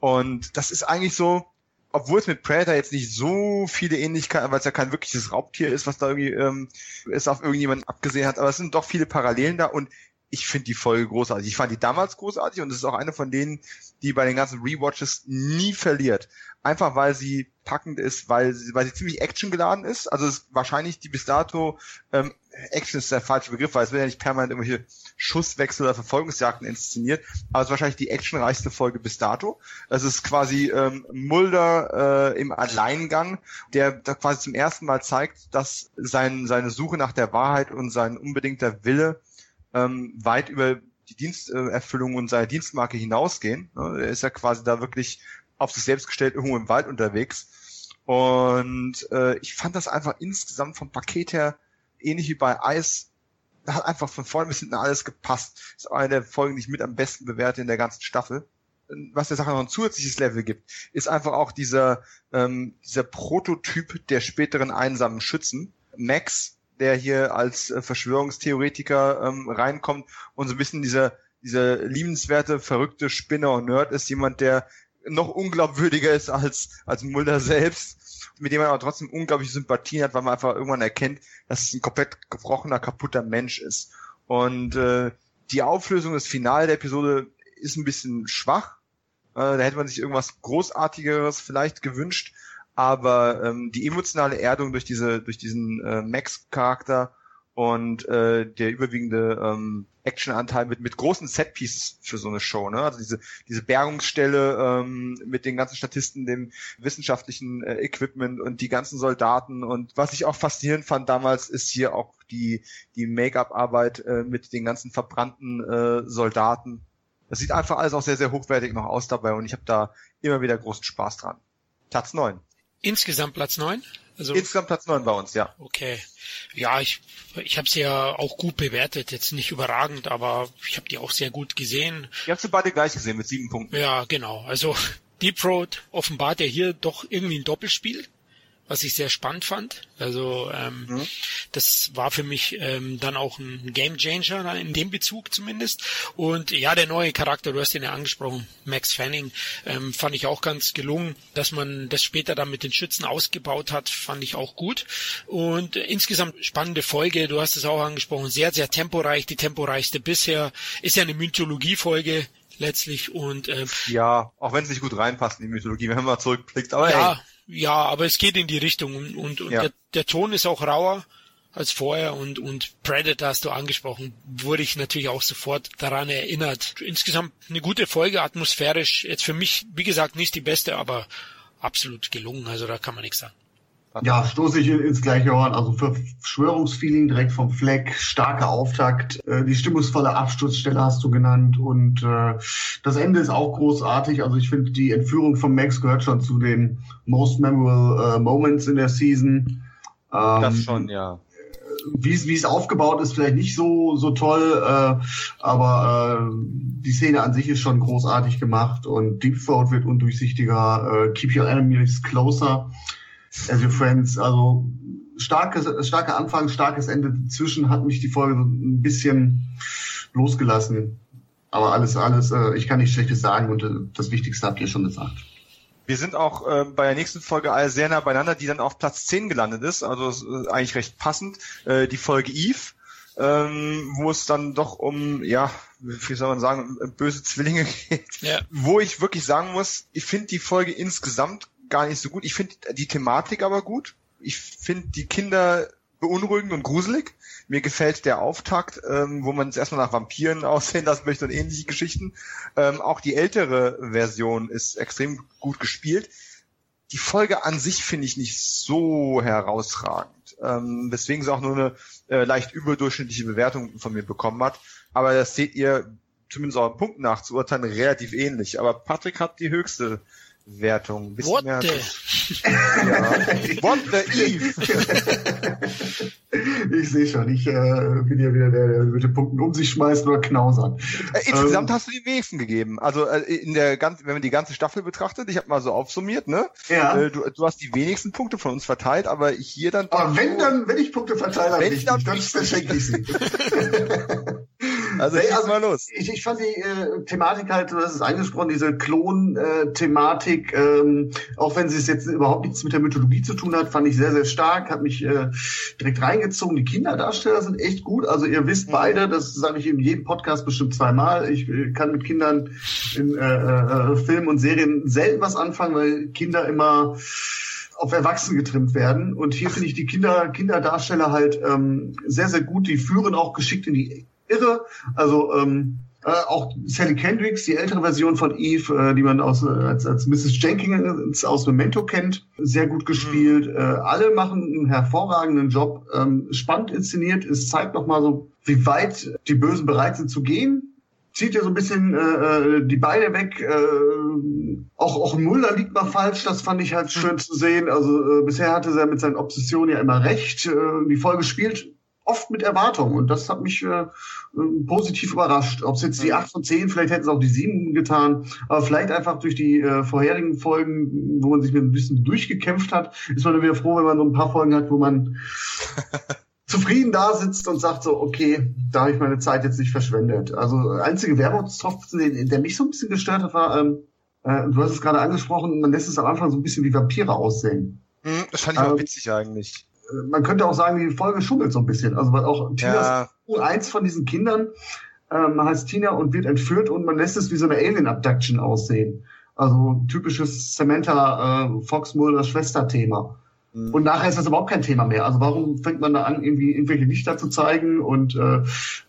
Und das ist eigentlich so, obwohl es mit Predator jetzt nicht so viele Ähnlichkeiten, weil es ja kein wirkliches Raubtier ist, was da irgendwie ähm, es auf irgendjemanden abgesehen hat, aber es sind doch viele Parallelen da und ich finde die Folge großartig. Ich fand die damals großartig und es ist auch eine von denen, die bei den ganzen Rewatches nie verliert. Einfach weil sie packend ist, weil sie, weil sie ziemlich actiongeladen ist. Also es ist wahrscheinlich die bis dato, ähm, Action ist der falsche Begriff, weil es wird ja nicht permanent irgendwelche Schusswechsel oder Verfolgungsjagden inszeniert, aber es ist wahrscheinlich die actionreichste Folge bis dato. Es ist quasi ähm, Mulder äh, im Alleingang, der da quasi zum ersten Mal zeigt, dass sein, seine Suche nach der Wahrheit und sein unbedingter Wille ähm, weit über die Diensterfüllung und seine Dienstmarke hinausgehen. Er ist ja quasi da wirklich auf sich selbst gestellt irgendwo im Wald unterwegs. Und äh, ich fand das einfach insgesamt vom Paket her ähnlich wie bei Eis. Da hat einfach von vorne bis hinten alles gepasst. Ist eine der Folgen, die ich mit am besten bewerte in der ganzen Staffel. Was der Sache noch ein zusätzliches Level gibt, ist einfach auch dieser, ähm, dieser Prototyp der späteren einsamen Schützen. Max, der hier als äh, Verschwörungstheoretiker ähm, reinkommt und so ein bisschen dieser, dieser liebenswerte, verrückte Spinner und Nerd ist, jemand, der noch unglaubwürdiger ist als, als Mulder selbst, mit dem man aber trotzdem unglaublich Sympathien hat, weil man einfach irgendwann erkennt, dass es ein komplett gebrochener, kaputter Mensch ist. Und äh, die Auflösung, das Finale der Episode ist ein bisschen schwach. Äh, da hätte man sich irgendwas Großartigeres vielleicht gewünscht aber ähm, die emotionale Erdung durch diese durch diesen äh, Max-Charakter und äh, der überwiegende ähm, Action-Anteil mit mit großen Setpieces für so eine Show, ne? Also diese diese Bergungsstelle ähm, mit den ganzen Statisten, dem wissenschaftlichen äh, Equipment und die ganzen Soldaten und was ich auch faszinierend fand damals ist hier auch die die Make-up-Arbeit äh, mit den ganzen verbrannten äh, Soldaten. Das sieht einfach alles auch sehr sehr hochwertig noch aus dabei und ich habe da immer wieder großen Spaß dran. Platz neun. Insgesamt Platz neun? Also, Insgesamt Platz neun bei uns, ja. Okay. Ja, ich, ich habe sie ja auch gut bewertet. Jetzt nicht überragend, aber ich habe die auch sehr gut gesehen. Ihr habt sie beide gleich gesehen mit sieben Punkten. Ja, genau. Also <laughs> Deep Road offenbart ja hier doch irgendwie ein Doppelspiel was ich sehr spannend fand. Also ähm, mhm. das war für mich ähm, dann auch ein Game Changer in dem Bezug zumindest. Und ja, der neue Charakter, du hast ihn ja angesprochen, Max Fanning, ähm, fand ich auch ganz gelungen, dass man das später dann mit den Schützen ausgebaut hat, fand ich auch gut. Und insgesamt spannende Folge, du hast es auch angesprochen, sehr, sehr temporeich, die temporeichste bisher, ist ja eine Mythologie-Folge letztlich und ähm, ja, auch wenn es nicht gut reinpasst in die Mythologie, wenn man mal zurückblickt, aber ja, hey. Ja, aber es geht in die Richtung und, und, und ja. der, der Ton ist auch rauer als vorher und, und Predator hast du angesprochen, wurde ich natürlich auch sofort daran erinnert. Insgesamt eine gute Folge, atmosphärisch, jetzt für mich, wie gesagt, nicht die beste, aber absolut gelungen, also da kann man nichts sagen. Ja, stoße ich ins gleiche Horn. Also Verschwörungsfeeling direkt vom Fleck, starker Auftakt, äh, die stimmungsvolle Absturzstelle hast du genannt und äh, das Ende ist auch großartig. Also ich finde, die Entführung von Max gehört schon zu den most memorable äh, Moments in der Season. Ähm, das schon, ja. Wie es aufgebaut ist, vielleicht nicht so so toll, äh, aber äh, die Szene an sich ist schon großartig gemacht und Deep Throat wird undurchsichtiger. Äh, Keep Your Enemies Closer as your friends. Also starkes, starker Anfang, starkes Ende. Zwischen hat mich die Folge ein bisschen losgelassen. Aber alles, alles, äh, ich kann nichts Schlechtes sagen und äh, das Wichtigste habt ihr schon gesagt. Wir sind auch äh, bei der nächsten Folge alle sehr nah beieinander, die dann auf Platz 10 gelandet ist. Also ist eigentlich recht passend. Äh, die Folge Eve, ähm, wo es dann doch um, ja, wie soll man sagen, böse Zwillinge <laughs> geht. Ja. Wo ich wirklich sagen muss, ich finde die Folge insgesamt gar nicht so gut. Ich finde die Thematik aber gut. Ich finde die Kinder beunruhigend und gruselig. Mir gefällt der Auftakt, ähm, wo man es erstmal nach Vampiren <laughs> aussehen lassen möchte und ähnliche Geschichten. Ähm, auch die ältere Version ist extrem gut gespielt. Die Folge an sich finde ich nicht so herausragend, ähm, weswegen sie auch nur eine äh, leicht überdurchschnittliche Bewertung von mir bekommen hat. Aber das seht ihr zumindest auch Punkten nach zu urteilen relativ ähnlich. Aber Patrick hat die höchste Wertung. Bisschen What mehr the? Ja. What the Eve? ich sehe schon, ich äh, bin ja wieder der, der mit den Punkten um sich schmeißt oder knausern. Äh, insgesamt ähm, hast du die wenigsten gegeben. Also äh, in der ganzen, wenn man die ganze Staffel betrachtet, ich habe mal so aufsummiert, ne? Ja. Äh, du, du hast die wenigsten Punkte von uns verteilt, aber hier dann. Aber wenn dann, wenn ich Punkte verteile, wenn ich dann, dann verschenke ich sie. <laughs> Also, nee, also mal los. Ich, ich fand die äh, Thematik halt, du hast es angesprochen, diese Klon-Thematik, äh, ähm, auch wenn sie es jetzt überhaupt nichts mit der Mythologie zu tun hat, fand ich sehr, sehr stark, hat mich äh, direkt reingezogen. Die Kinderdarsteller sind echt gut. Also ihr wisst mhm. beide, das sage ich in jedem Podcast bestimmt zweimal, ich äh, kann mit Kindern in äh, äh, Filmen und Serien selten was anfangen, weil Kinder immer auf Erwachsene getrimmt werden. Und hier finde ich die Kinder, Kinderdarsteller halt ähm, sehr, sehr gut. Die führen auch geschickt in die Irre. Also ähm, äh, auch Sally Kendricks, die ältere Version von Eve, äh, die man aus, äh, als, als Mrs. Jenkins aus Memento kennt, sehr gut gespielt. Mhm. Äh, alle machen einen hervorragenden Job, ähm, spannend inszeniert. Es zeigt nochmal so, wie weit die Bösen bereit sind zu gehen zieht ja so ein bisschen äh, äh, die Beine weg. Äh, auch, auch Mulder liegt mal falsch, das fand ich halt schön zu sehen. Also äh, bisher hatte er mit seinen Obsessionen ja immer recht. Äh, die Folge spielt oft mit Erwartungen und das hat mich äh, positiv überrascht. Ob es jetzt die 8 von 10, vielleicht hätten es auch die 7 getan, aber vielleicht einfach durch die äh, vorherigen Folgen, wo man sich mit ein bisschen durchgekämpft hat, ist man dann wieder froh, wenn man so ein paar Folgen hat, wo man <laughs> zufrieden da sitzt und sagt so, okay, da habe ich meine Zeit jetzt nicht verschwendet. Also einzige Werbungstropfen, der mich so ein bisschen gestört hat, war, ähm, äh, du hast es gerade angesprochen, man lässt es am Anfang so ein bisschen wie Vampire aussehen. Hm, das fand ich ähm, witzig eigentlich. Man könnte auch sagen, die Folge schummelt so ein bisschen. Also weil auch Tinas ja. eins von diesen Kindern ähm, heißt Tina und wird entführt und man lässt es wie so eine Alien-Abduction aussehen. Also typisches Samantha äh, Fox Mulder Schwester-Thema. Mhm. Und nachher ist das überhaupt kein Thema mehr. Also warum fängt man da an, irgendwie irgendwelche Lichter zu zeigen und äh,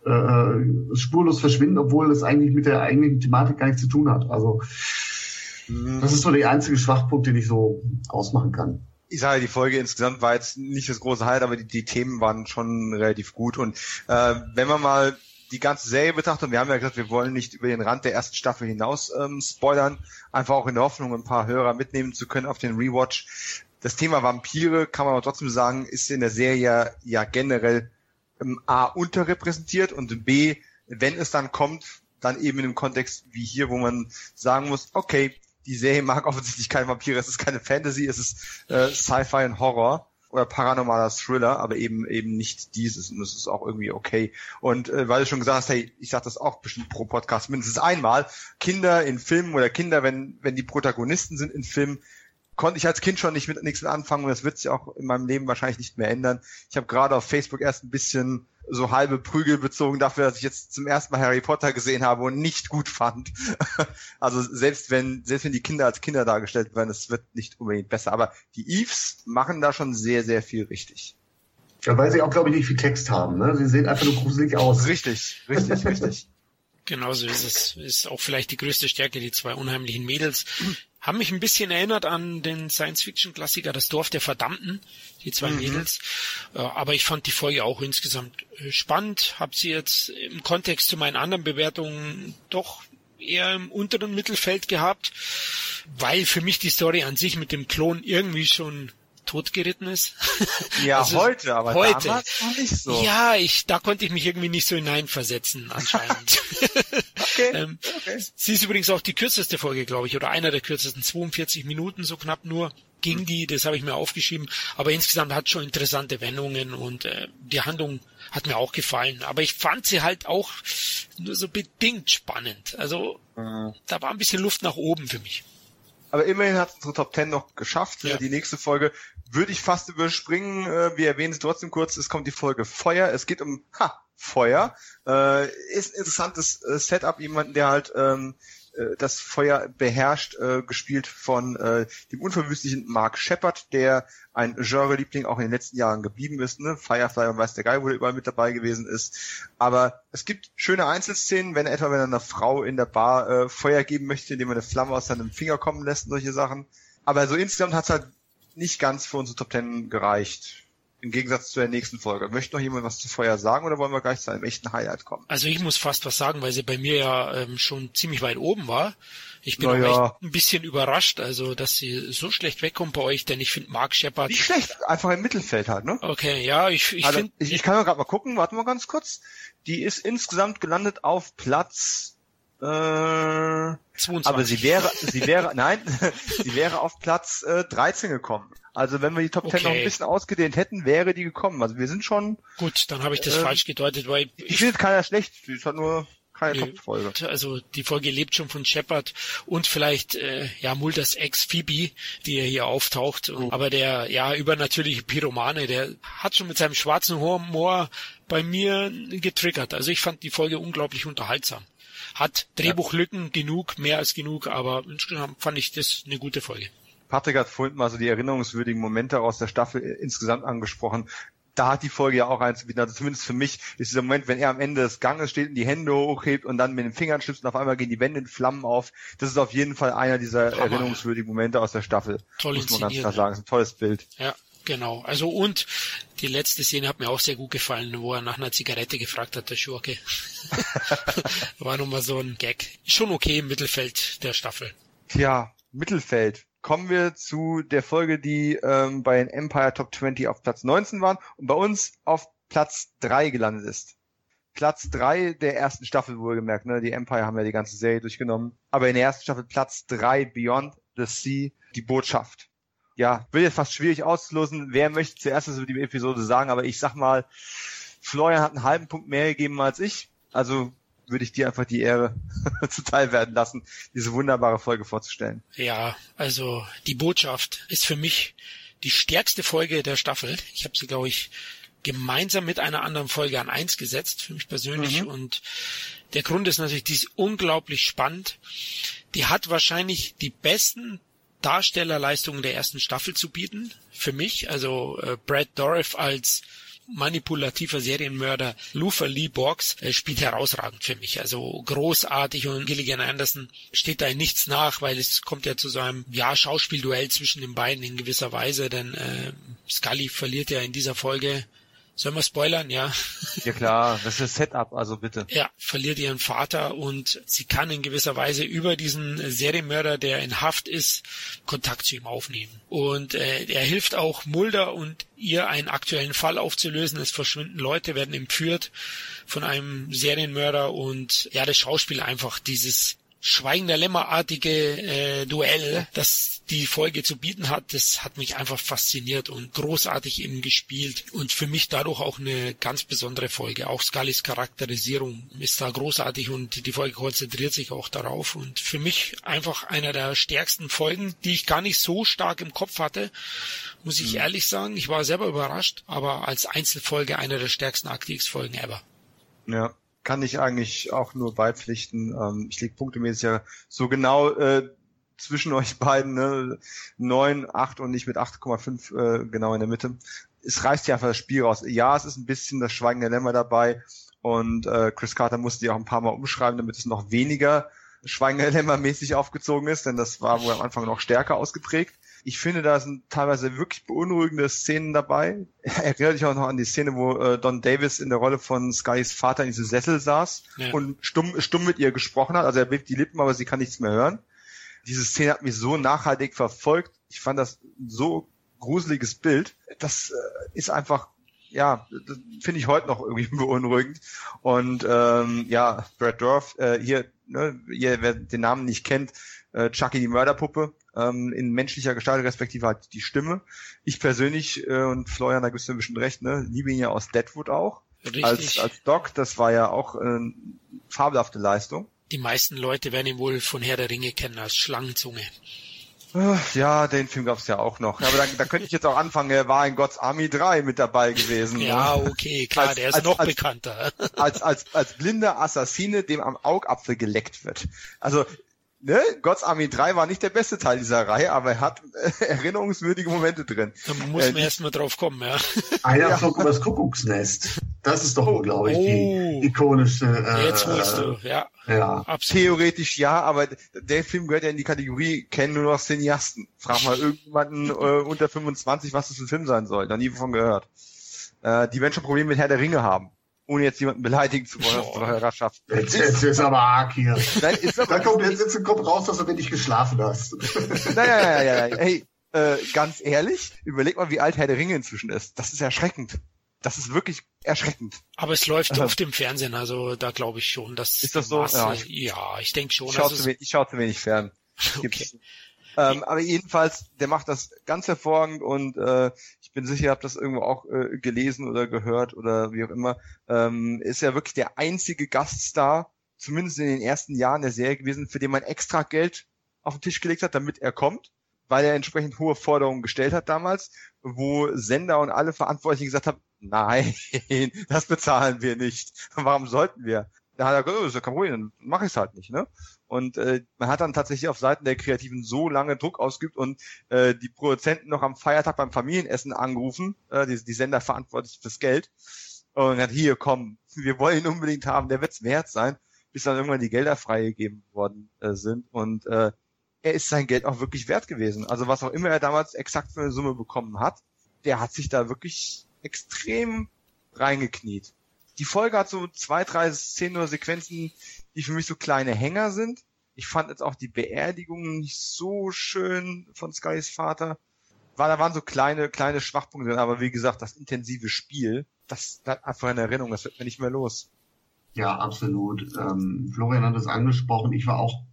äh, spurlos verschwinden, obwohl das eigentlich mit der eigentlichen Thematik gar nichts zu tun hat. Also mhm. das ist so der einzige Schwachpunkt, den ich so ausmachen kann. Ich sage, die Folge insgesamt war jetzt nicht das große Halt, aber die, die Themen waren schon relativ gut. Und äh, wenn man mal die ganze Serie betrachtet, und wir haben ja gesagt, wir wollen nicht über den Rand der ersten Staffel hinaus ähm, spoilern, einfach auch in der Hoffnung, ein paar Hörer mitnehmen zu können auf den Rewatch das Thema Vampire, kann man aber trotzdem sagen, ist in der Serie ja generell ähm, A unterrepräsentiert und B, wenn es dann kommt, dann eben in einem Kontext wie hier, wo man sagen muss, okay, die Serie mag offensichtlich keine Vampire, es ist keine Fantasy, es ist äh, Sci-Fi und Horror oder paranormaler Thriller, aber eben eben nicht dieses und das ist auch irgendwie okay. Und äh, weil du schon gesagt hast, hey, ich sag das auch bestimmt pro Podcast mindestens einmal, Kinder in Filmen oder Kinder, wenn wenn die Protagonisten sind in Filmen, konnte ich als Kind schon nicht mit nichts anfangen und das wird sich auch in meinem Leben wahrscheinlich nicht mehr ändern. Ich habe gerade auf Facebook erst ein bisschen so halbe Prügel bezogen dafür, dass ich jetzt zum ersten Mal Harry Potter gesehen habe und nicht gut fand. <laughs> also selbst wenn, selbst wenn die Kinder als Kinder dargestellt werden, es wird nicht unbedingt besser. Aber die Eves machen da schon sehr, sehr viel richtig. Ja, weil sie auch, glaube ich, nicht viel Text haben. Ne? Sie sehen einfach nur gruselig aus. Richtig, richtig, richtig. <laughs> Genauso ist es. Ist auch vielleicht die größte Stärke, die zwei unheimlichen Mädels. Haben mich ein bisschen erinnert an den Science-Fiction-Klassiker Das Dorf der Verdammten, die zwei mhm. Mädels. Äh, aber ich fand die Folge auch insgesamt äh, spannend. Hab sie jetzt im Kontext zu meinen anderen Bewertungen doch eher im unteren Mittelfeld gehabt, weil für mich die Story an sich mit dem Klon irgendwie schon totgeritten ist. Ja, <laughs> also heute, aber heute. damals war nicht so. Ja, ich, da konnte ich mich irgendwie nicht so hineinversetzen, anscheinend. <laughs> okay, ähm, okay. Sie ist übrigens auch die kürzeste Folge, glaube ich, oder einer der kürzesten, 42 Minuten, so knapp nur ging die, das habe ich mir aufgeschrieben, aber insgesamt hat schon interessante Wendungen und äh, die Handlung hat mir auch gefallen, aber ich fand sie halt auch nur so bedingt spannend. Also mhm. da war ein bisschen Luft nach oben für mich. Aber immerhin hat unsere Top 10 noch geschafft. Ja. Die nächste Folge würde ich fast überspringen. Äh, wir erwähnen es trotzdem kurz. Es kommt die Folge Feuer. Es geht um ha, Feuer. Äh, ist ein interessantes äh, Setup. Jemanden, der halt ähm, äh, das Feuer beherrscht, äh, gespielt von äh, dem unverwüstlichen Mark Shepard, der ein Genre-Liebling auch in den letzten Jahren geblieben ist. Ne? Firefly und weiß der Geil, wo er überall mit dabei gewesen ist. Aber es gibt schöne Einzelszenen, wenn etwa wenn er einer Frau in der Bar äh, Feuer geben möchte, indem er eine Flamme aus seinem Finger kommen lässt und solche Sachen. Aber so insgesamt hat es halt nicht ganz für unsere Top Ten gereicht. Im Gegensatz zu der nächsten Folge. Möchte noch jemand was zu Feuer sagen oder wollen wir gleich zu einem echten Highlight kommen? Also ich muss fast was sagen, weil sie bei mir ja ähm, schon ziemlich weit oben war. Ich bin naja. auch echt ein bisschen überrascht, also dass sie so schlecht wegkommt bei euch, denn ich finde Mark Shepard. Nicht schlecht, einfach im Mittelfeld halt, ne? Okay, ja, ich, ich also, finde. Ich, ich kann mal gerade mal gucken, warten wir ganz kurz. Die ist insgesamt gelandet auf Platz Äh, 22. Aber sie wäre, sie wäre, nein, <laughs> sie wäre auf Platz äh, 13 gekommen. Also wenn wir die Top okay. 10 noch ein bisschen ausgedehnt hätten, wäre die gekommen. Also wir sind schon. Gut, dann habe ich das äh, falsch gedeutet, weil ich, ich finde keiner schlecht. Sie ist halt nur keine nee, Top-Folge. Also die Folge lebt schon von Shepard und vielleicht äh, ja Mulders Ex Phoebe, die hier auftaucht. Oh. Aber der ja übernatürliche Pyromane, der hat schon mit seinem schwarzen Humor bei mir getriggert. Also ich fand die Folge unglaublich unterhaltsam. Hat Drehbuchlücken genug, mehr als genug, aber insgesamt fand ich das eine gute Folge. Patrick hat vorhin mal so die erinnerungswürdigen Momente aus der Staffel insgesamt angesprochen da hat die Folge ja auch eins zu bieten. Also zumindest für mich ist dieser Moment, wenn er am Ende des Ganges steht und die Hände hochhebt und dann mit den Fingern schnipst und auf einmal gehen die Wände in Flammen auf. Das ist auf jeden Fall einer dieser Hammer. erinnerungswürdigen Momente aus der Staffel. Toll muss man ganz klar sagen. Das ist ein tolles Bild. Ja. Genau, also und die letzte Szene hat mir auch sehr gut gefallen, wo er nach einer Zigarette gefragt hat, der Schurke. <laughs> War nochmal so ein Gag. Schon okay im Mittelfeld der Staffel. Tja, Mittelfeld. Kommen wir zu der Folge, die ähm, bei den Empire Top 20 auf Platz 19 waren und bei uns auf Platz 3 gelandet ist. Platz 3 der ersten Staffel wohlgemerkt, ne? Die Empire haben ja die ganze Serie durchgenommen. Aber in der ersten Staffel Platz 3 Beyond the Sea, die Botschaft ja, wird jetzt fast schwierig auszulosen, wer möchte zuerst was über die Episode sagen, aber ich sag mal, Florian hat einen halben Punkt mehr gegeben als ich, also würde ich dir einfach die Ehre <laughs> zuteil werden lassen, diese wunderbare Folge vorzustellen. Ja, also die Botschaft ist für mich die stärkste Folge der Staffel. Ich habe sie, glaube ich, gemeinsam mit einer anderen Folge an eins gesetzt, für mich persönlich. Mhm. Und der Grund ist natürlich, die ist unglaublich spannend. Die hat wahrscheinlich die besten Darstellerleistungen der ersten Staffel zu bieten. Für mich, also äh, Brad Dourif als manipulativer Serienmörder Luther Lee Borgs äh, spielt herausragend für mich. Also großartig und Gilligan Anderson steht da in nichts nach, weil es kommt ja zu so einem ja, Schauspielduell zwischen den beiden in gewisser Weise, denn äh, Scully verliert ja in dieser Folge Sollen wir spoilern? Ja. Ja klar, das ist Setup, also bitte. Ja, verliert ihren Vater und sie kann in gewisser Weise über diesen Serienmörder, der in Haft ist, Kontakt zu ihm aufnehmen. Und äh, er hilft auch Mulder und ihr einen aktuellen Fall aufzulösen. Es verschwinden Leute, werden entführt von einem Serienmörder und ja, das Schauspiel einfach dieses schweigender Lämmerartige äh, Duell, das die Folge zu bieten hat, das hat mich einfach fasziniert und großartig eben gespielt und für mich dadurch auch eine ganz besondere Folge. Auch Scullys Charakterisierung ist da großartig und die Folge konzentriert sich auch darauf und für mich einfach einer der stärksten Folgen, die ich gar nicht so stark im Kopf hatte, muss ich mhm. ehrlich sagen. Ich war selber überrascht, aber als Einzelfolge einer der stärksten Aktivfolgen ever. Ja, kann ich eigentlich auch nur beipflichten. Ähm, ich lege punktemäßig ja so genau äh, zwischen euch beiden, ne? 9, 8 und nicht mit 8,5 äh, genau in der Mitte. Es reißt ja einfach das Spiel raus. Ja, es ist ein bisschen das Schweigen der Lämmer dabei und äh, Chris Carter musste ja auch ein paar Mal umschreiben, damit es noch weniger Schweigen der Lämmer mäßig aufgezogen ist, denn das war wohl am Anfang noch stärker ausgeprägt. Ich finde, da sind teilweise wirklich beunruhigende Szenen dabei. <laughs> Erinnere dich auch noch an die Szene, wo äh, Don Davis in der Rolle von Skys Vater in diesem Sessel saß ja. und stumm, stumm mit ihr gesprochen hat. Also er bewegt die Lippen, aber sie kann nichts mehr hören. Diese Szene hat mich so nachhaltig verfolgt. Ich fand das so gruseliges Bild. Das äh, ist einfach ja, finde ich heute noch irgendwie <laughs> beunruhigend. Und ähm, ja, Brad Dorf, äh, hier, ne, ihr, wer den Namen nicht kennt, äh, Chucky die Mörderpuppe, ähm, in menschlicher Gestalt, respektive halt die Stimme. Ich persönlich, äh, und Florian, da gibt's mir bestimmt recht, ne, liebe ihn ja aus Deadwood auch. Richtig. Als, als Doc, das war ja auch äh, fabelhafte Leistung. Die meisten Leute werden ihn wohl von Herr der Ringe kennen als Schlangenzunge. Ja, den Film gab's ja auch noch. Aber da, da könnte ich jetzt auch anfangen, er war in God's Army 3 mit dabei gewesen. Ja, okay, klar, als, der ist als, noch als, bekannter. Als, als, als blinder Assassine, dem am Augapfel geleckt wird. Also ne, God's Army 3 war nicht der beste Teil dieser Reihe, aber er hat äh, erinnerungswürdige Momente drin. Da muss äh, man erst mal drauf kommen, ja. Einer ja. flog übers Kuckucksnest. Das ist doch, glaube ich, oh. die ikonische. Äh, Jetzt holst du, ja. Ja. Absolut. Theoretisch ja, aber der Film gehört ja in die Kategorie, kennen nur noch Cineasten. Frag mal irgendjemanden äh, unter 25, was das für ein Film sein soll. Da nie davon gehört. Äh, die werden schon Probleme mit Herr der Ringe haben ohne jetzt jemanden beleidigen zu wollen eurer Hörerschaft. Jetzt, jetzt ist aber arg hier. Nein, ist aber, Dann kommt jetzt, jetzt kommt raus, dass du wenig geschlafen hast. Naja, ja, ja, ja. Hey, äh, ganz ehrlich, überleg mal, wie alt Herr der Ringe inzwischen ist. Das ist erschreckend. das ist wirklich erschreckend. Aber es läuft also, oft im Fernsehen, also da glaube ich schon, dass ist das so? Masse, ja, ich, ja, ich denke schon. Ich schaue, zu wenig, ich schaue zu wenig fern. <laughs> Okay. Ähm, aber jedenfalls, der macht das ganz hervorragend und äh, ich bin sicher, ihr habt das irgendwo auch äh, gelesen oder gehört oder wie auch immer. Ähm, ist ja wirklich der einzige Gaststar, zumindest in den ersten Jahren der Serie gewesen, für den man extra Geld auf den Tisch gelegt hat, damit er kommt, weil er entsprechend hohe Forderungen gestellt hat damals, wo Sender und alle Verantwortlichen gesagt haben, <laughs> nein, das bezahlen wir nicht. Warum sollten wir? Da hat er gesagt, oh, ist ja kein Problem, dann mache ich es halt nicht. Ne? Und äh, man hat dann tatsächlich auf Seiten der Kreativen so lange Druck ausgeübt und äh, die Produzenten noch am Feiertag beim Familienessen angerufen, äh, die, die Sender verantwortlich fürs Geld. Und hat hier, komm, <laughs> wir wollen ihn unbedingt haben, der wird's wert sein, bis dann irgendwann die Gelder freigegeben worden äh, sind. Und äh, er ist sein Geld auch wirklich wert gewesen. Also was auch immer er damals exakt für eine Summe bekommen hat, der hat sich da wirklich extrem reingekniet. Die Folge hat so zwei, drei Szenen oder Sequenzen, die für mich so kleine Hänger sind. Ich fand jetzt auch die Beerdigung nicht so schön von Skys Vater. War, da waren so kleine, kleine Schwachpunkte drin, aber wie gesagt, das intensive Spiel, das bleibt einfach in Erinnerung, das wird mir nicht mehr los. Ja, absolut. Ähm, Florian hat es angesprochen. Ich war auch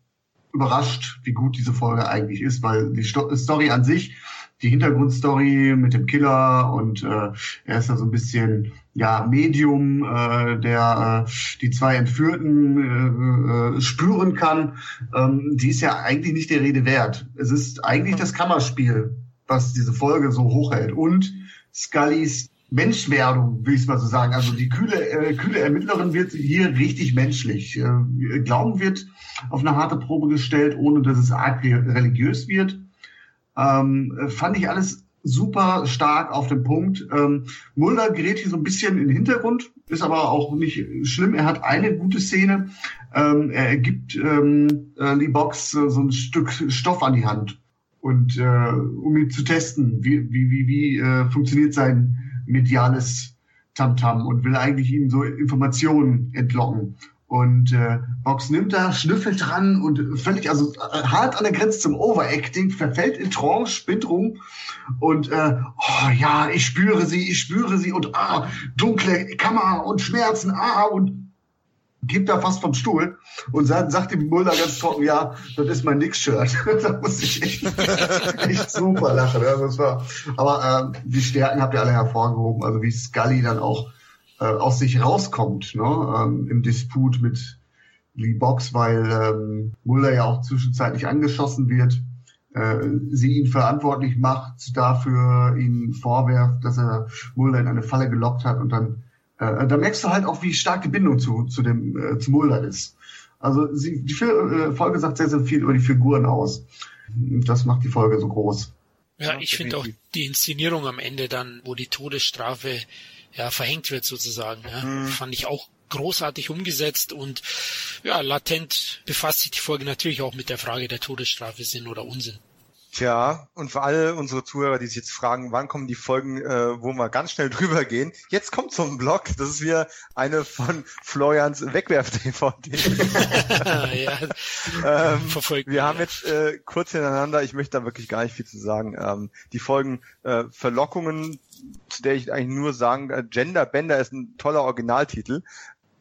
überrascht, wie gut diese Folge eigentlich ist, weil die Story an sich die Hintergrundstory mit dem Killer und äh, er ist da so ein bisschen ja Medium, äh, der äh, die zwei Entführten äh, äh, spüren kann. Ähm, die ist ja eigentlich nicht der Rede wert. Es ist eigentlich das Kammerspiel, was diese Folge so hochhält und Scullys Menschwerdung, will ich mal so sagen. Also die kühle, äh, kühle Ermittlerin wird hier richtig menschlich. Äh, Glauben wird auf eine harte Probe gestellt, ohne dass es arg religiös wird. Ähm, fand ich alles super stark auf den Punkt. Ähm, Mulder gerät hier so ein bisschen in den Hintergrund, ist aber auch nicht schlimm. Er hat eine gute Szene. Ähm, er gibt ähm, äh, Lee Box äh, so ein Stück Stoff an die Hand und äh, um ihn zu testen, wie wie wie, wie äh, funktioniert sein mediales Tamtam -Tam und will eigentlich ihm so Informationen entlocken. Und äh, Box nimmt da, schnüffelt dran und völlig, also äh, hart an der Grenze zum Overacting, verfällt in Trance, spinnt rum und äh, oh ja, ich spüre sie, ich spüre sie und ah, dunkle Kammer und Schmerzen, ah, und gibt da fast vom Stuhl und sagt, sagt dem Mulder ganz trocken, ja, das ist mein Nix-Shirt. <laughs> da muss ich echt, echt super lachen. Also das war, aber äh, die Stärken habt ihr alle hervorgehoben, also wie Scully dann auch äh, aus sich rauskommt, ne, ähm, im Disput mit Lee Box, weil ähm, Mulder ja auch zwischenzeitlich angeschossen wird, äh, sie ihn verantwortlich macht, dafür ihn vorwerft, dass er Mulder in eine Falle gelockt hat und dann äh, da merkst du halt auch, wie stark die Bindung zu, zu dem äh, zu Mulder ist. Also sie, die äh, Folge sagt sehr, sehr viel über die Figuren aus. Das macht die Folge so groß. Ja, ich finde auch die Inszenierung am Ende dann, wo die Todesstrafe ja, verhängt wird sozusagen. Ja. Mhm. Fand ich auch großartig umgesetzt und ja, latent befasst sich die Folge natürlich auch mit der Frage der Todesstrafe Sinn oder Unsinn. Tja, und für alle unsere Zuhörer, die sich jetzt fragen, wann kommen die Folgen, äh, wo wir ganz schnell <laughs> drüber gehen, jetzt kommt so ein Blog, das ist wieder eine von Florians Wegwerf-DVD. <laughs> <laughs> ja, ähm, verfolgt wir haben jetzt äh, kurz hintereinander, ich möchte da wirklich gar nicht viel zu sagen, ähm, die Folgen äh, Verlockungen, zu der ich eigentlich nur sagen, äh, Gender Bender ist ein toller Originaltitel,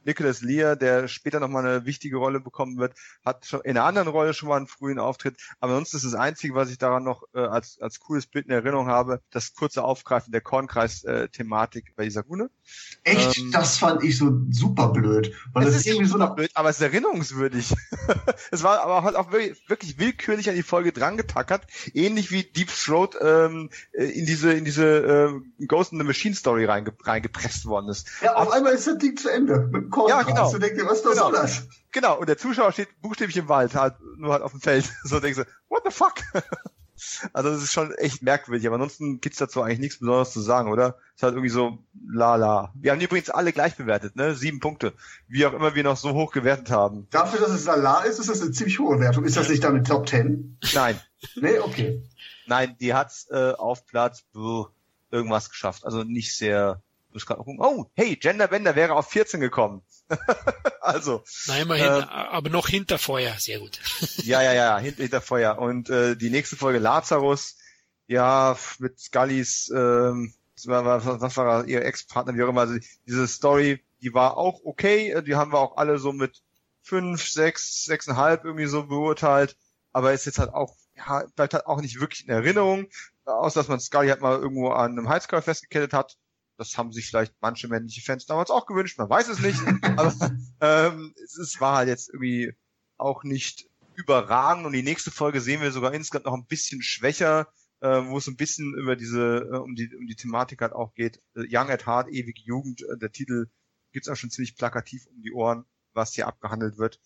Nicholas Lear, der später nochmal eine wichtige Rolle bekommen wird, hat schon in einer anderen Rolle schon mal einen frühen Auftritt. Aber sonst ist das Einzige, was ich daran noch äh, als, als cooles Bild in Erinnerung habe, das kurze Aufgreifen der Kornkreis-Thematik bei Isagune. Echt? Ähm, das fand ich so super blöd. Weil es ist irgendwie so blöd, aber es ist erinnerungswürdig. <laughs> es war aber halt auch wirklich, wirklich willkürlich an die Folge dran getackert, ähnlich wie Deep Throat ähm, äh, in diese in diese äh, Ghost in the Machine Story reinge reingepresst worden ist. Ja, auf einmal ist das Ding zu Ende. Korn ja, genau. Du denkst dir, was, genau. soll das? Genau, und der Zuschauer steht buchstäblich im Wald, halt, nur halt auf dem Feld. <laughs> So denkst du, what the fuck? <laughs> Also das ist schon echt merkwürdig, aber ansonsten gibt's dazu eigentlich nichts Besonderes zu sagen, oder? Ist halt irgendwie so la la. Wir haben übrigens alle gleich bewertet, ne? Sieben Punkte. Wie auch immer wir noch so hoch gewertet haben. Dafür, dass es la la ist, ist das eine ziemlich hohe Wertung. Ist das nicht damit Top Ten? Nein. nee, okay. Nein, die hat's äh, auf Platz irgendwas geschafft. Also nicht sehr Oh, hey, Gender Bender wäre auf 14 gekommen. <laughs> also. Na, immerhin, äh, aber noch hinter Feuer, sehr gut. <laughs> ja, ja, ja, hinter, hinter Feuer. Und äh, die nächste Folge Lazarus, ja, mit Scullys ähm, was, was war ihr Ex-Partner, wie auch immer. Also diese Story, die war auch okay, die haben wir auch alle so mit fünf, sechs, sechseinhalb irgendwie so beurteilt, aber ist jetzt halt auch, ja, bleibt halt auch nicht wirklich in Erinnerung, außer dass man Scully halt mal irgendwo an einem Heizkörper festgekettet hat. Das haben sich vielleicht manche männliche Fans damals auch gewünscht, man weiß es nicht, aber <laughs> ähm, es, es war halt jetzt irgendwie auch nicht überragend und die nächste Folge sehen wir sogar insgesamt noch ein bisschen schwächer, äh, wo es ein bisschen über diese, äh, um die, um die Thematik halt auch geht. Äh, Young at Heart, ewige Jugend, äh, der Titel gibt's auch schon ziemlich plakativ um die Ohren, was hier abgehandelt wird.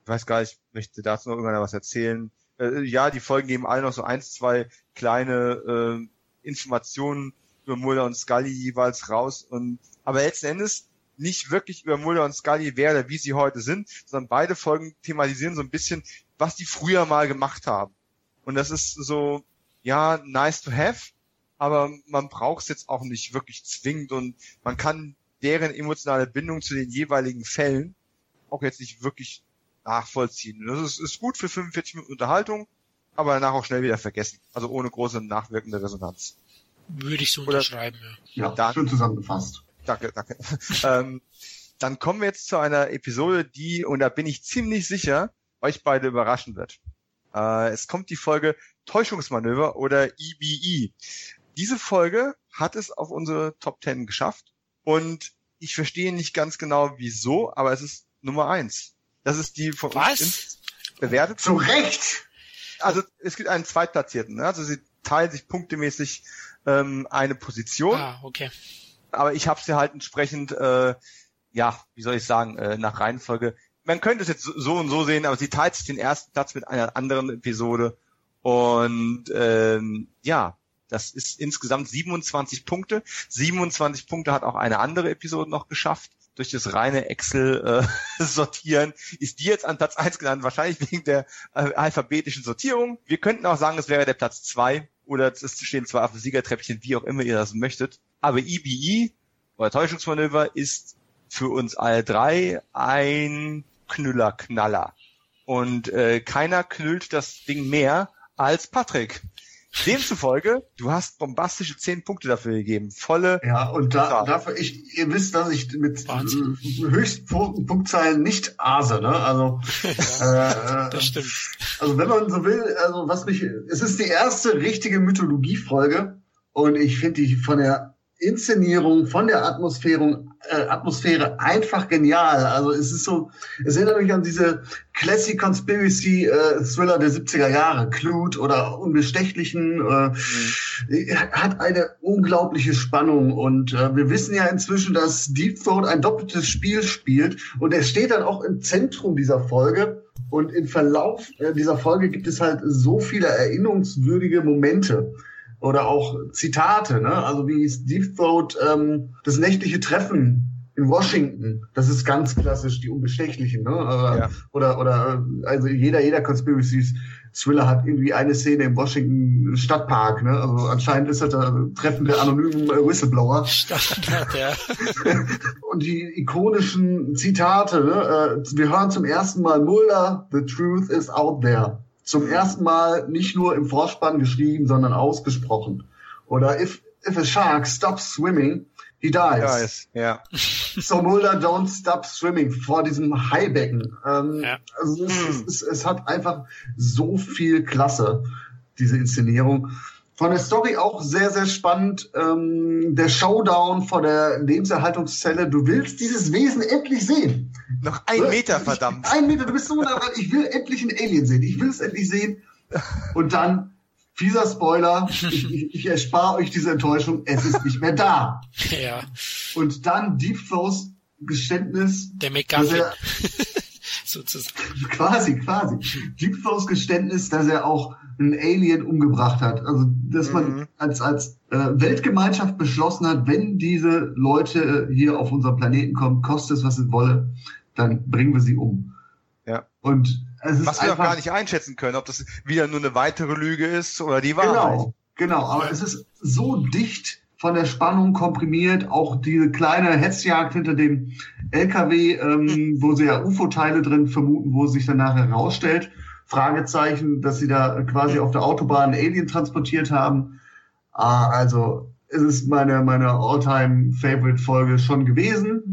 Ich weiß gar nicht, möchte dazu noch irgendwann was erzählen. Äh, ja, die Folgen geben alle noch so eins, zwei kleine äh, Informationen über Mulder und Scully jeweils raus und aber letzten Endes nicht wirklich über Mulder und Scully, wer oder wie sie heute sind, sondern beide Folgen thematisieren so ein bisschen, was die früher mal gemacht haben. Und das ist so, ja, nice to have, aber man braucht es jetzt auch nicht wirklich zwingend und man kann deren emotionale Bindung zu den jeweiligen Fällen auch jetzt nicht wirklich nachvollziehen. Das ist, ist gut für 45 Minuten Unterhaltung, aber danach auch schnell wieder vergessen. Also ohne große nachwirkende Resonanz. Würde ich so unterschreiben, ja. Ja, dann, schön zusammengefasst. Danke, danke. <laughs> ähm, dann kommen wir jetzt zu einer Episode, die, und da bin ich ziemlich sicher, euch beide überraschen wird. Äh, es kommt die Folge Täuschungsmanöver oder EBE. E. Diese Folge hat es auf unsere Top 10 geschafft und ich verstehe nicht ganz genau wieso, aber es ist Nummer eins. Das ist die von Was? uns bewertet. Zu Recht! Also es gibt einen Zweitplatzierten. Ne? Also sie teilen sich punktemäßig ähm, eine Position. Ah, okay aber ich habe sie halt entsprechend, äh, ja, wie soll ich sagen, äh, nach Reihenfolge. Man könnte es jetzt so und so sehen, aber sie teilt sich den ersten Platz mit einer anderen Episode. Und ähm, ja, das ist insgesamt 27 Punkte. 27 Punkte hat auch eine andere Episode noch geschafft. Durch das reine Excel-Sortieren äh, <laughs> ist die jetzt an Platz eins genannt, wahrscheinlich wegen der äh, alphabetischen Sortierung. Wir könnten auch sagen, es wäre der Platz zwei oder es stehen zwar auf dem Siegertreppchen, wie auch immer ihr das möchtet. Aber EBE e, oder Täuschungsmanöver ist für uns alle drei ein Knüllerknaller. Und äh, keiner knüllt das Ding mehr als Patrick. Demzufolge, du hast bombastische zehn Punkte dafür gegeben. Volle. Ja, und da, dafür, ich, ihr wisst, dass ich mit Wahnsinn. höchsten Punktzahlen nicht ase, ne? Also, <laughs> ja, äh, das stimmt. Also, wenn man so will, also, was mich, es ist die erste richtige Mythologie-Folge und ich finde die von der Inszenierung, von der Atmosphäre, äh, Atmosphäre einfach genial. Also es ist so, es erinnert mich an diese Classic Conspiracy äh, Thriller der 70er Jahre, Clute oder Unbestechlichen, äh, mhm. hat eine unglaubliche Spannung und äh, wir wissen ja inzwischen, dass Deep Throat ein doppeltes Spiel spielt und er steht dann auch im Zentrum dieser Folge. Und im Verlauf äh, dieser Folge gibt es halt so viele erinnerungswürdige Momente oder auch Zitate, ne? Also wie Steve Throat ähm, das nächtliche Treffen in Washington, das ist ganz klassisch die Unbestechlichen, ne? Äh, ja. Oder oder also jeder jeder Conspiracy Thriller hat irgendwie eine Szene im Washington Stadtpark, ne? Also anscheinend ist das das Treffen der anonymen äh, Whistleblower. Stadtpark, ja. <laughs> Und die ikonischen Zitate, ne? Äh, wir hören zum ersten Mal Mulder, the truth is out there zum ersten Mal nicht nur im Vorspann geschrieben, sondern ausgesprochen. Oder if, if a shark stops swimming, he dies. Ja. <laughs> So Mulder don't stop swimming vor diesem Haibecken. Ähm, ja. Also es, es, es, es hat einfach so viel Klasse, diese Inszenierung. Von der Story auch sehr, sehr spannend. Ähm, der Showdown vor der Lebenserhaltungszelle. Du willst dieses Wesen endlich sehen. Noch ein Meter, verdammt. ein Meter, du bist so nah Ich will endlich einen Alien sehen. Ich will es endlich sehen. Und dann, fieser Spoiler, ich, ich, ich erspare euch diese Enttäuschung. Es ist nicht mehr da. <laughs> Ja. Und dann Deep Throws Geständnis. Der McGuffin. <laughs> sozusagen. Quasi, quasi. Deep Throws Geständnis, dass er auch einen Alien umgebracht hat. Also, dass man mhm. als, als äh, Weltgemeinschaft beschlossen hat, wenn diese Leute hier auf unser Planeten kommen, kostet es, was es wolle, dann bringen wir sie um. Ja. Und es ist was wir auch gar nicht einschätzen können, ob das wieder nur eine weitere Lüge ist oder die Wahrheit. Genau, genau. Aber es ist so dicht von der Spannung komprimiert, auch diese kleine Hetzjagd hinter dem LKW, ähm, wo sie ja UFO-Teile drin vermuten, wo sich danach herausstellt, Fragezeichen, dass sie da quasi auf der Autobahn Alien transportiert haben. Ah, also es ist meine, meine All-Time-Favorite-Folge schon gewesen.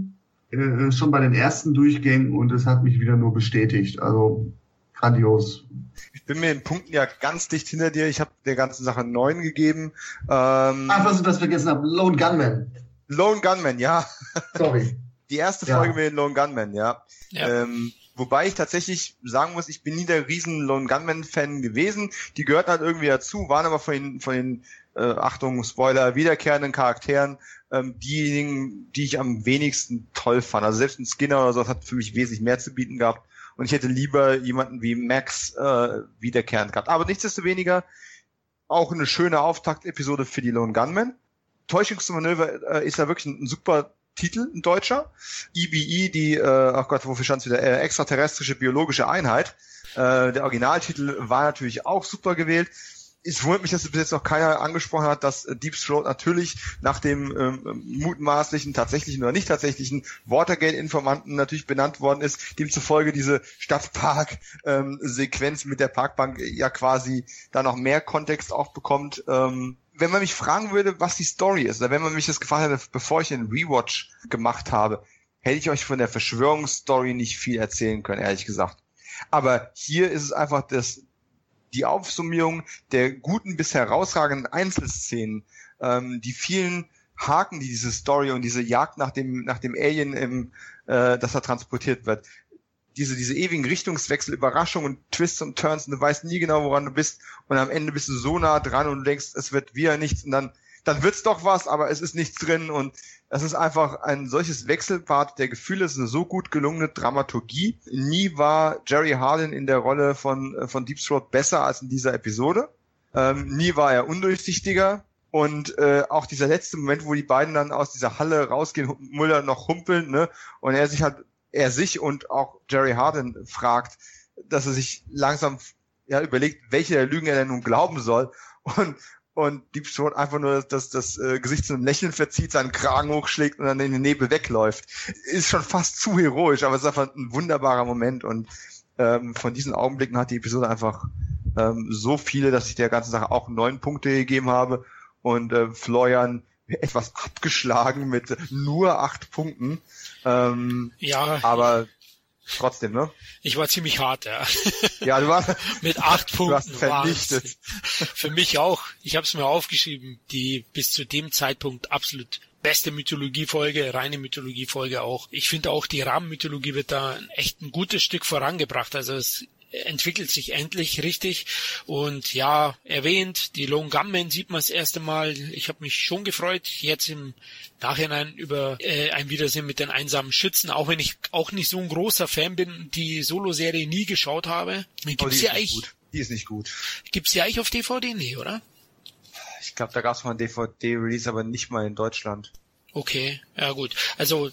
Äh, schon bei den ersten Durchgängen und es hat mich wieder nur bestätigt. Also grandios. Ich bin mir in Punkten ja ganz dicht hinter dir. Ich habe der ganzen Sache neun gegeben. Ähm, Ach, was ich das vergessen habe. Lone Gunman. Lone Gunman, ja. Sorry. Die erste Folge ja. mit den Lone Gunman, ja. ja. Ähm, wobei ich tatsächlich sagen muss, ich bin nie der riesen Lone Gunman-Fan gewesen. Die gehörten halt irgendwie dazu, waren aber von den, von den äh, Achtung, Spoiler, wiederkehrenden Charakteren ähm, diejenigen, die ich am wenigsten toll fand. Also selbst ein Skinner oder so hat für mich wesentlich mehr zu bieten gehabt. Und ich hätte lieber jemanden wie Max äh, wiederkehrend gehabt. Aber nichtsdestoweniger auch eine schöne Auftaktepisode für die Lone Gunman. Täuschungsmanöver äh, ist ja wirklich ein, ein super Titel, ein deutscher. EBE, e, die, äh, ach Gott, wofür stand wieder, äh, extraterrestrische biologische Einheit. Äh, der Originaltitel war natürlich auch super gewählt es wundert mich, dass bis jetzt noch keiner angesprochen hat, dass äh, Deep Throat natürlich nach dem ähm, mutmaßlichen, tatsächlichen oder nicht tatsächlichen Watergate-Informanten natürlich benannt worden ist, demzufolge diese Stadtpark-Sequenz ähm, mit der Parkbank ja quasi da noch mehr Kontext auch bekommt. Ähm, wenn man mich fragen würde, was die Story ist, oder wenn man mich das gefragt hätte, bevor ich den Rewatch gemacht habe, hätte ich euch von der Verschwörungsstory nicht viel erzählen können, ehrlich gesagt. Aber hier ist es einfach das, die Aufsummierung der guten bis herausragenden Einzelszenen, ähm, die vielen Haken, die diese Story und diese Jagd nach dem nach dem Alien, im, äh, dass er transportiert wird, diese diese ewigen Richtungswechsel, Überraschungen, Twists und Turns, und du weißt nie genau, woran du bist und am Ende bist du so nah dran und du denkst, es wird wieder nichts und dann dann wird's doch was, aber es ist nichts drin und es ist einfach ein solches Wechselbad der Gefühle, es ist eine so gut gelungene Dramaturgie. Nie war Jerry Harlan in der Rolle von, äh, von Deep Throat besser als in dieser Episode. Ähm, nie war er undurchsichtiger. Und äh, auch dieser letzte Moment, wo die beiden dann aus dieser Halle rausgehen, Muller noch humpeln, ne? Und er sich halt, er sich und auch Jerry Harden fragt, dass er sich langsam ja überlegt, welche der Lügen er denn nun glauben soll. Und und Deep Throat einfach nur das, das, das äh, Gesicht zu einem Lächeln verzieht, seinen Kragen hochschlägt und dann in den Nebel wegläuft. Ist schon fast zu heroisch, aber es ist einfach ein wunderbarer Moment und ähm, von diesen Augenblicken hat die Episode einfach ähm, so viele, dass ich der ganzen Sache auch neun Punkte gegeben habe und äh, Florian etwas abgeschlagen mit nur acht Punkten. Ähm, ja. Aber Trotzdem, ne? Ich war ziemlich hart, ja. Ja, du warst <laughs> mit acht Punkten. Du vernichtet. Für mich auch. Ich habe es mir aufgeschrieben. Die bis zu dem Zeitpunkt absolut beste Mythologiefolge, reine Mythologiefolge auch. Ich finde auch die Rahmenmythologie wird da echt ein gutes Stück vorangebracht. Also es entwickelt sich endlich richtig. Und ja, erwähnt, die Lone Gunmen sieht man das erste Mal. Ich habe mich schon gefreut, jetzt im Nachhinein über äh, ein Wiedersehen mit den einsamen Schützen, auch wenn ich auch nicht so ein großer Fan bin, die Solo-Serie nie geschaut habe. Gibt's oh, die, ja eigentlich, gut. die ist nicht gut. Gibt's die eigentlich auf DVD? Nee, oder? Ich glaube, da gab's mal ein DVD-Release, aber nicht mal in Deutschland. Okay, ja gut. Also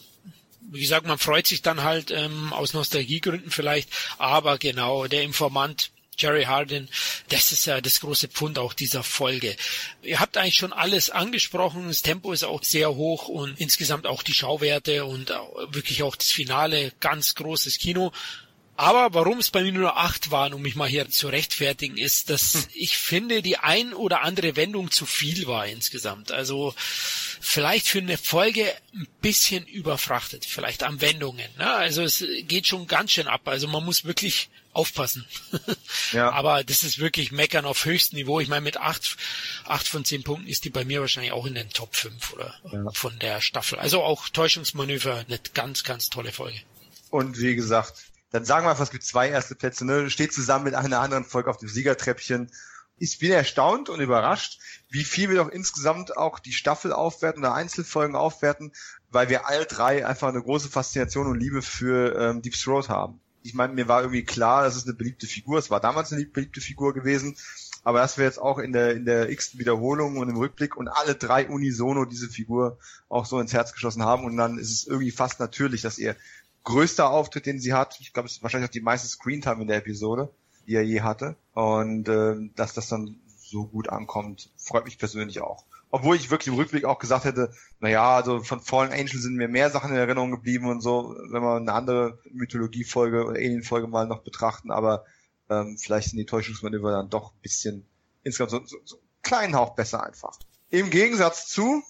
wie gesagt, man freut sich dann halt ähm, aus Nostalgiegründen vielleicht, aber genau, der Informant Jerry Harden, das ist ja das große Pfund auch dieser Folge. Ihr habt eigentlich schon alles angesprochen, das Tempo ist auch sehr hoch und insgesamt auch die Schauwerte und wirklich auch das Finale, ganz großes Kino. Aber warum es bei mir nur acht waren, um mich mal hier zu rechtfertigen, ist, dass hm. ich finde, die ein oder andere Wendung zu viel war insgesamt. Also vielleicht für eine Folge ein bisschen überfrachtet, vielleicht an Wendungen. Ne? Also es geht schon ganz schön ab. Also man muss wirklich aufpassen. <laughs> Ja. Aber das ist wirklich Meckern auf höchstem Niveau. Ich meine, mit acht, acht von zehn Punkten ist die bei mir wahrscheinlich auch in den Top 5 oder ja. von der Staffel. Also auch Täuschungsmanöver, eine ganz, ganz tolle Folge. Und wie gesagt, dann sagen wir einfach, es gibt zwei erste Plätze, ne? Steht zusammen mit einer anderen Folge auf dem Siegertreppchen. Ich bin erstaunt und überrascht, wie viel wir doch insgesamt auch die Staffel aufwerten oder Einzelfolgen aufwerten, weil wir all drei einfach eine große Faszination und Liebe für ähm, Deep Throat haben. Ich meine, mir war irgendwie klar, das ist eine beliebte Figur. Es war damals eine beliebte Figur gewesen. Aber dass wir jetzt auch in der, in der x Wiederholung und im Rückblick und alle drei unisono diese Figur auch so ins Herz geschossen haben und dann ist es irgendwie fast natürlich, dass ihr größter Auftritt, den sie hat. Ich glaube, es ist wahrscheinlich auch die meiste Screentime in der Episode, die er je hatte. Und äh, dass das dann so gut ankommt, freut mich persönlich auch. Obwohl ich wirklich im Rückblick auch gesagt hätte, naja, also von Fallen Angel sind mir mehr Sachen in Erinnerung geblieben und so, wenn wir eine andere Mythologie-Folge oder Alien-Folge mal noch betrachten, aber ähm, vielleicht sind die Täuschungsmanöver dann doch ein bisschen insgesamt so, so, so einen kleinen Hauch besser einfach. Im Gegensatz zu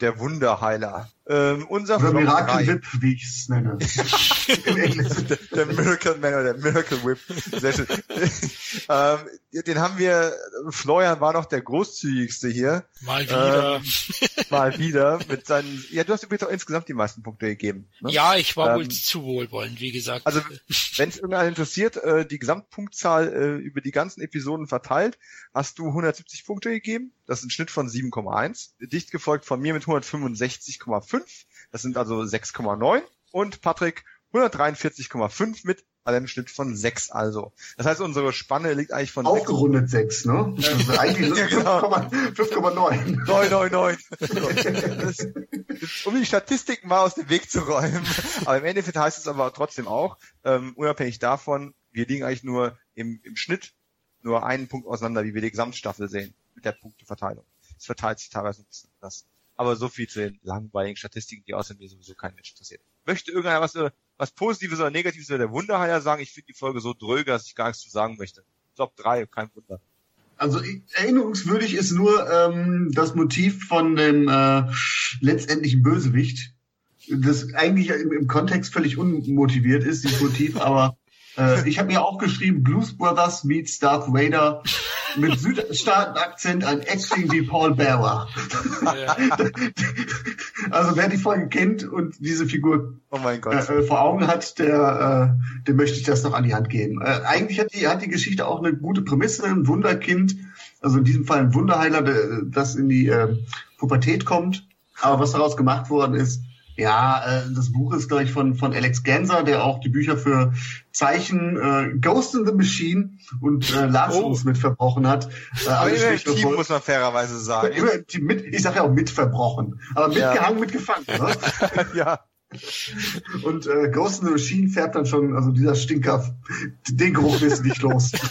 der Wunderheiler. Ähm, unser Oder Miracle Whip, wie ich es nenne. <laughs> der, der Miracle Man oder der Miracle Whip. Sehr schön. <laughs> ähm, den haben wir, Florian war noch der großzügigste hier. Mal wieder. Ähm, mal wieder mit seinen, ja, du hast übrigens auch insgesamt die meisten Punkte gegeben. Ne? Ja, ich war ähm, wohl zu wohlwollend, wie gesagt. Also, wenn es irgendeinen interessiert, äh, die Gesamtpunktzahl äh, über die ganzen Episoden verteilt, hast du 170 Punkte gegeben. Das ist ein Schnitt von 7,1. Dicht gefolgt von mir mit 165,5. Das sind also 6,9. Und Patrick 143,5 mit einem Schnitt von 6 also. Das heißt, unsere Spanne liegt eigentlich von Aufgerundet 6, 6 ne? Also eigentlich <laughs> genau. 5,9. 999. <laughs> um die Statistiken mal aus dem Weg zu räumen. Aber im Endeffekt heißt es aber trotzdem auch, ähm, unabhängig davon, wir liegen eigentlich nur im, im Schnitt nur einen Punkt auseinander, wie wir die Gesamtstaffel sehen, mit der Punkteverteilung. Es verteilt sich teilweise ein bisschen das. Aber so viel zu den langweiligen Statistiken, die außerdem sowieso kein Mensch interessiert. Möchte irgendeiner was, was Positives oder Negatives über der Wunderheiler sagen? Ich finde die Folge so dröge, dass ich gar nichts zu sagen möchte. Top 3, kein Wunder. Also erinnerungswürdig ist nur ähm, das Motiv von dem äh, letztendlichen Bösewicht, das eigentlich im, im Kontext völlig unmotiviert ist, dieses Motiv, <laughs> aber äh, ich habe mir auch geschrieben, Blues Brothers meets Darth Vader mit Südstaaten-Akzent, ein Acting wie Paul Bearer. Ja. also wer die Folge kennt und diese Figur oh. Äh, vor Augen hat, der, äh, dem möchte ich das noch an die Hand geben. Äh, eigentlich hat die, hat die Geschichte auch eine gute Prämisse, ein Wunderkind, also in diesem Fall ein Wunderheiler, das in die äh, Pubertät kommt. Aber was daraus gemacht worden ist, ja, äh, das Buch ist, glaube ich, von, von Alex Ganser, der auch die Bücher für Zeichen äh, Ghost in the Machine und äh, Lazarus oh. mit verbrochen hat. Äh, aber immer im Team, muss man fairerweise sagen. Immer im Team mit, ich sage ja auch mit verbrochen, aber mitgehangen, ja. mitgefangen. Ne? <laughs> ja. Und äh, Ghost in the Machine färbt dann schon, also dieser Stinker, den Geruch ist nicht los. <laughs>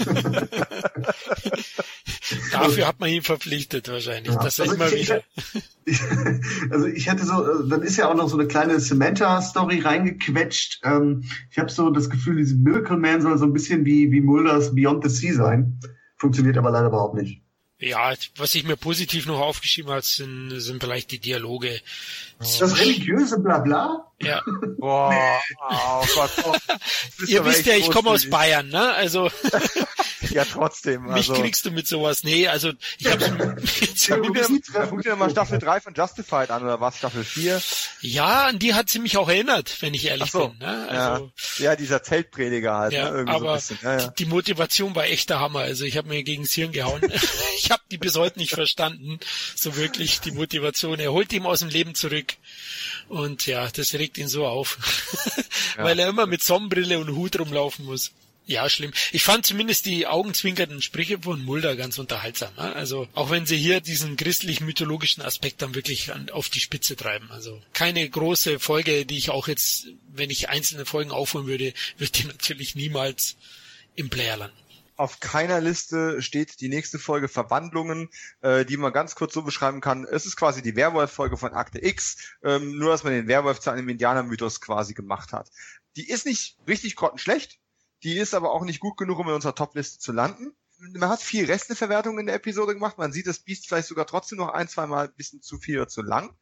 Dafür hat man ihn verpflichtet wahrscheinlich, ja. dass er also immer ich, wieder. Ich, <laughs> also ich hatte so, äh, dann ist ja auch noch so eine kleine Samantha-Story reingequetscht. Ähm, ich habe so das Gefühl, diese Miracle Man soll so ein bisschen wie, wie Mulders Beyond the Sea sein. Funktioniert aber leider überhaupt nicht. Ja, was ich mir positiv noch aufgeschrieben habe, sind, sind vielleicht die Dialoge. Das religiöse Blabla? Ja. <laughs> Boah, oh Gott. Oh, <laughs> Ihr wisst ja, ich komme aus Bayern, ne? Also. <laughs> ja, trotzdem. Also. Mich kriegst du mit sowas. Nee, also ich hab's <laughs> jetzt ja, guck, dir, guck dir mal Staffel 3 von Justified an, oder was? Staffel 4? Ja, an die hat sie mich auch erinnert, wenn ich ehrlich so, bin. Ne? Also, ja. ja, dieser Zeltprediger halt. Ja, ne? Irgendwie aber so ja, ja. Die, die Motivation war echt der Hammer. Also ich habe mir gegen das Hirn gehauen. <laughs> ich habe die bis heute nicht verstanden. So wirklich die Motivation. Er holt ihm aus dem Leben zurück. Und ja, das regt ihn so auf. Weil er immer mit Sonnenbrille und Hut rumlaufen muss. Ja, schlimm. Ich fand zumindest die augenzwinkernden Sprüche von Mulder ganz unterhaltsam. Ne? Also auch wenn sie hier diesen christlich-mythologischen Aspekt dann wirklich an, auf die Spitze treiben. Also keine große Folge, die ich auch jetzt, wenn ich einzelne Folgen aufholen würde, wird die <laughs> natürlich niemals im Player landen auf keiner Liste steht die nächste Folge Verwandlungen, äh, die man ganz kurz so beschreiben kann. Es ist quasi die Werwolf-Folge von Akte X, ähm, nur dass man den Werwolf zu einem Indianermythos quasi gemacht hat. Die ist nicht richtig grottenschlecht, die ist aber auch nicht gut genug, um in unserer Top-Liste zu landen. Man hat viel Resteverwertung in der Episode gemacht. Man sieht das Biest vielleicht sogar trotzdem noch ein, zwei Mal ein bisschen zu viel oder zu lang.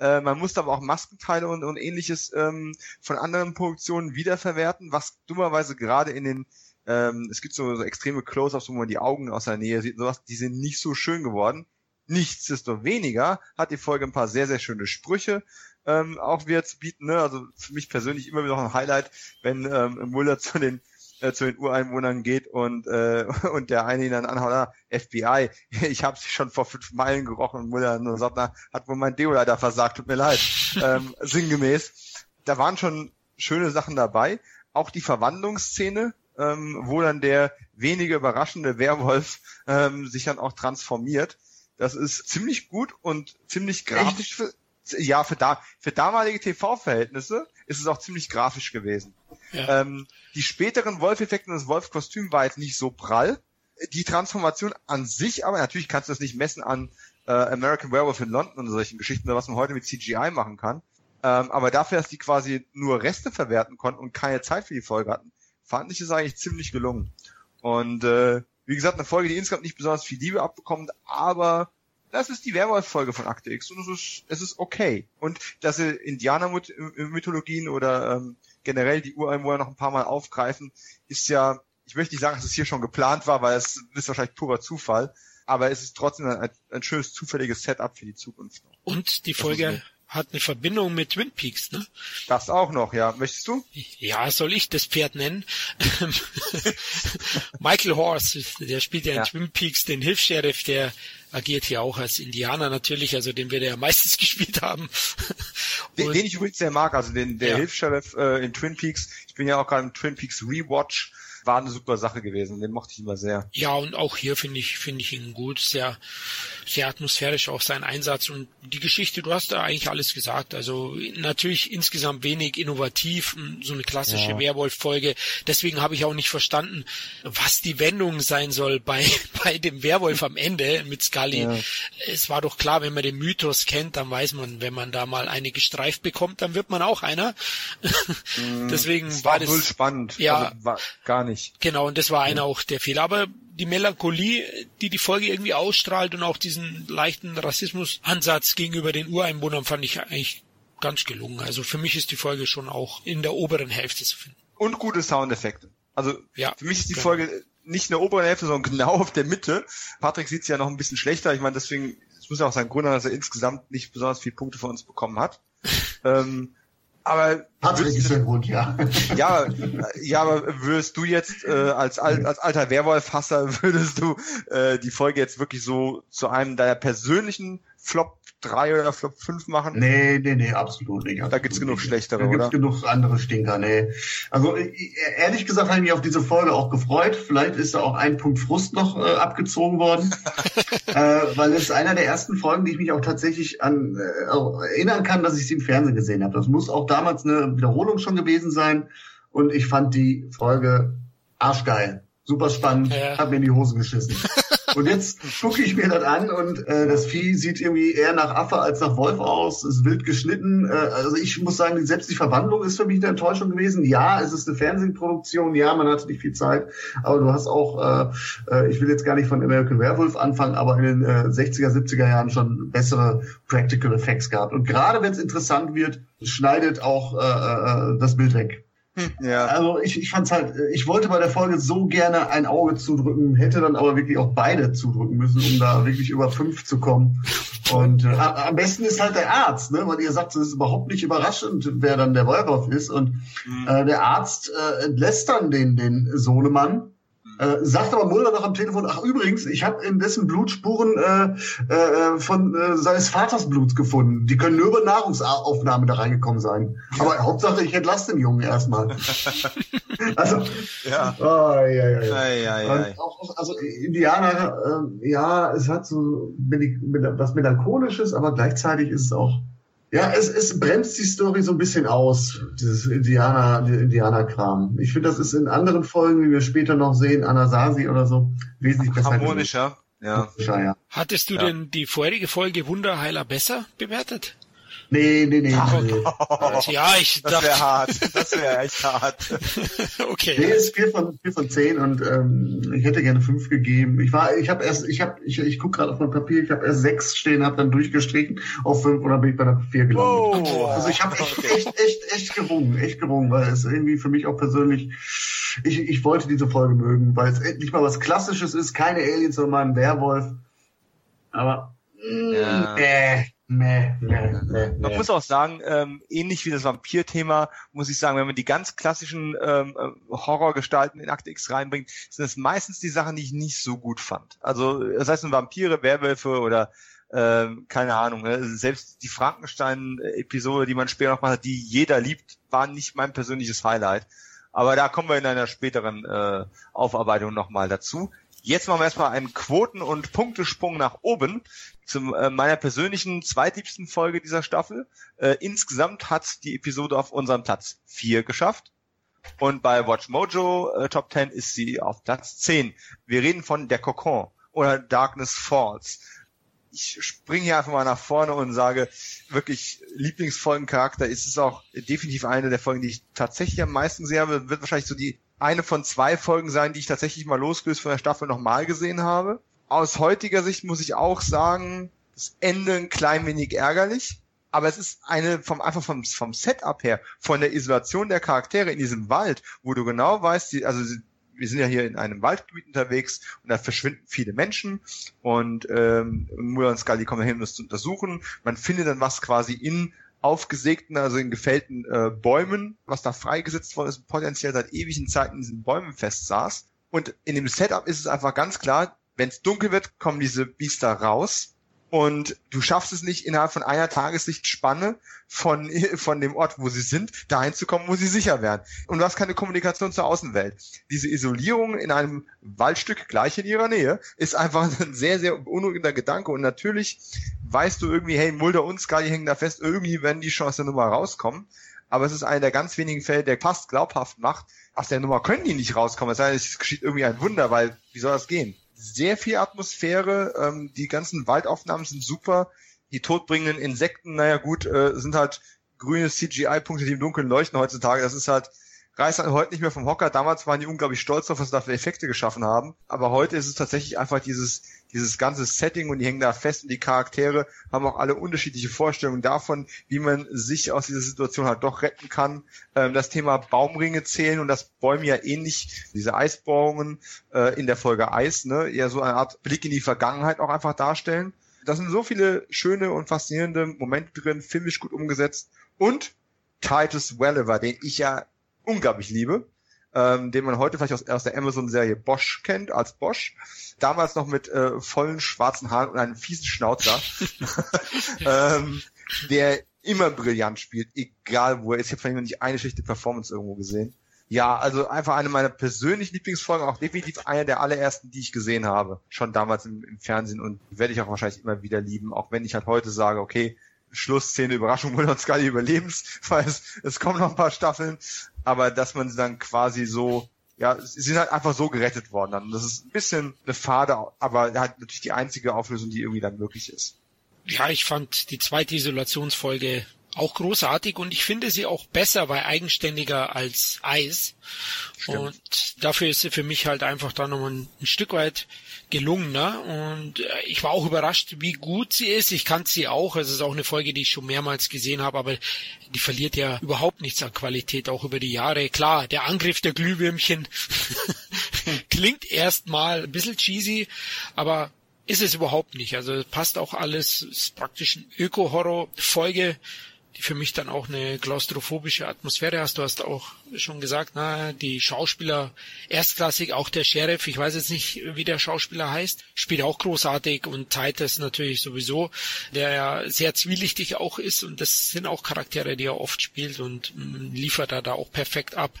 Äh, man musste aber auch Maskenteile und, und ähnliches ähm, von anderen Produktionen wiederverwerten, was dummerweise gerade in den ähm, es gibt so, so extreme Close-ups, wo man die Augen aus der Nähe sieht, sowas, die sind nicht so schön geworden. Nichtsdestoweniger hat die Folge ein paar sehr, sehr schöne Sprüche ähm, auch wieder zu bieten. Ne? Also für mich persönlich immer wieder noch ein Highlight, wenn ähm, Muller zu den äh, zu den Ureinwohnern geht und äh, <laughs> und der eine ihn dann anhaut, ah, FBI, <laughs> ich habe sie schon vor fünf Meilen gerochen und Muller nur sagt, na, hat wohl mein Deo leider versagt, tut mir leid. <laughs> ähm, sinngemäß. Da waren schon schöne Sachen dabei. Auch die Verwandlungsszene ähm, wo dann der weniger überraschende Werwolf ähm, sich dann auch transformiert. Das ist ziemlich gut und ziemlich grafisch für, ja, für, da, für damalige TV-Verhältnisse ist es auch ziemlich grafisch gewesen. Ja. Ähm, die späteren Wolf-Effekte und das Wolf-Kostüm war jetzt nicht so prall. Die Transformation an sich, aber natürlich kannst du das nicht messen an äh, American Werewolf in London und solchen Geschichten, was man heute mit CGI machen kann. Ähm, aber dafür, dass die quasi nur Reste verwerten konnten und keine Zeit für die Folge hatten, fand ich es eigentlich ziemlich gelungen. Und äh, wie gesagt, eine Folge, die insgesamt nicht besonders viel Liebe abbekommt, aber das ist die Werwolf-Folge von Akte X und es ist, es ist okay. Und dass sie Indianer-Mythologien oder ähm, generell die Ureinwohner noch ein paar Mal aufgreifen, ist ja, ich möchte nicht sagen, dass es hier schon geplant war, weil es ist wahrscheinlich purer Zufall, aber es ist trotzdem ein, ein schönes zufälliges Setup für die Zukunft. Und die Folge hat eine Verbindung mit Twin Peaks, ne? Das auch noch, ja. Möchtest du? Ja, soll ich das Pferd nennen? <laughs> Michael Horst, der spielt ja in ja. Twin Peaks den Hilfs-Sheriff, der agiert hier auch als Indianer natürlich, also den wir ja meistens <laughs> gespielt haben. den, den, ich übrigens sehr mag, also den der ja. Hilfs-Sheriff äh, in Twin Peaks. Ich bin ja auch gerade im Twin Peaks Rewatch war eine super Sache gewesen. Den mochte ich immer sehr. Ja, und auch hier finde ich, finde ich ihn gut. Sehr, sehr atmosphärisch auch sein Einsatz und die Geschichte, du hast da eigentlich alles gesagt. Also natürlich insgesamt wenig innovativ, so eine klassische ja. Werwolf-Folge. Deswegen habe ich auch nicht verstanden, was die Wendung sein soll bei, <laughs> bei dem Werwolf am Ende mit Scully. Ja. Es war doch klar, wenn man den Mythos kennt, dann weiß man, wenn man da mal eine gestreift bekommt, dann wird man auch einer. <laughs> Mhm. Deswegen war, war das null spannend. Ja, also war gar nicht. Genau, und das war einer auch der Fehler. Aber die Melancholie, die die Folge irgendwie ausstrahlt und auch diesen leichten Rassismusansatz gegenüber den Ureinwohnern fand ich eigentlich ganz gelungen. Also für mich ist die Folge schon auch in der oberen Hälfte zu finden. Und gute Soundeffekte. Also ja, für mich ist die genau. Folge nicht in der oberen Hälfte, sondern genau auf der Mitte. Patrick sieht es ja noch ein bisschen schlechter. Ich meine, deswegen, es muss ja auch sein Grund haben, dass er insgesamt nicht besonders viele Punkte von uns bekommen hat. <laughs> ähm, aber Patrick ist der Grund, ja. Ja, ja, aber würdest du jetzt äh, als, als alter Werwolf-Hasser, <laughs> würdest du äh, die Folge jetzt wirklich so zu einem deiner persönlichen Flop 3 oder Flop 5 machen? Nee, nee, nee, absolut nicht. Absolut da gibt's genug schlechtere, da oder? Da gibt's genug andere Stinker, nee. Also ehrlich gesagt habe ich mich auf diese Folge auch gefreut. Vielleicht ist da auch ein Punkt Frust noch äh, abgezogen worden. <laughs> äh, weil es ist einer der ersten Folgen, die ich mich auch tatsächlich an äh, erinnern kann, dass ich sie im Fernsehen gesehen habe. Das muss auch damals eine Wiederholung schon gewesen sein. Und ich fand die Folge arschgeil. Super spannend, ja. hab mir in die Hose geschissen. <laughs> Und jetzt gucke ich mir das an und äh, das Vieh sieht irgendwie eher nach Affe als nach Wolf aus, ist wild geschnitten. Äh, also ich muss sagen, selbst die Verwandlung ist für mich eine Enttäuschung gewesen. Ja, es ist eine Fernsehproduktion, ja, man hatte nicht viel Zeit, aber du hast auch, äh, äh ich will jetzt gar nicht von American Werewolf anfangen, aber in den äh, 60er, 70er Jahren schon bessere Practical Effects gehabt. Und gerade wenn es interessant wird, schneidet auch äh, äh, das Bild weg. Ja. Also ich, ich fand's halt, ich wollte bei der Folge so gerne ein Auge zudrücken, hätte dann aber wirklich auch beide zudrücken müssen, um da wirklich über fünf zu kommen. Und äh, am besten ist halt der Arzt, ne? weil ihr sagt, es ist überhaupt nicht überraschend, wer dann der Wolf ist. Und mhm. äh, der Arzt äh, entlässt dann den, den Sohnemann äh, sagt aber Mulder noch am Telefon, ach übrigens, ich habe in dessen Blutspuren äh, äh, von äh, seines Vaters Bluts gefunden. Die können nur über Nahrungsaufnahme da reingekommen sein. Aber Hauptsache, ich entlasse den Jungen erstmal. <laughs> also, ja. Oh, ja, ja, ja. Ei, ei, ei. Auch, also Indianer, äh, ja, es hat so was Melancholisches, aber gleichzeitig ist es auch ja, es, es bremst die Story so ein bisschen aus, dieses Indianer, Indianer-Kram. Ich finde, das ist in anderen Folgen, wie wir später noch sehen, Anasazi oder so, wesentlich besser. Harmonischer. Ja. ja. Hattest du ja. denn die vorherige Folge Wunderheiler besser bewertet? Nee, nee, nee. Ach, nee. Oh, ja, ich das wäre hart. Das wäre echt hart. <laughs> okay. Nee, ist vier von vier von zehn und ähm, ich hätte gerne fünf gegeben. Ich war, ich habe erst, ich habe, ich, ich gucke gerade auf mein Papier, ich habe erst sechs stehen, habe dann durchgestrichen auf fünf und dann bin ich bei der vier gelandet. Oh. Also ich habe echt, echt, echt, echt gerungen, echt gerungen, weil es irgendwie für mich auch persönlich, ich, ich wollte diese Folge mögen, weil es endlich mal was Klassisches ist, keine Aliens, sondern mal ein Werwolf. Aber ja. äh, Nee, nee, nee, Man muss auch sagen, ähm, ähnlich wie das Vampir-Thema, muss ich sagen, wenn man die ganz klassischen ähm, äh, Horrorgestalten in Akte X reinbringt, sind das meistens die Sachen, die ich nicht so gut fand. Also das heißt, Vampire, Werwölfe oder ähm, keine Ahnung, ne? selbst die Frankenstein-Episode, die man später noch mal hat, die jeder liebt, war nicht mein persönliches Highlight. Aber da kommen wir in einer späteren äh, Aufarbeitung nochmal dazu. Jetzt machen wir erstmal einen Quoten- und Punktesprung nach oben zu äh, meiner persönlichen zweitliebsten Folge dieser Staffel. Äh, insgesamt hat die Episode auf unserem Platz 4 geschafft. Und bei Watch Mojo äh, Top 10 ist sie auf Platz 10. Wir reden von Der Cocon oder Darkness Falls. Ich springe hier einfach mal nach vorne und sage, wirklich Lieblingsfolgencharakter ist es auch definitiv eine der Folgen, die ich tatsächlich am meisten sehe. Wird wahrscheinlich so die eine von zwei Folgen sein, die ich tatsächlich mal losgelöst von der Staffel nochmal gesehen habe. Aus heutiger Sicht muss ich auch sagen, Das Ende ein klein wenig ärgerlich, aber es ist eine vom einfach vom, vom Setup her, von der Isolation der Charaktere in diesem Wald, wo du genau weißt, die, also wir sind ja hier in einem Waldgebiet unterwegs und da verschwinden viele Menschen und ähm, Mulder und Scully kommen hin, um das zu untersuchen. Man findet dann was quasi in aufgesägten, also in gefällten äh, Bäumen, was da freigesetzt worden ist, potenziell seit ewigen Zeiten in diesen Bäumen festsaß. Und in dem Setup ist es einfach ganz klar, wenn es dunkel wird, kommen diese Biester raus und du schaffst es nicht innerhalb von einer Tageslichtspanne von, <laughs> von dem Ort, wo sie sind, dahin zu kommen, wo sie sicher werden. Und du hast keine Kommunikation zur Außenwelt. Diese Isolierung in einem Waldstück gleich in ihrer Nähe ist einfach <laughs> ein sehr, sehr beunruhigender Gedanke. Und natürlich weißt du irgendwie, hey, Mulder und Scully hängen da fest, irgendwie werden die schon aus der Nummer rauskommen. Aber es ist einer der ganz wenigen Fälle, der fast glaubhaft macht, aus der Nummer können die nicht rauskommen. Es sei denn, es geschieht irgendwie ein Wunder, weil wie soll das gehen? sehr viel Atmosphäre. Ähm, die ganzen Waldaufnahmen sind super. Die todbringenden Insekten, naja gut, äh, sind halt grüne CGI-Punkte, die im Dunkeln leuchten heutzutage. Das ist halt, reißt halt heute nicht mehr vom Hocker. Damals waren die unglaublich stolz auf, was sie da für Effekte geschaffen haben. Aber heute ist es tatsächlich einfach dieses, dieses ganze Setting und die hängen da fest und die Charaktere haben auch alle unterschiedliche Vorstellungen davon, wie man sich aus dieser Situation halt doch retten kann. Ähm, das Thema Baumringe zählen und das Bäume ja ähnlich, diese Eisbohrungen äh, in der Folge Eis, ne, eher so eine Art Blick in die Vergangenheit auch einfach darstellen. Da sind so viele schöne und faszinierende Momente drin, filmisch gut umgesetzt und Titus Welliver, den ich ja unglaublich liebe ähm, den man heute vielleicht aus, aus der Amazon-Serie Bosch kennt, als Bosch. Damals noch mit äh, vollen schwarzen Haaren und einem fiesen Schnauzer, <laughs> ähm, der immer brillant spielt, egal wo er ist. Ich habe von ihm noch nicht eine schlechte Performance irgendwo gesehen. Ja, also einfach eine meiner persönlichen Lieblingsfolgen, auch definitiv eine der allerersten, die ich gesehen habe, schon damals im, im Fernsehen und werde ich auch wahrscheinlich immer wieder lieben, auch wenn ich halt heute sage, okay, Schlussszene, Überraschung, Mulder und Scully überlebens, <laughs> weil es, es kommen noch ein paar Staffeln, aber dass man sie dann quasi so, ja, sie sind halt einfach so gerettet worden dann. Das ist ein bisschen eine Fade, aber halt natürlich die einzige Auflösung, die irgendwie dann möglich ist. Ja, ich fand die zweite Isolationsfolge auch großartig und ich finde sie auch besser, weil eigenständiger als Eis. Stimmt. Und dafür ist sie für mich halt einfach dann noch ein, ein Stück weit gelungener und äh, ich war auch überrascht, wie gut sie ist. Ich kannte sie auch. Es ist auch eine Folge, die ich schon mehrmals gesehen habe, aber die verliert ja überhaupt nichts an Qualität, auch über die Jahre. Klar, der Angriff der Glühwürmchen <laughs> klingt erstmal ein bisschen cheesy, aber ist es überhaupt nicht. Also passt auch alles, ist praktisch ein Öko-Horror-Folge die für mich dann auch eine klaustrophobische Atmosphäre hast. Du hast auch schon gesagt, na, die Schauspieler erstklassig, auch der Sheriff, ich weiß jetzt nicht, wie der Schauspieler heißt, spielt auch großartig und Titus natürlich sowieso, der ja sehr zwielichtig auch ist und das sind auch Charaktere, die er oft spielt und mm, liefert er da auch perfekt ab.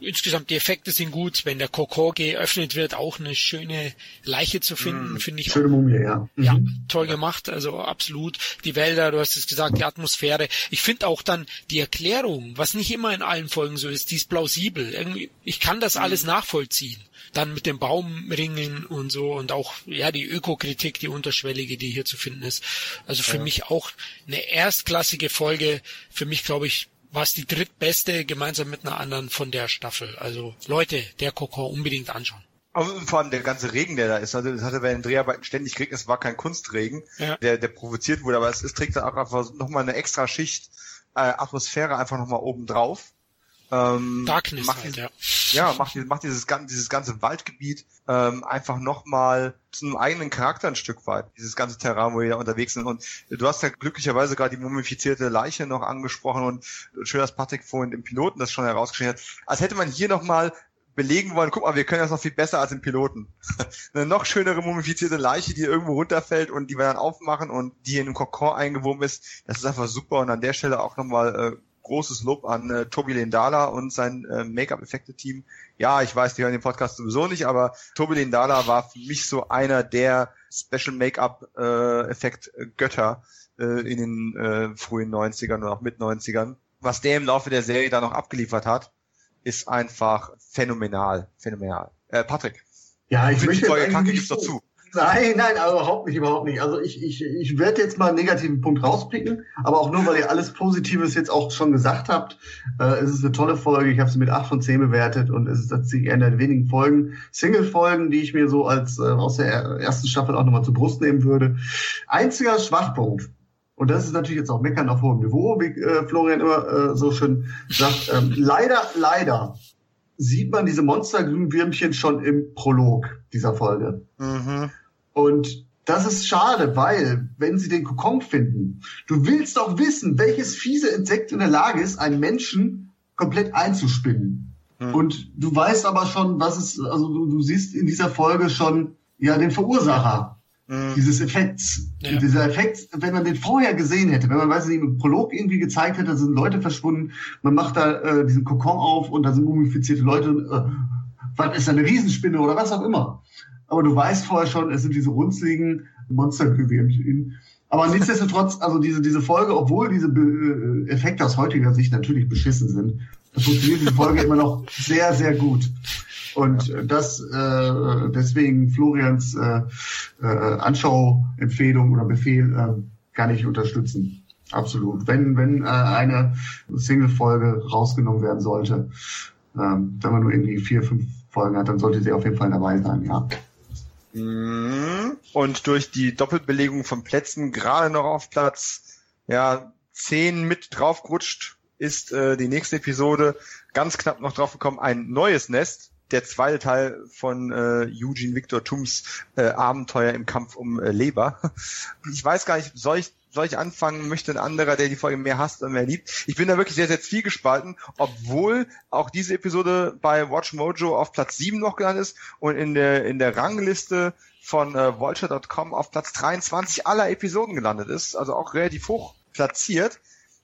Insgesamt die Effekte sind gut, wenn der Kokor geöffnet wird, auch eine schöne Leiche zu finden, mm, finde ich. Schöne Mumie, ja. Mhm. Ja, toll gemacht, also absolut. Die Wälder, du hast es gesagt, die Atmosphäre. Ich finde auch dann die Erklärung, was nicht immer in allen Folgen so ist, die ist plausibel. Irgendwie, ich kann das alles mhm. nachvollziehen. Dann mit den Baumringen und so und auch, ja, die Ökokritik, die unterschwellige, die hier zu finden ist. Also für ja. mich auch eine erstklassige Folge. Für mich, glaube ich, war es die drittbeste gemeinsam mit einer anderen von der Staffel. Also Leute, der Kokon unbedingt anschauen. Aber vor allem der ganze Regen, der da ist, also das hatte bei den Dreharbeiten ständig gekriegt, es war kein Kunstregen, ja. der, der provoziert wurde, aber es, es trägt dann auch einfach nochmal eine extra Schicht äh, Atmosphäre einfach nochmal oben drauf. Ähm, Darkness macht, halt, ja. Ja, macht, macht dieses, dieses ganze Waldgebiet ähm, einfach nochmal zu einem eigenen Charakter ein Stück weit, dieses ganze Terrain, wo wir da unterwegs sind. Und du hast ja glücklicherweise gerade die mumifizierte Leiche noch angesprochen und schön, dass Patrick vorhin im Piloten das schon herausgestellt hat. Als hätte man hier nochmal belegen wollen, guck mal, wir können das noch viel besser als im Piloten. <laughs> Eine noch schönere mumifizierte Leiche, die irgendwo runterfällt und die wir dann aufmachen und die in einem Kokon eingewoben ist, das ist einfach super und an der Stelle auch nochmal äh, großes Lob an äh, Tobi Lendala und sein äh, Make-up-Effekte-Team. Ja, ich weiß, die hören den Podcast sowieso nicht, aber Tobi Lendala war für mich so einer der Special Make-up-Effekt-Götter äh, äh, in den äh, frühen 90ern und auch mit 90ern. Was der im Laufe der Serie da noch abgeliefert hat, ist einfach phänomenal, phänomenal. Äh, Patrick. Ja, ich möchte Folge Kacke gibt's dazu. Nein, nein, also überhaupt nicht, überhaupt nicht. Also ich, ich, ich werde jetzt mal einen negativen Punkt rauspicken, aber auch nur, weil ihr alles Positives jetzt auch schon gesagt habt. Äh, es ist eine tolle Folge, ich habe sie mit acht von zehn bewertet und es ist tatsächlich eine der wenigen Folgen, Single-Folgen, die ich mir so als äh, aus der ersten Staffel auch nochmal zur Brust nehmen würde. Einziger Schwachpunkt, und das ist natürlich jetzt auch Meckern auf hohem Niveau, wie äh, Florian immer äh, so schön sagt. Ähm, leider, leider sieht man diese Monsterglühwürmchen schon im Prolog dieser Folge. Mhm. Und das ist schade, weil, wenn sie den Kokon finden, du willst doch wissen, welches fiese Insekt in der Lage ist, einen Menschen komplett einzuspinnen. Mhm. Und du weißt aber schon, was es, also du, du siehst in dieser Folge schon, ja, den Verursacher mhm. dieses Effekts. Ja. Dieser Effekt, wenn man den vorher gesehen hätte, wenn man, weiß nicht, im Prolog irgendwie gezeigt hätte, da sind Leute verschwunden, man macht da äh, diesen Kokon auf und da sind mumifizierte Leute, äh, was ist da eine Riesenspinne oder was auch immer. Aber du weißt vorher schon, es sind diese runzligen Monstergewürmchen. Aber nichtsdestotrotz, also diese, diese Folge, obwohl diese Be äh, Effekte aus heutiger Sicht natürlich beschissen sind, funktioniert die Folge immer noch sehr, sehr gut. Und ja. das äh, deswegen Florians äh, äh, Anschauempfehlung oder Befehl äh, kann ich unterstützen. Absolut. Wenn, wenn äh, eine Single-Folge rausgenommen werden sollte, ähm, wenn man nur irgendwie vier, fünf Folgen hat, dann sollte sie auf jeden Fall dabei sein, ja. Mhm. Und durch die Doppelbelegung von Plätzen gerade noch auf Platz ja, zehn mit draufgerutscht, ist äh, die nächste Episode ganz knapp noch drauf gekommen, ein neues Nest der zweite Teil von äh, Eugene Victor Tums äh, Abenteuer im Kampf um äh, Leber. <laughs> Ich weiß gar nicht, soll ich soll ich anfangen, möchte ein anderer, der die Folge mehr hasst und mehr liebt. Ich bin da wirklich sehr, sehr zwiegespalten, obwohl auch diese Episode bei Watch Mojo auf Platz 7 noch gelandet ist und in der, in der Rangliste von äh, Vulture.com auf Platz 23 aller Episoden gelandet ist, also auch relativ hoch platziert.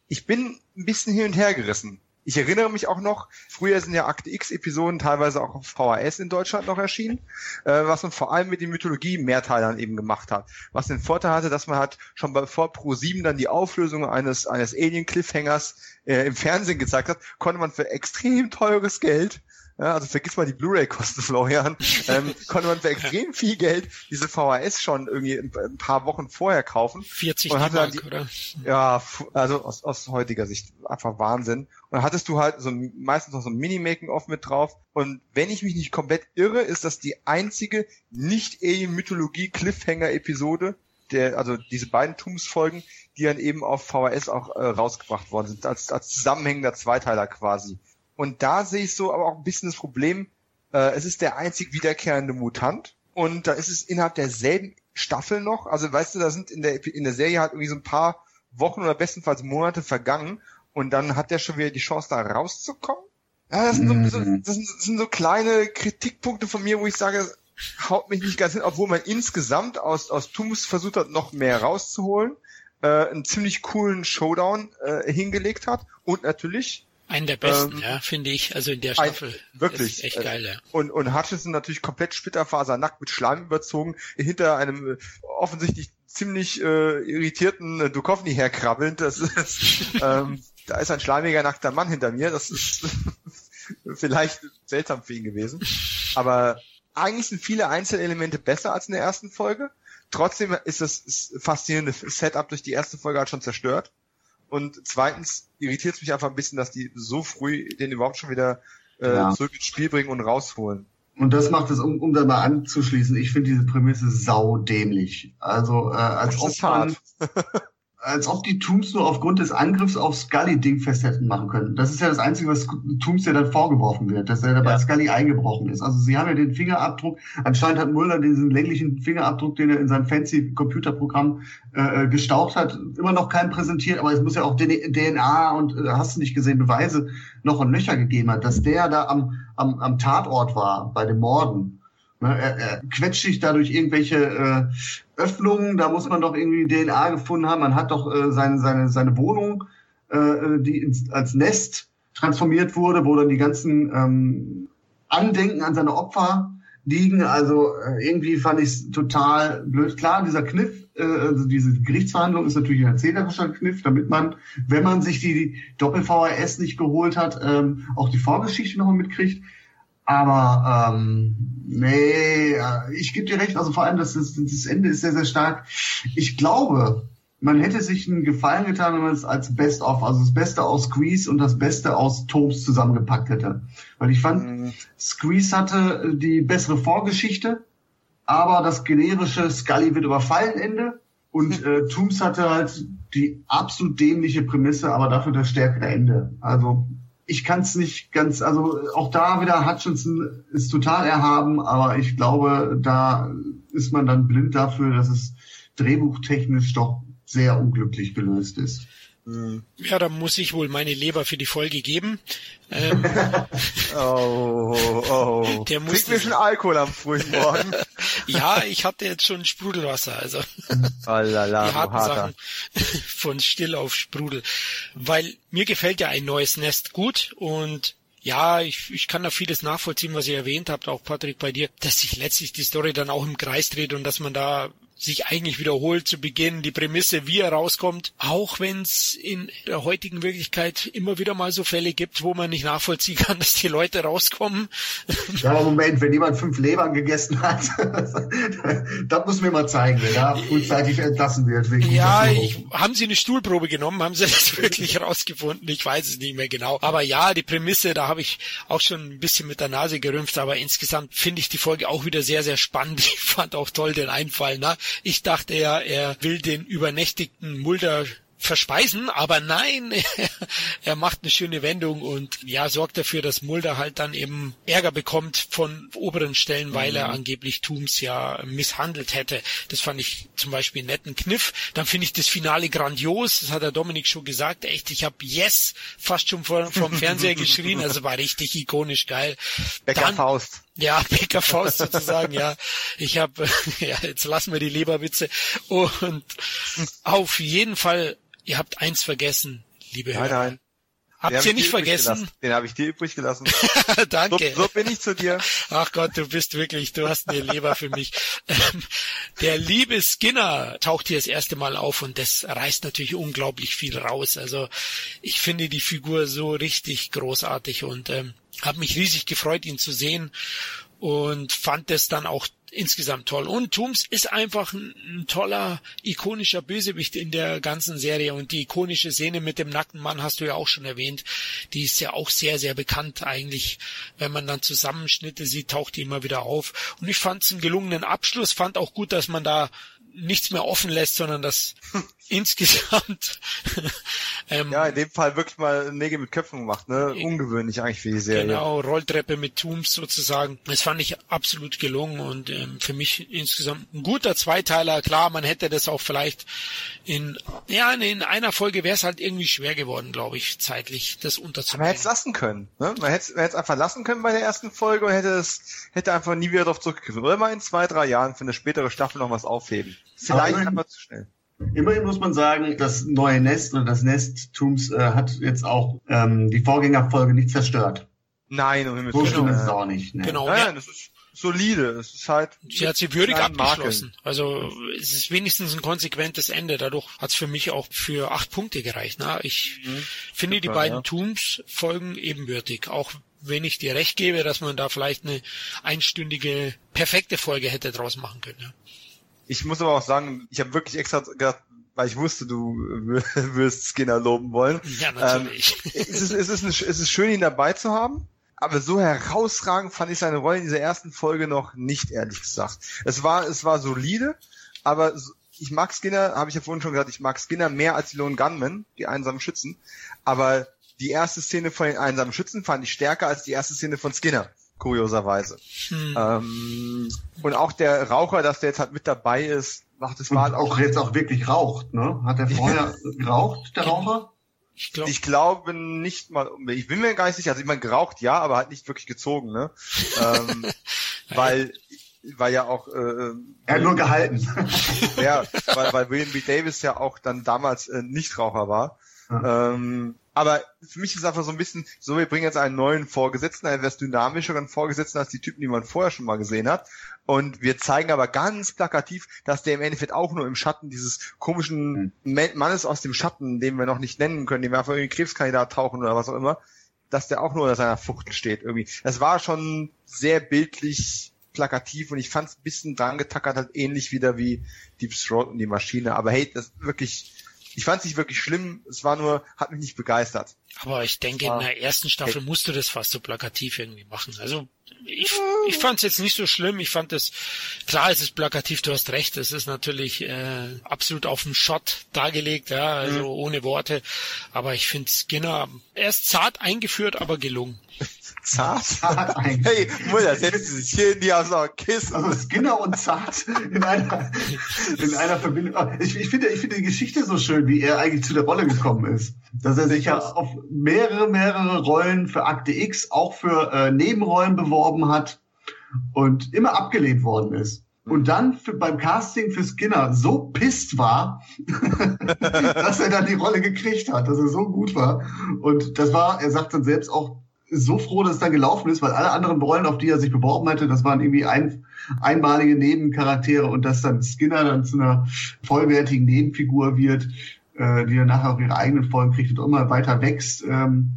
Ich bin ein bisschen hin und her gerissen. Ich erinnere mich auch noch, früher sind ja Akte X-Episoden teilweise auch auf VHS in Deutschland noch erschienen, äh, was man vor allem mit den Mythologie-Mehrteilern eben gemacht hat. Was den Vorteil hatte, dass man hat schon bei, vor Pro 7 dann die Auflösung eines, eines Alien-Cliffhangers äh, im Fernsehen gezeigt hat, konnte man für extrem teures Geld ja, also vergiss mal die Blu-ray-Kosten, <laughs> Florian, ähm, konnte man für extrem viel Geld diese VHS schon irgendwie ein, paar Wochen vorher kaufen. 40 und hatte Mark, die, oder? Ja, also aus, aus heutiger Sicht einfach Wahnsinn. Und dann hattest du halt so meistens noch so ein Mini-Making-of mit drauf. Und wenn ich mich nicht komplett irre, ist das die einzige nicht-Alien-Mythologie-Cliffhanger-Episode, der, also diese beiden Tums-Folgen, die dann eben auf VHS auch äh, rausgebracht worden sind, als, als zusammenhängender Zweiteiler quasi. Und da sehe ich so aber auch ein bisschen das Problem, äh, es ist der einzig wiederkehrende Mutant und da ist es innerhalb derselben Staffel noch, also weißt du, da sind in der, in der Serie halt irgendwie so ein paar Wochen oder bestenfalls Monate vergangen und dann hat der schon wieder die Chance da rauszukommen. Ja, das sind, so, mhm. das sind, das sind so kleine Kritikpunkte von mir, wo ich sage, haut mich nicht ganz hin, obwohl man insgesamt aus, aus Tums versucht hat, noch mehr rauszuholen, äh, einen ziemlich coolen Showdown äh, hingelegt hat und natürlich einen der besten, ähm, ja, finde ich, also in der Staffel. Ein, wirklich. echt geil, ja. Und, und Hutchinson natürlich komplett splitterfasernackt mit Schleim überzogen, hinter einem äh, offensichtlich ziemlich äh, irritierten äh, Dukovny herkrabbelnd. Das ist, <laughs> ähm, da ist ein schleimiger nackter Mann hinter mir. Das ist <laughs> vielleicht seltsam für ihn gewesen. Aber eigentlich sind viele Einzelelemente besser als in der ersten Folge. Trotzdem ist das faszinierende Setup durch die erste Folge halt schon zerstört. Und zweitens irritiert es mich einfach ein bisschen, dass die so früh den überhaupt schon wieder äh, ja. zurück ins Spiel bringen und rausholen. Und das macht es, um, um da mal anzuschließen, ich finde diese Prämisse saudämlich. Also äh, als ob man, <laughs> als ob die Tooms nur aufgrund des Angriffs auf Scully dingfest hätten machen können. Das ist ja das Einzige, was Tooms ja dann vorgeworfen wird, dass er da bei ja. Scully eingebrochen ist. Also sie haben ja den Fingerabdruck, anscheinend hat Mulder diesen länglichen Fingerabdruck, den er in seinem fancy Computerprogramm äh, gestaucht hat, immer noch keinen präsentiert, aber es muss ja auch DNA und äh, hast du nicht gesehen, Beweise noch und Löcher gegeben hat, dass der da am, am, am Tatort war bei dem Morden Ne, er, er quetscht sich dadurch irgendwelche äh, Öffnungen, da muss man doch irgendwie DNA gefunden haben. Man hat doch äh, seine, seine, seine Wohnung, äh, die ins, als Nest transformiert wurde, wo dann die ganzen ähm, Andenken an seine Opfer liegen. Also äh, irgendwie fand ich es total blöd. Klar, dieser Kniff, äh, also diese Gerichtsverhandlung ist natürlich ein erzählerischer Kniff, damit man, wenn man sich die Doppel-VHS nicht geholt hat, ähm, auch die Vorgeschichte noch mitkriegt. Aber ähm, nee, ich gebe dir recht, also vor allem das, das, das Ende ist sehr, sehr stark. Ich glaube, man hätte sich einen Gefallen getan, wenn man es als Best of, also das Beste aus Squeeze und das Beste aus Tobes zusammengepackt hätte. Weil ich fand, mhm. Squeeze hatte die bessere Vorgeschichte, aber das generische Scully wird überfallen Ende und <laughs> äh, Tooms hatte halt die absolut dämliche Prämisse, aber dafür das stärkere Ende. Also ich kann es nicht ganz, also auch da wieder Hutchinson ist total erhaben, aber ich glaube, da ist man dann blind dafür, dass es drehbuchtechnisch doch sehr unglücklich gelöst ist. Hm. Ja, da muss ich wohl meine Leber für die Folge geben. Ähm, <laughs> oh, oh. Der muss mir schon Alkohol am frühen Morgen. <laughs> ja, ich hatte jetzt schon Sprudelwasser, also oh lala, die harten Sachen <laughs> von still auf Sprudel. Weil mir gefällt ja ein neues Nest gut und ja, ich, ich kann da vieles nachvollziehen, was ihr erwähnt habt, auch Patrick bei dir, dass sich letztlich die Story dann auch im Kreis dreht und dass man da sich eigentlich wiederholt zu Beginn, die Prämisse, wie er rauskommt, auch wenn es in der heutigen Wirklichkeit immer wieder mal so Fälle gibt, wo man nicht nachvollziehen kann, <laughs> dass die Leute rauskommen. Ja, aber Moment, wenn jemand fünf Lebern gegessen hat, <laughs> das muss mir mal zeigen, wer da frühzeitig entlassen wird. ja, ich, haben Sie eine Stuhlprobe genommen? Haben Sie das <laughs> wirklich rausgefunden? Ich weiß es nicht mehr genau. Aber ja, die Prämisse, da habe ich auch schon ein bisschen mit der Nase gerümpft, aber insgesamt finde ich die Folge auch wieder sehr, sehr spannend. Ich fand auch toll den Einfall, ne? Ich dachte ja, er will den übernächtigten Mulder verspeisen, aber nein, <laughs> er macht eine schöne Wendung und ja, sorgt dafür, dass Mulder halt dann eben Ärger bekommt von oberen Stellen, weil er mhm. angeblich Tooms ja misshandelt hätte. Das fand ich zum Beispiel einen netten Kniff. Dann finde ich das Finale grandios, das hat der Dominik schon gesagt, echt, ich habe Yes fast schon vor, vom Fernseher <laughs> geschrien, also war richtig ikonisch geil. Becker Faust. Ja, <laughs> Becker Faust sozusagen, ja. Ich habe, <laughs> ja, jetzt lassen wir die Leberwitze. Und auf jeden Fall Ihr habt eins vergessen, liebe Hörer. Nein, nein. Habt ihr nicht vergessen? Den habe ich dir übrig gelassen. <laughs> Danke. So, so, bin ich zu dir. Ach Gott, du bist wirklich, du hast eine Leber für mich. Ähm, der liebe Skinner taucht hier das erste Mal auf und das reißt natürlich unglaublich viel raus. Also ich finde die Figur so richtig großartig und ähm, habe mich riesig gefreut, ihn zu sehen und fand es dann auch insgesamt toll. Und Tooms ist einfach ein, ein, toller, ikonischer Bösewicht in der ganzen Serie. Und die ikonische Szene mit dem nackten Mann hast du ja auch schon erwähnt. Die ist ja auch sehr, sehr bekannt eigentlich. Wenn man dann Zusammenschnitte sieht, taucht die immer wieder auf. Und ich fand es einen gelungenen Abschluss. Fand auch gut, dass man da nichts mehr offen lässt, sondern dass <laughs> insgesamt <laughs> ähm, ja in dem Fall wirklich mal Nägel mit Köpfen gemacht, ne? Ungewöhnlich eigentlich für die Serie. Genau, Rolltreppe mit Tooms sozusagen. Das fand ich absolut gelungen und ähm, für mich insgesamt ein guter Zweiteiler. Klar, man hätte das auch vielleicht in ja in einer Folge wäre es halt irgendwie schwer geworden, glaube ich, zeitlich das unterzubringen. Man hätte es lassen können, ne? Man hätte es einfach lassen können bei der ersten Folge und hätte es hätte einfach nie wieder darauf zurückgegriffen. Oder mal in zwei drei Jahren für eine spätere Staffel noch was aufheben. Vielleicht aber zu schnell. Immerhin muss man sagen, das neue Nest oder das Nest Tooms äh, hat jetzt auch ähm, die Vorgängerfolge nicht zerstört. Nein, um so schlimm ist es auch nicht. Ne? Genau. Nein, das ist solide. Es ist halt. Sie hat sie würdig abgeschlossen. Makeln. Also es ist wenigstens ein konsequentes Ende. Dadurch hat es für mich auch für acht Punkte gereicht. Ne? Ich mhm. finde Super, die beiden ja. Tooms-Folgen ebenbürtig. Auch wenn ich dir recht gebe, dass man da vielleicht eine einstündige perfekte Folge hätte draus machen können. Ja. Ich muss aber auch sagen, ich habe wirklich extra gedacht, weil ich wusste, du <laughs> wirst Skinner loben wollen. Ja, natürlich. Ähm, es, ist, es, ist ein, es ist schön, ihn dabei zu haben. Aber so herausragend fand ich seine Rolle in dieser ersten Folge noch nicht, ehrlich gesagt. Es war, es war solide, aber ich mag Skinner, habe ich ja vorhin schon gesagt, ich mag Skinner mehr als die Lone Gunmen, die einsamen Schützen. Aber die erste Szene von den einsamen Schützen fand ich stärker als die erste Szene von Skinner kurioserweise. Hm. Ähm, und auch der Raucher, dass der jetzt halt mit dabei ist, macht es mal auch jetzt auch wirklich raucht, ne? Hat er vorher geraucht, der Raucher? Ich, glaub, ich glaube nicht mal, ich bin mir gar nicht sicher, also ich meine geraucht ja, aber halt nicht wirklich gezogen, ne? ähm, <laughs> weil weil ja auch äh, er hat nur gehalten. ja, weil, weil William B. Davis ja auch dann damals äh, Nichtraucher war. Ja. Ähm, aber für mich ist es einfach so ein bisschen, so wir bringen jetzt einen neuen Vorgesetzten, einen etwas dynamischeren Vorgesetzten als die Typen, die man vorher schon mal gesehen hat. Und wir zeigen aber ganz plakativ, dass der im Endeffekt auch nur im Schatten dieses komischen hm. Mannes aus dem Schatten, den wir noch nicht nennen können, den wir einfach irgendwie Krebskandidat tauchen oder was auch immer, dass der auch nur unter seiner Fuchtel steht irgendwie. Das war schon sehr bildlich plakativ und ich fand es ein bisschen dran getackert, halt ähnlich wieder wie Deep Throat und die Maschine. Aber hey, das wirklich, ich fand es nicht wirklich schlimm, es war nur, hat mich nicht begeistert. Aber ich denke, in der ersten Staffel musst du das fast so plakativ irgendwie machen. Also ich, ich fand es jetzt nicht so schlimm. Ich fand es, klar, es ist plakativ, du hast recht, es ist natürlich äh, absolut auf dem Shot dargelegt, ja, also mhm. ohne Worte. Aber ich finde Skinner erst zart eingeführt, aber gelungen. <laughs> Zart? zart <laughs> hey, Mutter, setzt sich hier in die aus Kissen. Also Skinner und Zart in einer, in einer Verbindung. Ich, ich, finde, ich finde die Geschichte so schön, wie er eigentlich zu der Rolle gekommen ist. Dass er sich ja auf mehrere, mehrere Rollen für Akte X, auch für äh, Nebenrollen beworben hat und immer abgelehnt worden ist. Und dann für, beim Casting für Skinner so pisst war, <laughs> dass er dann die Rolle gekriegt hat, dass er so gut war. Und das war, er sagt dann selbst auch, so froh, dass es dann gelaufen ist, weil alle anderen Rollen, auf die er sich beworben hatte, das waren irgendwie ein, einmalige Nebencharaktere und dass dann Skinner dann zu einer vollwertigen Nebenfigur wird, äh, die dann nachher auch ihre eigenen Folgen kriegt und immer weiter wächst. Ähm,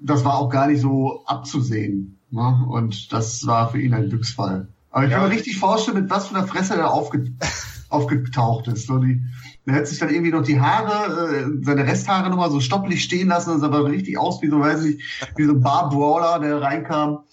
das war auch gar nicht so abzusehen. Ne? Und das war für ihn ein Glücksfall. Aber ich ja. kann mir richtig vorstellen, mit was für einer Fresse er aufge <laughs> aufgetaucht ist. So die, er hat sich dann irgendwie noch die Haare, äh, seine Resthaare nochmal so stopplich stehen lassen. Das sah aber richtig aus wie so, weiß ich, wie so ein Bar Brawler, der reinkam.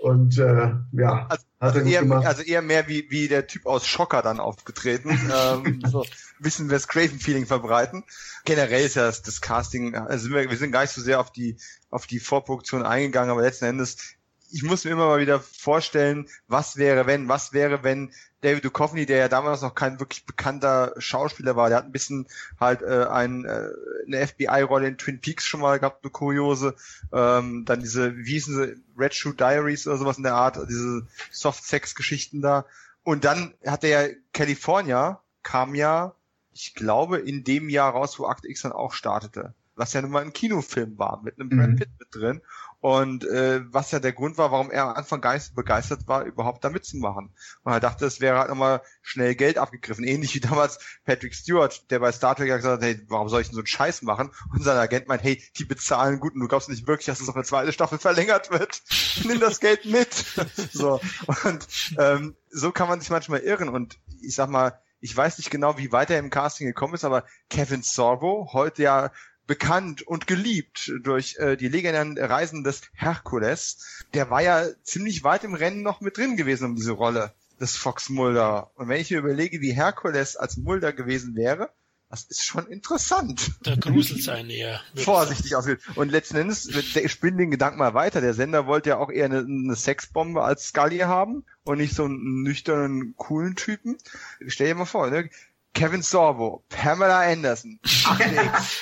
Und äh, ja, also, also eher, also eher mehr wie, wie der Typ aus Schocker dann aufgetreten. <laughs> ähm, so bisschen das Craven-Feeling verbreiten. Generell ist ja das, das Casting, also wir, wir sind gar nicht so sehr auf die, auf die Vorproduktion eingegangen, aber letzten Endes ich muss mir immer mal wieder vorstellen, was wäre, wenn, was wäre, wenn David Duchovny, der ja damals noch kein wirklich bekannter Schauspieler war, der hat ein bisschen halt äh, ein, äh, eine FBI-Rolle in Twin Peaks schon mal gehabt, eine kuriose, ähm, dann diese, wie hießen sie, Red Shoe Diaries oder sowas in der Art, diese Soft-Sex-Geschichten da. Und dann hat er ja California, kam ja, ich glaube, in dem Jahr raus, wo Act X dann auch startete. Was ja nun mal ein Kinofilm war, mit einem mhm. Brad Pitt mit drin. Und äh, was ja der Grund war, warum er am Anfang so begeistert war, überhaupt da mitzumachen. Und er dachte, es wäre halt nochmal schnell Geld abgegriffen. <laughs> Ähnlich wie damals Patrick Stewart, der bei Star Trek gesagt hat, hey, warum soll ich denn so einen Scheiß machen? Und sein Agent meint, hey, die bezahlen gut und du glaubst nicht wirklich, dass es noch eine zweite Staffel verlängert wird. <laughs> Nimm das Geld mit. <laughs> so. Und ähm, so kann man sich manchmal irren. Und ich sag mal, ich weiß nicht genau, wie weit er im Casting gekommen ist, aber Kevin Sorbo, heute ja bekannt und geliebt durch äh, die legendären Reisen des Herkules. Der war ja ziemlich weit im Rennen noch mit drin gewesen um diese Rolle des Fox Mulder. Und wenn ich mir überlege, wie Herkules als Mulder gewesen wäre, das ist schon interessant. Da gruselt sein eher. Vorsichtig ausgeht. Und letzten Endes, ich spinne den Gedanken mal weiter. Der Sender wollte ja auch eher eine, eine Sexbombe als Scully haben und nicht so einen nüchternen, coolen Typen. Stell dir mal vor, ne? Kevin Sorbo, Pamela Anderson. Ach,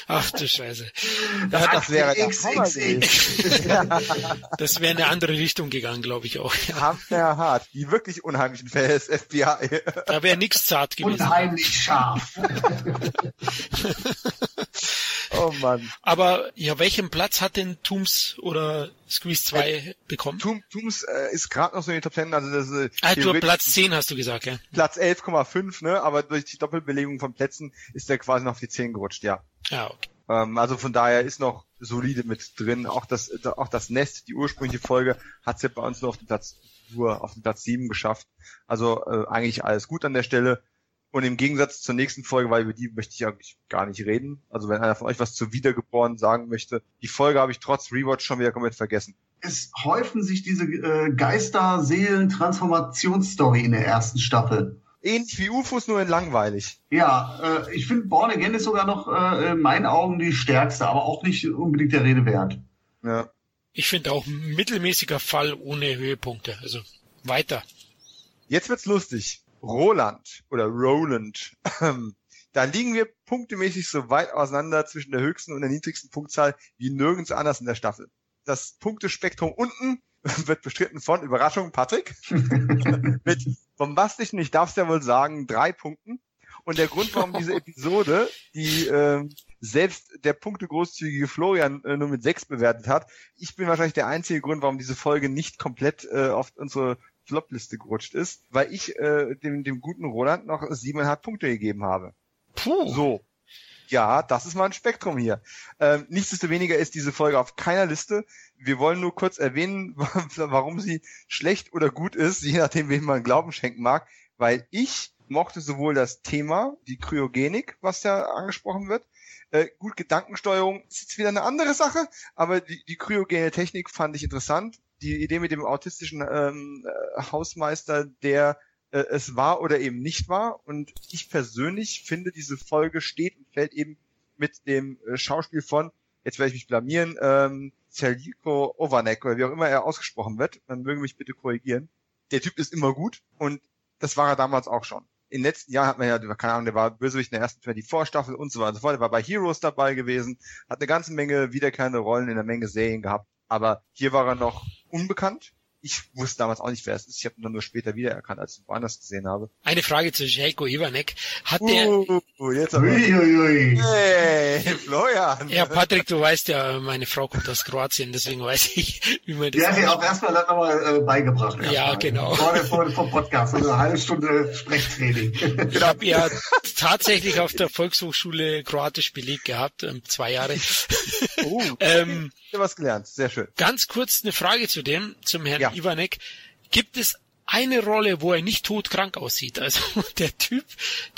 Ach du Scheiße. Das, das wäre X, X, X. Das wäre in eine andere Richtung gegangen, glaube ich auch. Ja. hart. Die wirklich unheimlichen Fälle des FBI. Da wäre nichts zart gewesen. Unheimlich scharf. <laughs> Oh Mann. Aber ja, welchen Platz hat denn Tooms oder Squeeze 2 äh, bekommen? Toom, Tooms äh, ist gerade noch so in den Top 10, also das äh, ah, Platz 10 hast du gesagt, ja. Platz 11,5, ne, aber durch die Doppelbelegung von Plätzen ist der quasi noch auf die 10 gerutscht, ja. Ja, okay. Ähm, also von daher ist noch solide mit drin. Auch das, auch das Nest, die ursprüngliche Folge, hat es ja bei uns nur auf den Platz nur auf den Platz 7 geschafft. Also äh, eigentlich alles gut an der Stelle. Und im Gegensatz zur nächsten Folge, weil über die möchte ich eigentlich gar nicht reden. Also wenn einer von euch was zu Wiedergeboren sagen möchte, die Folge habe ich trotz Rewatch schon wieder komplett vergessen. Es häufen sich diese äh, Geister-Seelen-Transformationsstory in der ersten Staffel. Ähnlich wie UFOs, nur in langweilig. Ja, äh, ich finde Born Again ist sogar noch äh, in meinen Augen die stärkste, aber auch nicht unbedingt der Rede wert. Ja. Ich finde auch mittelmäßiger Fall ohne Höhepunkte. Also weiter. Jetzt wird's lustig. Roland oder Roland. da liegen wir punktemäßig so weit auseinander zwischen der höchsten und der niedrigsten Punktzahl wie nirgends anders in der Staffel. Das Punktespektrum unten <laughs> wird bestritten von Überraschung Patrick <laughs> mit bombastischen, ich darf es ja wohl sagen, drei Punkten. Und der Grund, warum diese Episode, die äh, selbst der punktegroßzügige Florian äh, nur mit sechs bewertet hat, ich bin wahrscheinlich der einzige Grund, warum diese Folge nicht komplett äh, auf unsere Flopliste gerutscht ist, weil ich äh, dem, dem guten Roland noch siebeneinhalb Punkte gegeben habe. Puh. So. Ja, das ist mal ein Spektrum hier. Ähm, nichtsdestoweniger ist diese Folge auf keiner Liste. Wir wollen nur kurz erwähnen, <laughs> warum sie schlecht oder gut ist, je nachdem, wem man Glauben schenken mag, weil ich mochte sowohl das Thema, die Kryogenik, was ja angesprochen wird, äh, gut, Gedankensteuerung ist jetzt wieder eine andere Sache, aber die, die kryogene Technik fand ich interessant. Die Idee mit dem autistischen ähm, äh, Hausmeister, der äh, es war oder eben nicht war. Und ich persönlich finde, diese Folge steht und fällt eben mit dem äh, Schauspiel von, jetzt werde ich mich blamieren, ähm, Celiko Ovanek oder wie auch immer er ausgesprochen wird. Dann mögen mich bitte korrigieren. Der Typ ist immer gut und das war er damals auch schon den letzten Jahren hat man ja, keine Ahnung, der war Bösewicht in der ersten 24-Staffel und so weiter und so fort. Der war bei Heroes dabei gewesen, hat eine ganze Menge wiederkehrende Rollen in einer Menge Serien gehabt. Aber hier war er noch unbekannt ich wusste damals auch nicht, wer es ist. Ich habe ihn dann nur später wiedererkannt, als ich ihn woanders gesehen habe. Eine Frage zu Jelko Ivanek. Hat der... Uh, jetzt aber... Ui, ui, ui. Hey, Florian. Ja, Patrick, du weißt ja, meine Frau kommt aus Kroatien, deswegen weiß ich, wie man das... Die hat dir auch erstmal dann nochmal äh, beigebracht. Ja, ja genau. Vor, vor, vor Podcast, also eine halbe Stunde Sprechtraining. Ich habe ja tatsächlich auf der Volkshochschule Kroatisch belegt gehabt, ähm, zwei Jahre. Oh, <laughs> ähm, ich habe was gelernt, sehr schön. Ganz kurz eine Frage zu dem, zum Herrn ja. Ivanek. Gibt es eine Rolle, wo er nicht todkrank aussieht. Also <laughs> der Typ,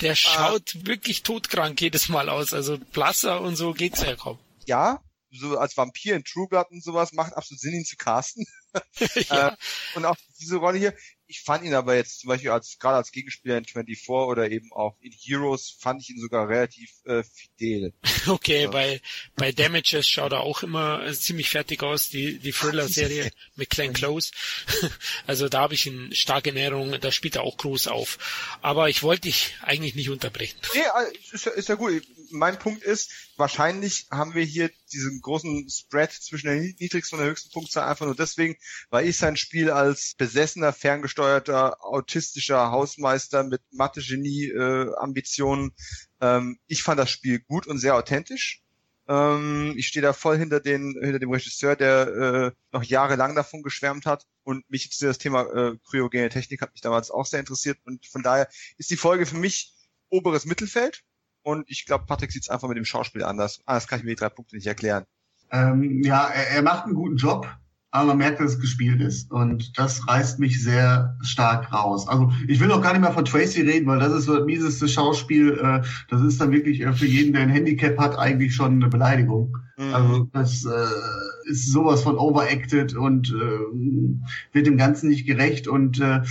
der ah. schaut ah. wirklich todkrank jedes Mal aus. Also blasser und so geht's ja kaum. Ja, so als Vampir in True Blood und sowas macht absolut Sinn, ihn zu casten. <laughs> ja. äh, und auch diese Rolle hier, ich fand ihn aber jetzt zum Beispiel als gerade als Gegenspieler in 24 oder eben auch in Heroes fand ich ihn sogar relativ äh, fidel. <laughs> Okay, ja. bei bei Damages schaut er auch immer äh, ziemlich fertig aus, die die Thriller-Serie <laughs> mit Glenn Close. <laughs> also da habe ich ihn stark in Erinnerung, da spielt er auch groß auf. Aber ich wollte dich eigentlich nicht unterbrechen. Nee, äh, ist ja, ist ja gut. Mein Punkt ist, wahrscheinlich haben wir hier diesen großen Spread zwischen der niedrigsten und der höchsten Punktzahl einfach nur deswegen, weil ich sein Spiel als besessener, ferngesteuerter, autistischer Hausmeister mit Mathe-Genie-Ambitionen, äh, ähm, ich fand das Spiel gut und sehr authentisch. Ähm, ich stehe da voll hinter, den, hinter dem Regisseur, der äh, noch jahrelang davon geschwärmt hat. Und mich jetzt das Thema äh, kryogene Technik hat mich damals auch sehr interessiert. Und von daher ist die Folge für mich oberes Mittelfeld. Und ich glaube, Patrick sieht es einfach mit dem Schauspiel anders. Ah, das kann ich mir die drei Punkte nicht erklären. Ähm, ja, er, er macht einen guten Job, aber man merkt, dass es gespielt ist. Und das reißt mich sehr stark raus. Also ich will auch gar nicht mehr von Tracy reden, weil das ist so das mieseste Schauspiel. Äh, das ist dann wirklich äh, für jeden, der ein Handicap hat, eigentlich schon eine Beleidigung. Mhm. Also das äh, ist sowas von overacted und äh, wird dem Ganzen nicht gerecht. Und äh,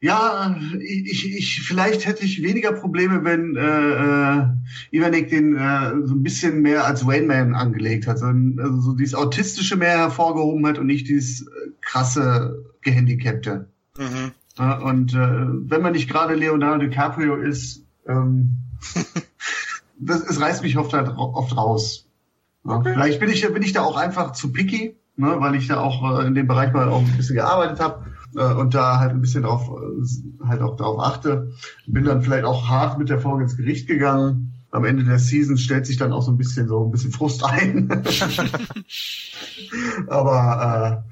ja, ich, ich, vielleicht hätte ich weniger Probleme, wenn äh, äh, Ivanek den äh, so ein bisschen mehr als Rainman angelegt hat, sondern also so dieses Autistische mehr hervorgehoben hat und nicht dieses äh, krasse Gehandicapte. Mhm. Ja, und äh, wenn man nicht gerade Leonardo DiCaprio ist, ähm, <laughs> das, es reißt mich oft, oft raus. Ja, okay. Vielleicht bin ich, bin ich da auch einfach zu picky, ne, weil ich da auch äh, in dem Bereich mal auch ein bisschen gearbeitet habe und da halt ein bisschen drauf, äh, halt auch darauf achte. Bin dann vielleicht auch hart mit der Folge ins Gericht gegangen. Am Ende der Season stellt sich dann auch so ein bisschen so ein bisschen Frust ein. <laughs> aber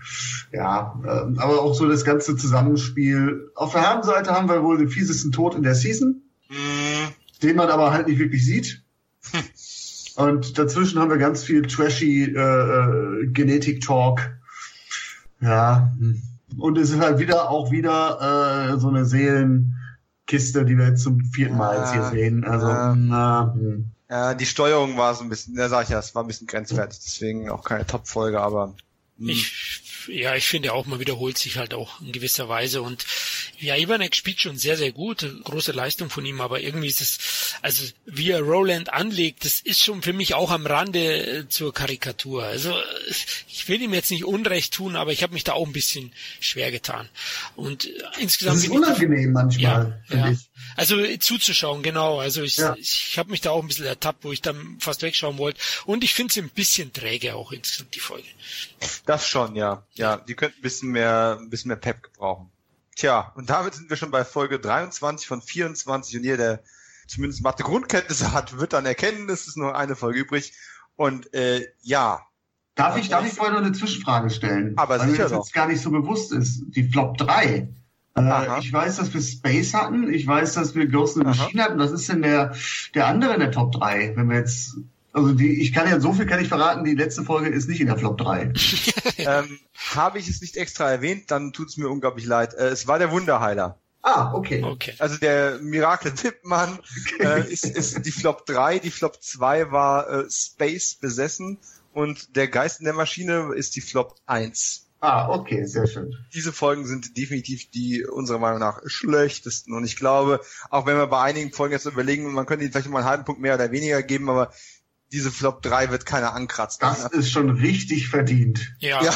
äh, ja, äh, aber auch so das ganze Zusammenspiel. Auf der Habenseite haben wir wohl den fiesesten Tod in der Season, mhm. den man aber halt nicht wirklich sieht. <laughs> Und dazwischen haben wir ganz viel trashy äh, äh, Genetik-Talk. Ja, hm. Und es ist halt wieder auch wieder äh, so eine Seelenkiste, die wir jetzt zum vierten Mal jetzt hier sehen. Also, ja. na, hm. ja, die Steuerung war so ein bisschen, da sag ich ja, es war ein bisschen grenzwertig, deswegen auch keine Top-Folge, aber. Hm. Ich ja, ich finde auch, man wiederholt sich halt auch in gewisser Weise und ja, Ivanek spielt schon sehr, sehr gut, große Leistung von ihm, aber irgendwie ist es, also wie er Roland anlegt, das ist schon für mich auch am Rande äh, zur Karikatur. Also ich will ihm jetzt nicht Unrecht tun, aber ich habe mich da auch ein bisschen schwer getan. Und insgesamt. Das ist unangenehm manchmal, ja, ja. Ich. Also zuzuschauen, genau. Also ich, ja. ich habe mich da auch ein bisschen ertappt, wo ich dann fast wegschauen wollte. Und ich finde es ein bisschen träge auch insgesamt die Folge. Das schon, ja. Ja, die könnten ein bisschen mehr, ein bisschen mehr Pep gebrauchen. Tja, und damit sind wir schon bei Folge 23 von 24 und jeder, der zumindest Mathe Grundkenntnisse hat, wird dann erkennen, es ist nur eine Folge übrig. Und äh, ja. Darf ich, darf ich vorher noch eine Zwischenfrage stellen? Aber weil sicher mir das jetzt gar nicht so bewusst ist. Die Flop 3 Äh, ich weiß, dass wir Space hatten. Ich weiß, dass wir Ghost in the Machine hatten. Was ist denn der, der andere in der Top 3? Wenn wir jetzt, also die, ich kann ja, so viel kann ich verraten, die letzte Folge ist nicht in der Flop 3. <laughs> ähm, Habe ich es nicht extra erwähnt, dann tut es mir unglaublich leid. Äh, es war der Wunderheiler. Ah, okay. okay. Also der Miracle Tippmann okay. äh, ist, ist die Flop 3, die Flop 2 war äh, Space besessen und der Geist in der Maschine ist die Flop 1. Ah, okay, sehr schön. Diese Folgen sind definitiv die unserer Meinung nach schlechtesten. Und ich glaube, auch wenn wir bei einigen Folgen jetzt überlegen, man könnte ihnen vielleicht mal einen halben Punkt mehr oder weniger geben, aber diese Flop 3 wird keiner ankratzen. Das ne? ist schon richtig verdient. Ja, ja.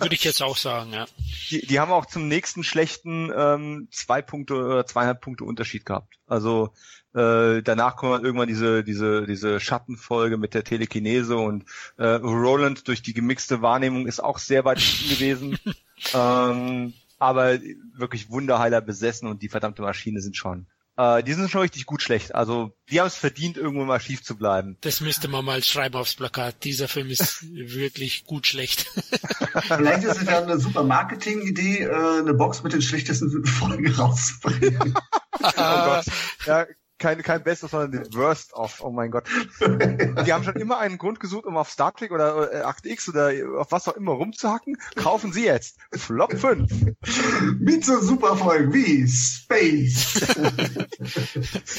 würde ich jetzt auch sagen, ja. Die, die haben auch zum nächsten schlechten ähm, zwei Punkte oder zweieinhalb Punkte Unterschied gehabt. Also äh, danach kommt irgendwann diese, diese, diese Schattenfolge mit der Telekinese und äh, Roland durch die gemixte Wahrnehmung ist auch sehr weit hinten <laughs> gewesen. ähm, aber wirklich Wunderheiler besessen und die verdammte Maschine sind schon äh, die sind schon richtig gut schlecht. Also die haben es verdient, irgendwo mal schief zu bleiben. Das müsste man mal schreiben aufs Plakat. Dieser Film ist <laughs> wirklich gut schlecht. Vielleicht ist es ja eine super Marketing-Idee, äh, eine Box mit den schlechtesten Folgen <laughs> rauszubringen. oh Gott. Ja, kein, kein Bestes, sondern den Worst of. Oh mein Gott. <laughs> Die haben schon immer einen Grund gesucht, um auf Star Trek oder äh, Act X oder auf was auch immer rumzuhacken. Kaufen Sie jetzt. Flop 5. Mit so super Folgen wie Space.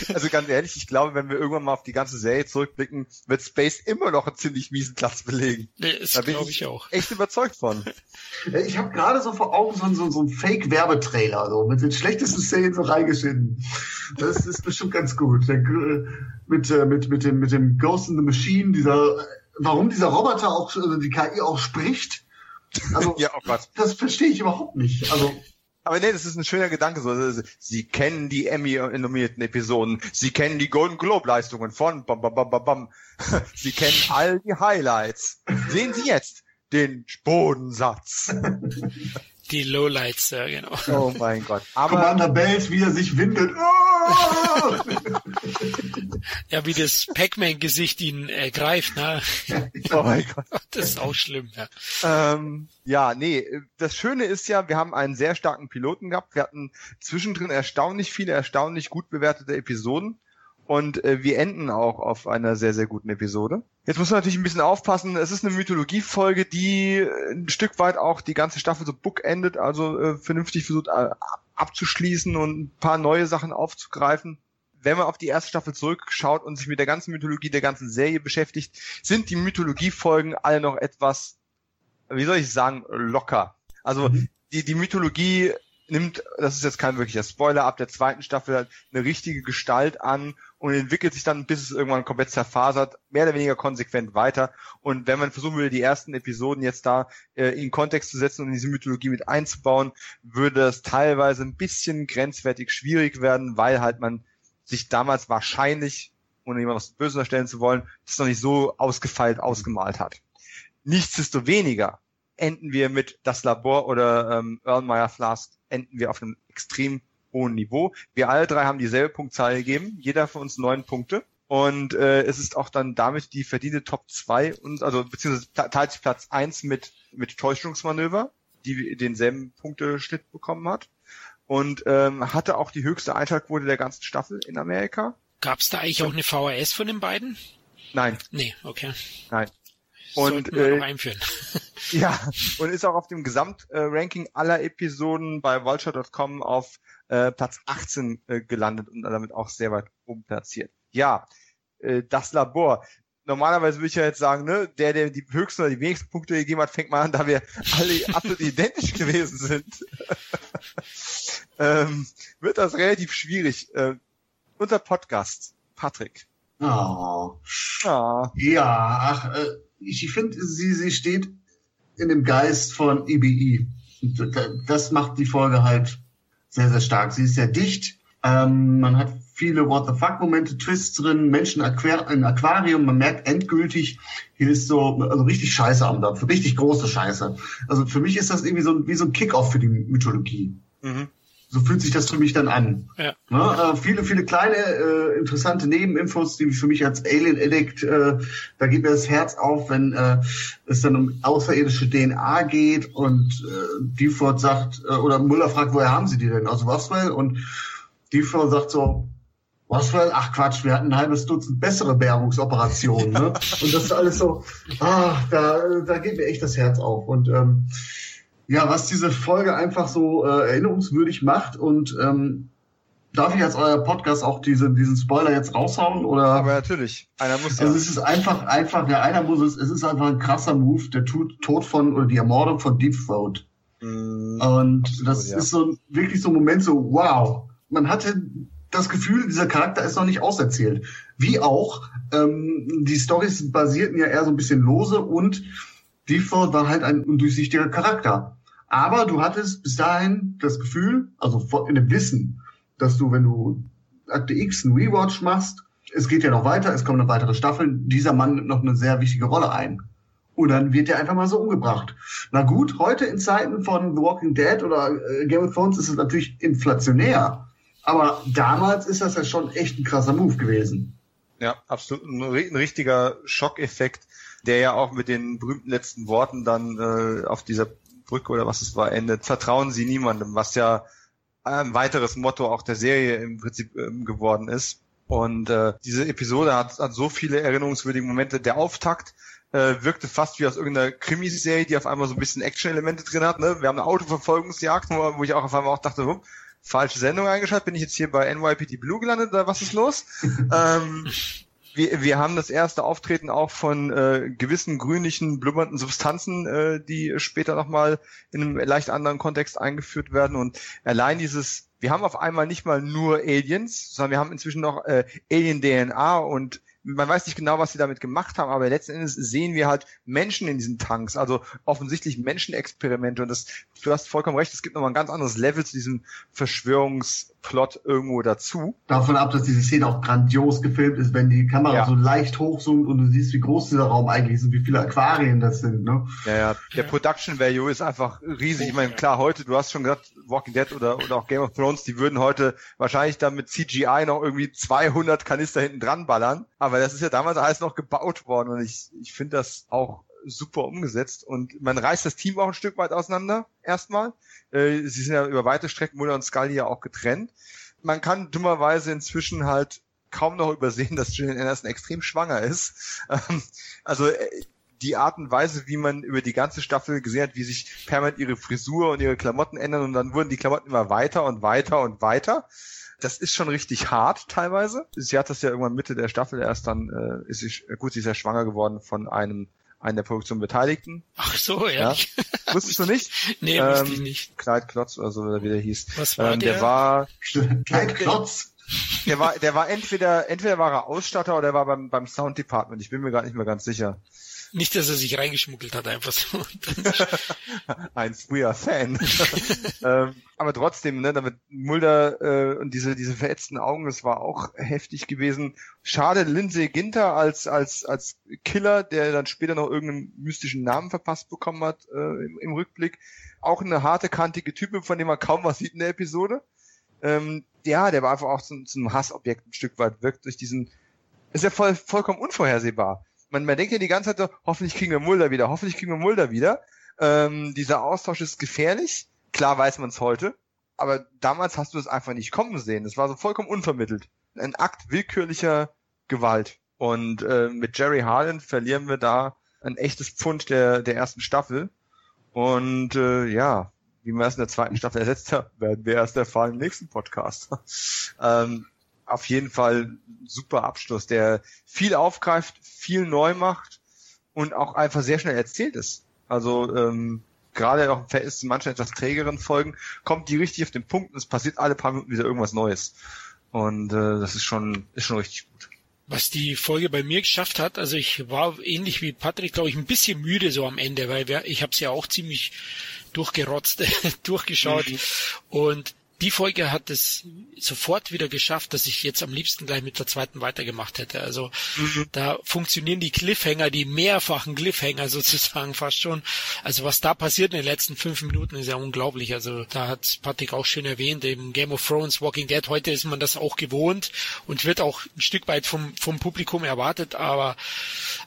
<laughs> also ganz ehrlich, ich glaube, wenn wir irgendwann mal auf die ganze Serie zurückblicken, wird Space immer noch einen ziemlich miesen Platz belegen. Nee, das glaube ich, ich auch. Echt überzeugt von. Ich habe gerade so vor Augen so, so, so einen Fake-Werbetrailer, so mit den schlechtesten Szenen so reingeschnitten. Das ist bestimmt ganz gut. Der, mit, äh, mit, mit, dem, mit dem Ghost in the Machine, dieser, warum dieser Roboter auch, also die KI auch spricht. Also, <laughs> ja, oh Gott. das verstehe ich überhaupt nicht. Also, aber nee, das ist ein schöner Gedanke. So, Sie kennen die Emmy-nominierten Episoden. Sie kennen die Golden Globe-Leistungen von bam, bam, bam, bam, bam. <laughs> Sie kennen all die Highlights. Sehen Sie jetzt den Bodensatz. <laughs> Die Lowlights, ja, genau. Oh mein Gott. Aber Commander Bells, wie er sich windet. Oh! <laughs> ja, wie das Pac-Man-Gesicht ihn ergreift, ne? Oh mein Gott. <laughs> Das ist auch schlimm, ja. Ähm, ja, nee, das Schöne ist ja, wir haben einen sehr starken Piloten gehabt. Wir hatten zwischendrin erstaunlich viele, erstaunlich gut bewertete Episoden. Und äh, wir enden auch auf einer sehr, sehr guten Episode. Jetzt muss man natürlich ein bisschen aufpassen. Es ist eine Mythologiefolge, die äh, ein Stück weit auch die ganze Staffel so bookendet, also äh, vernünftig versucht äh, abzuschließen und ein paar neue Sachen aufzugreifen. Wenn man auf die erste Staffel zurückschaut und sich mit der ganzen Mythologie der ganzen Serie beschäftigt, sind die Mythologiefolgen alle noch etwas, wie soll ich sagen, locker. Also mhm. die, die Mythologie nimmt, das ist jetzt kein wirklicher Spoiler, ab der zweiten Staffel eine richtige Gestalt an und entwickelt sich dann, bis es irgendwann komplett zerfasert, mehr oder weniger konsequent weiter. Und wenn man versuchen würde, die ersten Episoden jetzt da äh, in Kontext zu setzen und in diese Mythologie mit einzubauen, würde das teilweise ein bisschen grenzwertig schwierig werden, weil halt man sich damals wahrscheinlich, ohne jemand was Böses erstellen zu wollen, das noch nicht so ausgefeilt ausgemalt hat. Nichtsdestoweniger enden wir mit das Labor oder ähm, Erlenmeyer Flask enden wir auf einem extrem hohen Niveau. Wir alle drei haben dieselbe Punktzahl gegeben, jeder von uns neun Punkte. Und äh, es ist auch dann damit die verdiente Top 2 und also beziehungsweise teilt sich Platz 1 mit, mit Täuschungsmanöver, die denselben Punkteschnitt bekommen hat. Und ähm, hatte auch die höchste Einschaltquote der ganzen Staffel in Amerika. Gab es da eigentlich auch eine VHS von den beiden? Nein. Nee, okay. Nein. Und äh, einführen. <laughs> ja, und ist auch auf dem Gesamtranking aller Episoden bei vulture.com auf äh, Platz 18 äh, gelandet und damit auch sehr weit oben platziert. Ja, äh, das Labor. Normalerweise würde ich ja jetzt sagen, ne, der, der die höchsten oder die wenigsten Punkte gegeben hat, fängt mal an, da wir alle <laughs> absolut identisch gewesen sind. <laughs> ähm, wird das relativ schwierig. Äh, unser Podcast, Patrick. Oh. oh. Ja, ach, äh, ich finde, sie, sie steht in dem Geist von EBE. Das macht die Folge halt sehr, sehr stark. Sie ist sehr dicht. Ähm, man hat viele What the fuck Momente, Twists drin, Menschen ein Aquarium. Man merkt endgültig, hier ist so also richtig Scheiße am Dampf, richtig große Scheiße. Also für mich ist das irgendwie so wie so ein Kickoff für die Mythologie. Mhm. So fühlt sich das für mich dann an. Ja. Ne? Äh, viele, viele kleine äh, interessante Nebeninfos, die für mich als Alien Addict, äh, da geht mir das Herz auf, wenn äh, es dann um außerirdische DNA geht und äh, Default sagt, äh, oder Müller fragt, woher haben sie die denn? Aus Roswell? Und Default sagt so, Roswell, ach Quatsch, wir hatten ein halbes Dutzend bessere Bergungsoperationen. Ne? Und das ist alles so, ah, da, da geht mir echt das Herz auf. Und ähm, ja, was diese Folge einfach so äh, erinnerungswürdig macht und ähm, darf ich als euer Podcast auch diese, diesen Spoiler jetzt raushauen oder? Aber natürlich, einer muss. Also es ist einfach, einfach, ja, einer muss es. Es ist einfach ein krasser Move, der Tod, Tod von oder die Ermordung von Deep Throat. Mm, und absolut, das ja. ist so wirklich so ein Moment, so wow, man hatte das Gefühl, dieser Charakter ist noch nicht auserzählt. Wie auch, ähm, die Stories basierten ja eher so ein bisschen lose und Default war halt ein undurchsichtiger Charakter. Aber du hattest bis dahin das Gefühl, also in dem Wissen, dass du, wenn du Akte X einen Rewatch machst, es geht ja noch weiter, es kommen noch weitere Staffeln, dieser Mann nimmt noch eine sehr wichtige Rolle ein. Und dann wird er einfach mal so umgebracht. Na gut, heute in Zeiten von The Walking Dead oder äh, Game of Thrones ist es natürlich inflationär. Aber damals ist das ja schon echt ein krasser Move gewesen. Ja, absolut. Ein, ein richtiger Schockeffekt, der ja auch mit den berühmten letzten Worten dann äh, auf dieser Brücke oder was es war endet. Vertrauen Sie niemandem, was ja ein weiteres Motto auch der Serie im Prinzip ähm, geworden ist. Und äh, diese Episode hat, hat so viele erinnerungswürdige Momente. Der Auftakt äh, wirkte fast wie aus irgendeiner Krimiserie, die auf einmal so ein bisschen Action-Elemente drin hat. Ne? Wir haben eine Autoverfolgungsjagd, wo ich auch auf einmal auch dachte, hm, falsche Sendung eingeschaltet, bin ich jetzt hier bei NYPD Blue gelandet oder was ist los? <laughs> ähm, wir, wir haben das erste Auftreten auch von äh, gewissen grünlichen, blubbernden Substanzen, äh, die später nochmal in einem leicht anderen Kontext eingeführt werden. Und allein dieses, wir haben auf einmal nicht mal nur Aliens, sondern wir haben inzwischen noch äh, Alien-DNA und man weiß nicht genau, was sie damit gemacht haben, aber letzten Endes sehen wir halt Menschen in diesen Tanks, also offensichtlich Menschenexperimente und das, du hast vollkommen recht, es gibt nochmal ein ganz anderes Level zu diesem Verschwörungsplot irgendwo dazu. Davon ab, dass diese Szene auch grandios gefilmt ist, wenn die Kamera ja. so leicht hochzoomt und du siehst, wie groß dieser Raum eigentlich ist und wie viele Aquarien das sind, ne? Ja, ja, der Production Value ist einfach riesig. Ich meine, klar, heute, du hast schon gesagt, Walking Dead oder, oder auch Game of Thrones, die würden heute wahrscheinlich dann mit CGI noch irgendwie 200 Kanister hinten dran ballern, aber das ist ja damals alles noch gebaut worden und ich, ich finde das auch super umgesetzt und man reißt das Team auch ein Stück weit auseinander, erstmal. Äh, sie sind ja über weite Strecken Muller und Scully ja auch getrennt. Man kann dummerweise inzwischen halt kaum noch übersehen, dass Gillian Anderson extrem schwanger ist. Ähm, also äh, die Art und Weise, wie man über die ganze Staffel gesehen hat, wie sich permanent ihre Frisur und ihre Klamotten ändern und dann wurden die Klamotten immer weiter und weiter und weiter. Das ist schon richtig hart teilweise. Sie hat das ja irgendwann Mitte der Staffel erst dann, äh, ist sie, gut, sie ist ja schwanger geworden von einem einen der Produktion Beteiligten. Ach so, ja. ja. Wusstest du <laughs> nicht? nee, ähm, wusste ich nicht. Clyde Klotz oder so, wie der hieß. Was war ähm, der? Der war... Clyde Klotz? Der war, der war entweder, entweder war er Ausstatter oder er war beim, beim Sound Department. Ich bin mir gar nicht mehr ganz sicher. Nicht, dass er sich reingeschmuggelt hat, einfach so. <laughs> Ein früher Fan. <laughs> ähm, aber trotzdem, ne, damit Mulder äh, und diese diese verätzten Augen, das war auch heftig gewesen. Schade, Lindsay Ginter als als als Killer, der dann später noch irgendeinen mystischen Namen verpasst bekommen hat äh, im, im Rückblick. Auch eine harte, kantige Type, von dem man kaum was sieht in der Episode. Ähm, ja, der war einfach auch zu, zu einem Hassobjekt ein Stück weit, wirkt durch diesen, ist ja voll, vollkommen unvorhersehbar man, man denkt ja die ganze Zeit so, hoffentlich kriegen wir Mulder wieder, hoffentlich kriegen wir Mulder wieder. Ähm, dieser Austausch ist gefährlich. Klar weiß man es heute. Aber damals hast du es einfach nicht kommen sehen. Es war so vollkommen unvermittelt. Ein Akt willkürlicher Gewalt. Und äh, mit Jerry Harlan verlieren wir da ein echtes Pfund der, der ersten Staffel. Und äh, ja, wie man es in der zweiten Staffel ersetzt hat, werden wir erst erfahren im nächsten Podcast. <laughs> ähm, auf jeden Fall super Abschluss, der viel aufgreift, viel neu macht und auch einfach sehr schnell erzählt ist. Also ähm, gerade auch im Verhältnis zu manchen etwas trägeren Folgen kommt die richtig auf den Punkt und es passiert alle paar Minuten wieder irgendwas Neues. Und äh, das ist schon, ist schon richtig gut. Was die Folge bei mir geschafft hat, also ich war ähnlich wie Patrick, glaube ich, ein bisschen müde so am Ende, weil wir, ich habe es ja auch ziemlich durchgerotzt, <laughs> durchgeschaut. Mhm. Und die Folge hat es sofort wieder geschafft, dass ich jetzt am liebsten gleich mit der zweiten weitergemacht hätte. Also mhm. da funktionieren die Cliffhanger, die mehrfachen Cliffhanger <laughs> sozusagen fast schon. Also was da passiert in den letzten fünf Minuten ist ja unglaublich. Also da hat Patrick auch schön erwähnt, eben Game of Thrones, Walking Dead, heute ist man das auch gewohnt und wird auch ein Stück weit vom, vom Publikum erwartet, aber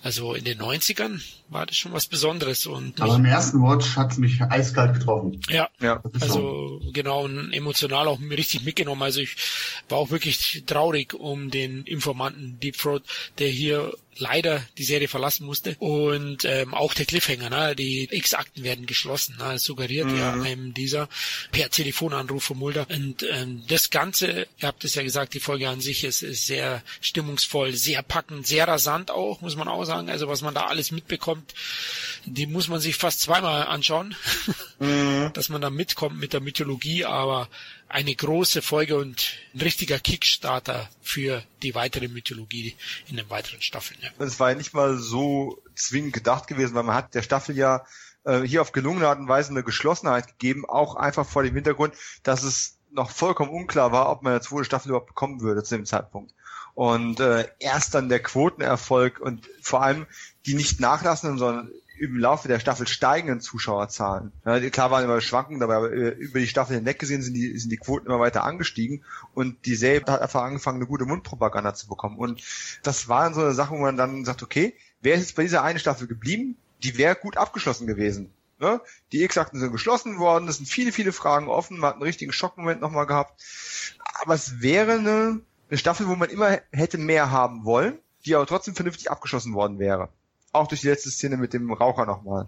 also in den 90ern war das schon was Besonderes. Und Aber im ersten Watch hat es mich eiskalt getroffen. Ja, ja. also genau, emotional auch richtig mitgenommen. Also ich war auch wirklich traurig um den Informanten Deep Throat, der hier leider die Serie verlassen musste. Und ähm, auch der Cliffhanger, ne? die X-Akten werden geschlossen, ne? Das suggeriert mhm. ja einem dieser per Telefonanruf von Mulder. Und ähm, das Ganze, ihr habt es ja gesagt, die Folge an sich ist, ist sehr stimmungsvoll, sehr packend, sehr rasant auch, muss man auch sagen. Also was man da alles mitbekommt, die muss man sich fast zweimal anschauen, <laughs> mhm. dass man da mitkommt mit der Mythologie, aber eine große Folge und ein richtiger Kickstarter für die weitere Mythologie in den weiteren Staffeln. Ja. Es war ja nicht mal so zwingend gedacht gewesen, weil man hat der Staffel ja äh, hier auf gelungene Art und Weise eine Geschlossenheit gegeben, auch einfach vor dem Hintergrund, dass es noch vollkommen unklar war, ob man eine zweite Staffel überhaupt bekommen würde zu dem Zeitpunkt. Und äh, erst dann der Quotenerfolg und vor allem die nicht nachlassenden, sondern im Laufe der Staffel steigenden Zuschauerzahlen. Ja, klar waren immer Schwankungen, aber äh, über die Staffel hinweg gesehen sind die, sind die Quoten immer weiter angestiegen und die Serie hat einfach angefangen, eine gute Mundpropaganda zu bekommen. Und das waren so eine Sache, wo man dann sagt, okay, wer ist jetzt bei dieser einen Staffel geblieben? Die wäre gut abgeschlossen gewesen. Ne? Die X-Akten sind geschlossen worden, es sind viele, viele Fragen offen, man hat einen richtigen Schockmoment nochmal gehabt. Aber es wäre eine, eine Staffel, wo man immer hätte mehr haben wollen, die aber trotzdem vernünftig abgeschlossen worden wäre. Auch durch die letzte Szene mit dem Raucher nochmal.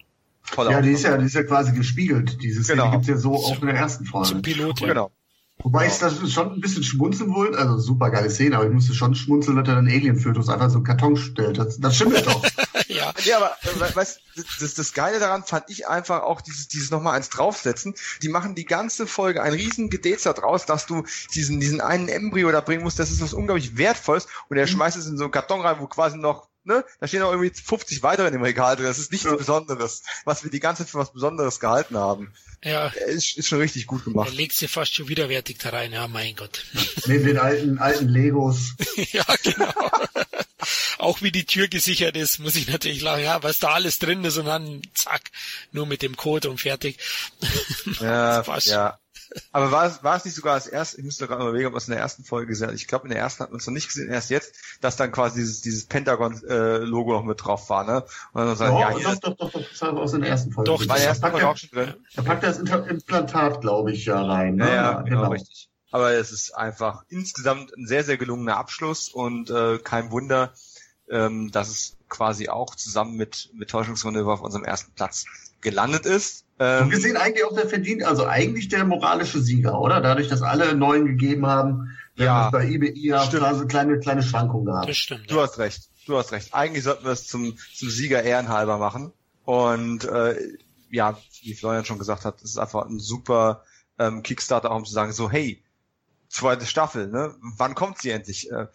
Tolle ja, die ist ja, die ist ja quasi gespiegelt. Diese Szene genau. gibt's ja so auch in der ersten Folge. Zum Pilot, ja. Genau. Wobei ich das schon ein bisschen schmunzeln wollte, also super geile Szene, aber ich musste schon schmunzeln, dass er dann Alien-Fötus einfach so einen Karton stellt. Das, das stimmt doch. <laughs> ja. ja, aber weißt, das, das Geile daran fand ich einfach auch dieses, dieses nochmal eins draufsetzen. Die machen die ganze Folge ein riesen Gedäzer draus, dass du diesen, diesen einen Embryo da bringen musst, das ist was unglaublich Wertvolles und er mhm. schmeißt es in so einen Karton rein, wo quasi noch ne, da stehen auch irgendwie 50 weitere in dem Regal drin. Das ist nichts ja. Besonderes, was wir die ganze Zeit für was Besonderes gehalten haben. Ja. Ist, ist schon richtig gut gemacht. Er legt sie fast schon widerwärtig da rein, ja, mein Gott. <laughs> Neben den alten, alten Legos. <laughs> ja, genau. <laughs> auch wie die Tür gesichert ist, muss ich natürlich lachen, ja, was da alles drin ist und dann zack, nur mit dem Code und fertig. ja, ja. Aber war es, war es nicht sogar das erste, ich müsste gerade überlegen, ob es in der ersten Folge gesehen hat. Ich glaube, in der ersten hat man es noch nicht gesehen, erst jetzt, dass dann quasi dieses, dieses Pentagon-Logo äh, noch mit drauf war, ne? Und dann sagen, oh, ja, hier, doch, doch, doch, doch, das war aus der ersten Folge. Doch, war der erste Folge auch schon drin. Da packt er das Implantat, glaube ich, ja rein. Ne? Ja, ja, genau, genau, richtig. Aber es ist einfach insgesamt ein sehr, sehr gelungener Abschluss und äh, kein Wunder, ähm, dass es quasi auch zusammen mit, mit Täuschungsmanöver auf unserem ersten Platz gelandet ist. Ähm, so gesehen eigentlich auch der verdient, also eigentlich der moralische Sieger, oder? Dadurch, dass alle neun gegeben haben, wir ja, haben bei IBI ja so kleine, kleine Schwankungen gehabt. Das stimmt. Du hast recht. Du hast recht. Eigentlich sollten wir es zum, zum Sieger ehrenhalber machen. Und äh, ja, wie Florian schon gesagt hat, es ist einfach ein super ähm, Kickstarter, auch um zu sagen, so, hey, zweite Staffel, ne? Wann kommt sie endlich? Äh,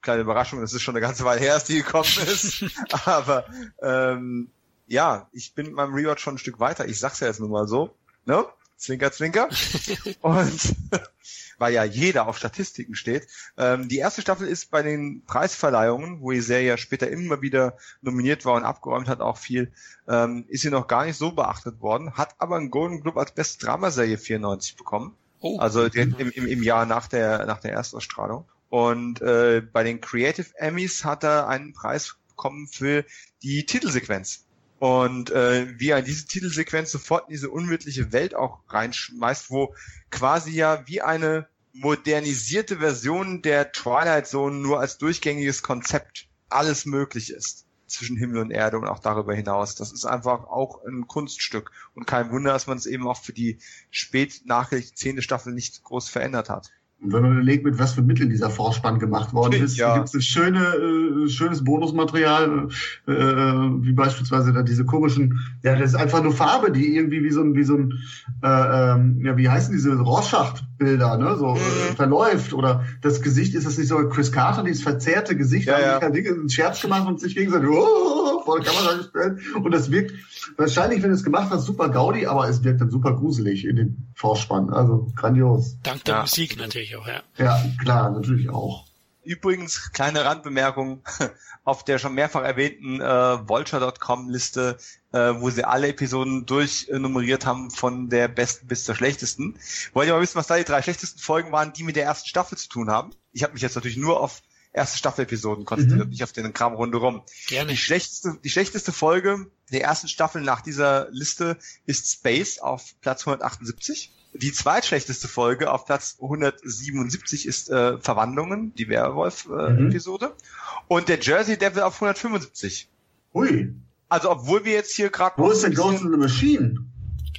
kleine Überraschung, das ist schon eine ganze Weile her, dass die gekommen ist. <laughs> Aber ähm, ja, ich bin mit meinem Rewatch schon ein Stück weiter. Ich sag's ja jetzt nur mal so. Ne? Zwinker, zwinker. <laughs> Und <laughs> weil ja jeder auf Statistiken steht. Ähm, die erste Staffel ist bei den Preisverleihungen, wo die Serie ja später immer wieder nominiert war und abgeräumt hat, auch viel, ähm, ist sie noch gar nicht so beachtet worden, hat aber einen Golden Globe als beste Dramaserie 94 bekommen. Oh. Also im, im, im Jahr nach der, nach der Erstausstrahlung. Und äh, bei den Creative Emmys hat er einen Preis bekommen für die Titelsequenz und äh, wie er in diese Titelsequenz sofort in diese unwirtliche Welt auch reinschmeißt, wo quasi ja wie eine modernisierte Version der Twilight Zone nur als durchgängiges Konzept alles möglich ist zwischen Himmel und Erde und auch darüber hinaus. Das ist einfach auch ein Kunststück und kein Wunder, dass man es eben auch für die spät nachgelegte zehnte Staffel nicht groß verändert hat. Und wenn man überlegt, mit was für Mitteln dieser Vorspann gemacht worden <laughs> ist, ja. gibt es ein schöne, äh, schönes Bonusmaterial, äh, wie beispielsweise da diese komischen, ja, das ist einfach nur Farbe, die irgendwie wie so ein, wie so ein, äh, ähm, ja, wie heißen diese Rorschach-Bilder, ne, so äh, mhm. verläuft oder das Gesicht ist das nicht so Chris Carter, dieses verzerrte Gesicht, ja, ja. kein Ding, ein Scherz <laughs> gemacht und sich gegenseitig oh, vor der Kamera gestellt und das wirkt wahrscheinlich, wenn es gemacht hat, super Gaudi, aber es wirkt dann super gruselig in den Vorspann. Also grandios. Dank der ja. Musik natürlich auch, ja. Ja, klar, natürlich auch. Übrigens, kleine Randbemerkung, <laughs> auf der schon mehrfach erwähnten äh, Vulture.com-Liste, äh, wo sie alle Episoden durchnummeriert haben von der besten bis zur schlechtesten. Wollt ihr mal wissen, was da die drei schlechtesten Folgen waren, die mit der ersten Staffel zu tun haben? Ich habe mich jetzt natürlich nur auf erste Staffel-Episoden konzentriert, mhm. nicht auf den Kram rundherum. Gerne. Die schlechteste, die schlechteste Folge der ersten Staffel nach dieser Liste ist Space auf Platz 178. Die zweitschlechteste Folge auf Platz 177 ist äh, Verwandlungen, die Werwolf-Episode. Äh, mhm. Und der Jersey Devil auf 175. Ui. Also obwohl wir jetzt hier gerade... Wo ist der Ghost in the Machine?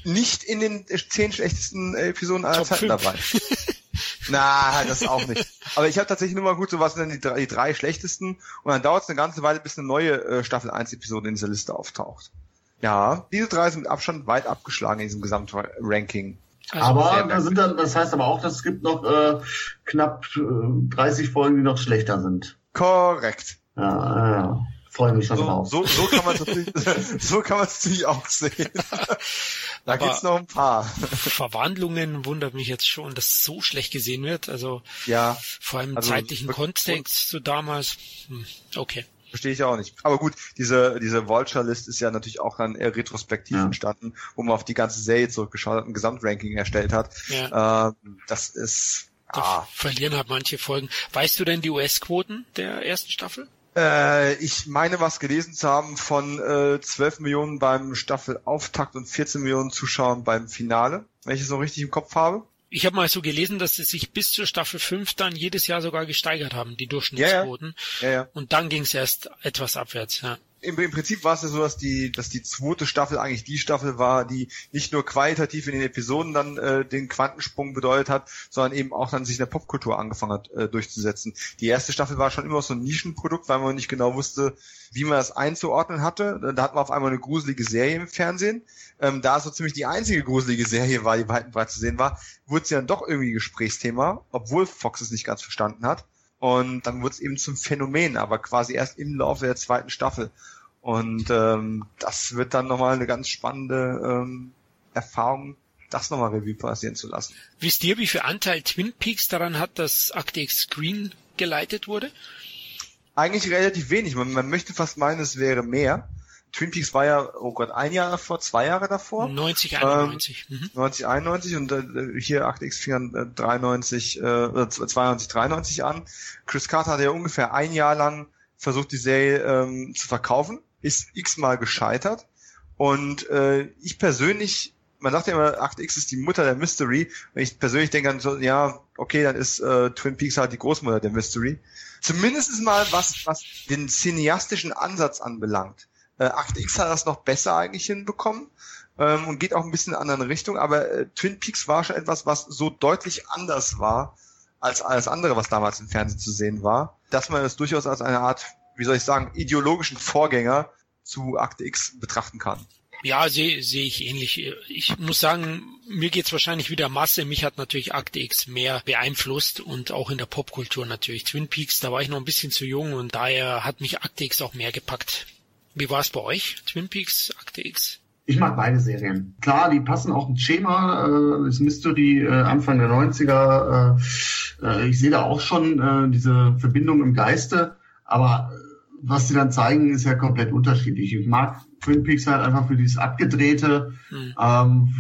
Nicht in den zehn schlechtesten Episoden aller Zeiten dabei. <laughs> Na, das auch nicht. Aber ich habe tatsächlich nur mal gut, so was sind denn die drei, die drei schlechtesten und dann dauert es eine ganze Weile, bis eine neue äh, Staffel 1 Episode in dieser Liste auftaucht. Ja, diese drei sind mit Abstand weit abgeschlagen in diesem Gesamtranking. Also aber da sind dann, das heißt aber auch, dass es gibt noch äh, knapp äh, 30 Folgen, die noch schlechter sind. Korrekt. Ja, ja. Freue mich schon so, drauf. So, so kann man natürlich, <laughs> so kann man es natürlich auch sehen. Da Aber gibt's noch ein paar. Verwandlungen wundert mich jetzt schon, dass so schlecht gesehen wird. Also ja, vor allem also, zeitlichen Kontext zu damals. Hm, okay. Verstehe ich auch nicht. Aber gut, diese, diese Vulture-List ist ja natürlich auch dann eher retrospektiv ja. entstanden, wo man auf die ganze Serie zurückgeschaut hat, ein Gesamtranking erstellt hat. Ja. Äh, das ist, da ah. verlieren halt manche Folgen. Weißt du denn die US-Quoten der ersten Staffel? Äh, ich meine, was gelesen zu haben von äh, 12 Millionen beim Staffelauftakt und 14 Millionen Zuschauern beim Finale, wenn ich es noch richtig im Kopf habe. Ich habe mal so gelesen, dass sie sich bis zur Staffel 5 dann jedes Jahr sogar gesteigert haben, die Durchschnittsquoten. Ja, ja. Ja, und dann ging es erst etwas abwärts. Ja im, im Prinzip war es ja so, dass die, dass die zweite Staffel eigentlich die Staffel war, die nicht nur qualitativ in den Episoden dann äh, den Quantensprung bedeutet hat, sondern eben auch dann sich in der Popkultur angefangen hat äh, durchzusetzen. Die erste Staffel war schon immer so ein Nischenprodukt, weil man nicht genau wusste, wie man das einzuordnen hatte. Da hatten wir auf einmal eine gruselige Serie im Fernsehen. Ähm, da es so ziemlich die einzige gruselige Serie war, die weit zu sehen war, wurde sie dann doch irgendwie Gesprächsthema, obwohl Fox es nicht ganz verstanden hat. Und dann wurde es eben zum Phänomen, aber quasi erst im Laufe der zweiten Staffel. Und ähm, das wird dann nochmal eine ganz spannende ähm, Erfahrung, das nochmal Revue passieren zu lassen. Wisst ihr, wie viel Anteil Twin Peaks daran hat, dass Akte X Screen geleitet wurde? Eigentlich relativ wenig. Man, man möchte fast meinen, es wäre mehr. Twin Peaks war ja, oh Gott, ein Jahr davor, zwei Jahre davor. 90, 91. Ähm, mhm. 90, 91 und äh, hier Akte X fing äh, 93, äh, 92, 93 an. Chris Carter hatte ja ungefähr ein Jahr lang versucht, die Serie ähm, zu verkaufen ist x-mal gescheitert. Und äh, ich persönlich, man sagt ja immer, 8X ist die Mutter der Mystery. Und ich persönlich denke dann so, ja, okay, dann ist äh, Twin Peaks halt die Großmutter der Mystery. Zumindest mal was, was den cineastischen Ansatz anbelangt. Äh, 8X hat das noch besser eigentlich hinbekommen ähm, und geht auch ein bisschen in eine andere Richtung, aber äh, Twin Peaks war schon etwas, was so deutlich anders war als alles andere, was damals im Fernsehen zu sehen war, dass man es durchaus als eine Art wie soll ich sagen, ideologischen Vorgänger zu Akte X betrachten kann. Ja, sehe seh ich ähnlich. Ich muss sagen, mir geht's wahrscheinlich wieder Masse. Mich hat natürlich Akte X mehr beeinflusst und auch in der Popkultur natürlich. Twin Peaks, da war ich noch ein bisschen zu jung und daher hat mich Akte X auch mehr gepackt. Wie war es bei euch, Twin Peaks, Akte X? Ich mag beide Serien. Klar, die passen auch ins Schema. Äh, das Mystery äh, Anfang der 90er. Äh, äh, ich sehe da auch schon äh, diese Verbindung im Geiste. Aber was sie dann zeigen, ist ja komplett unterschiedlich. Ich mag Twin Peaks halt einfach für dieses Abgedrehte, mhm. ähm,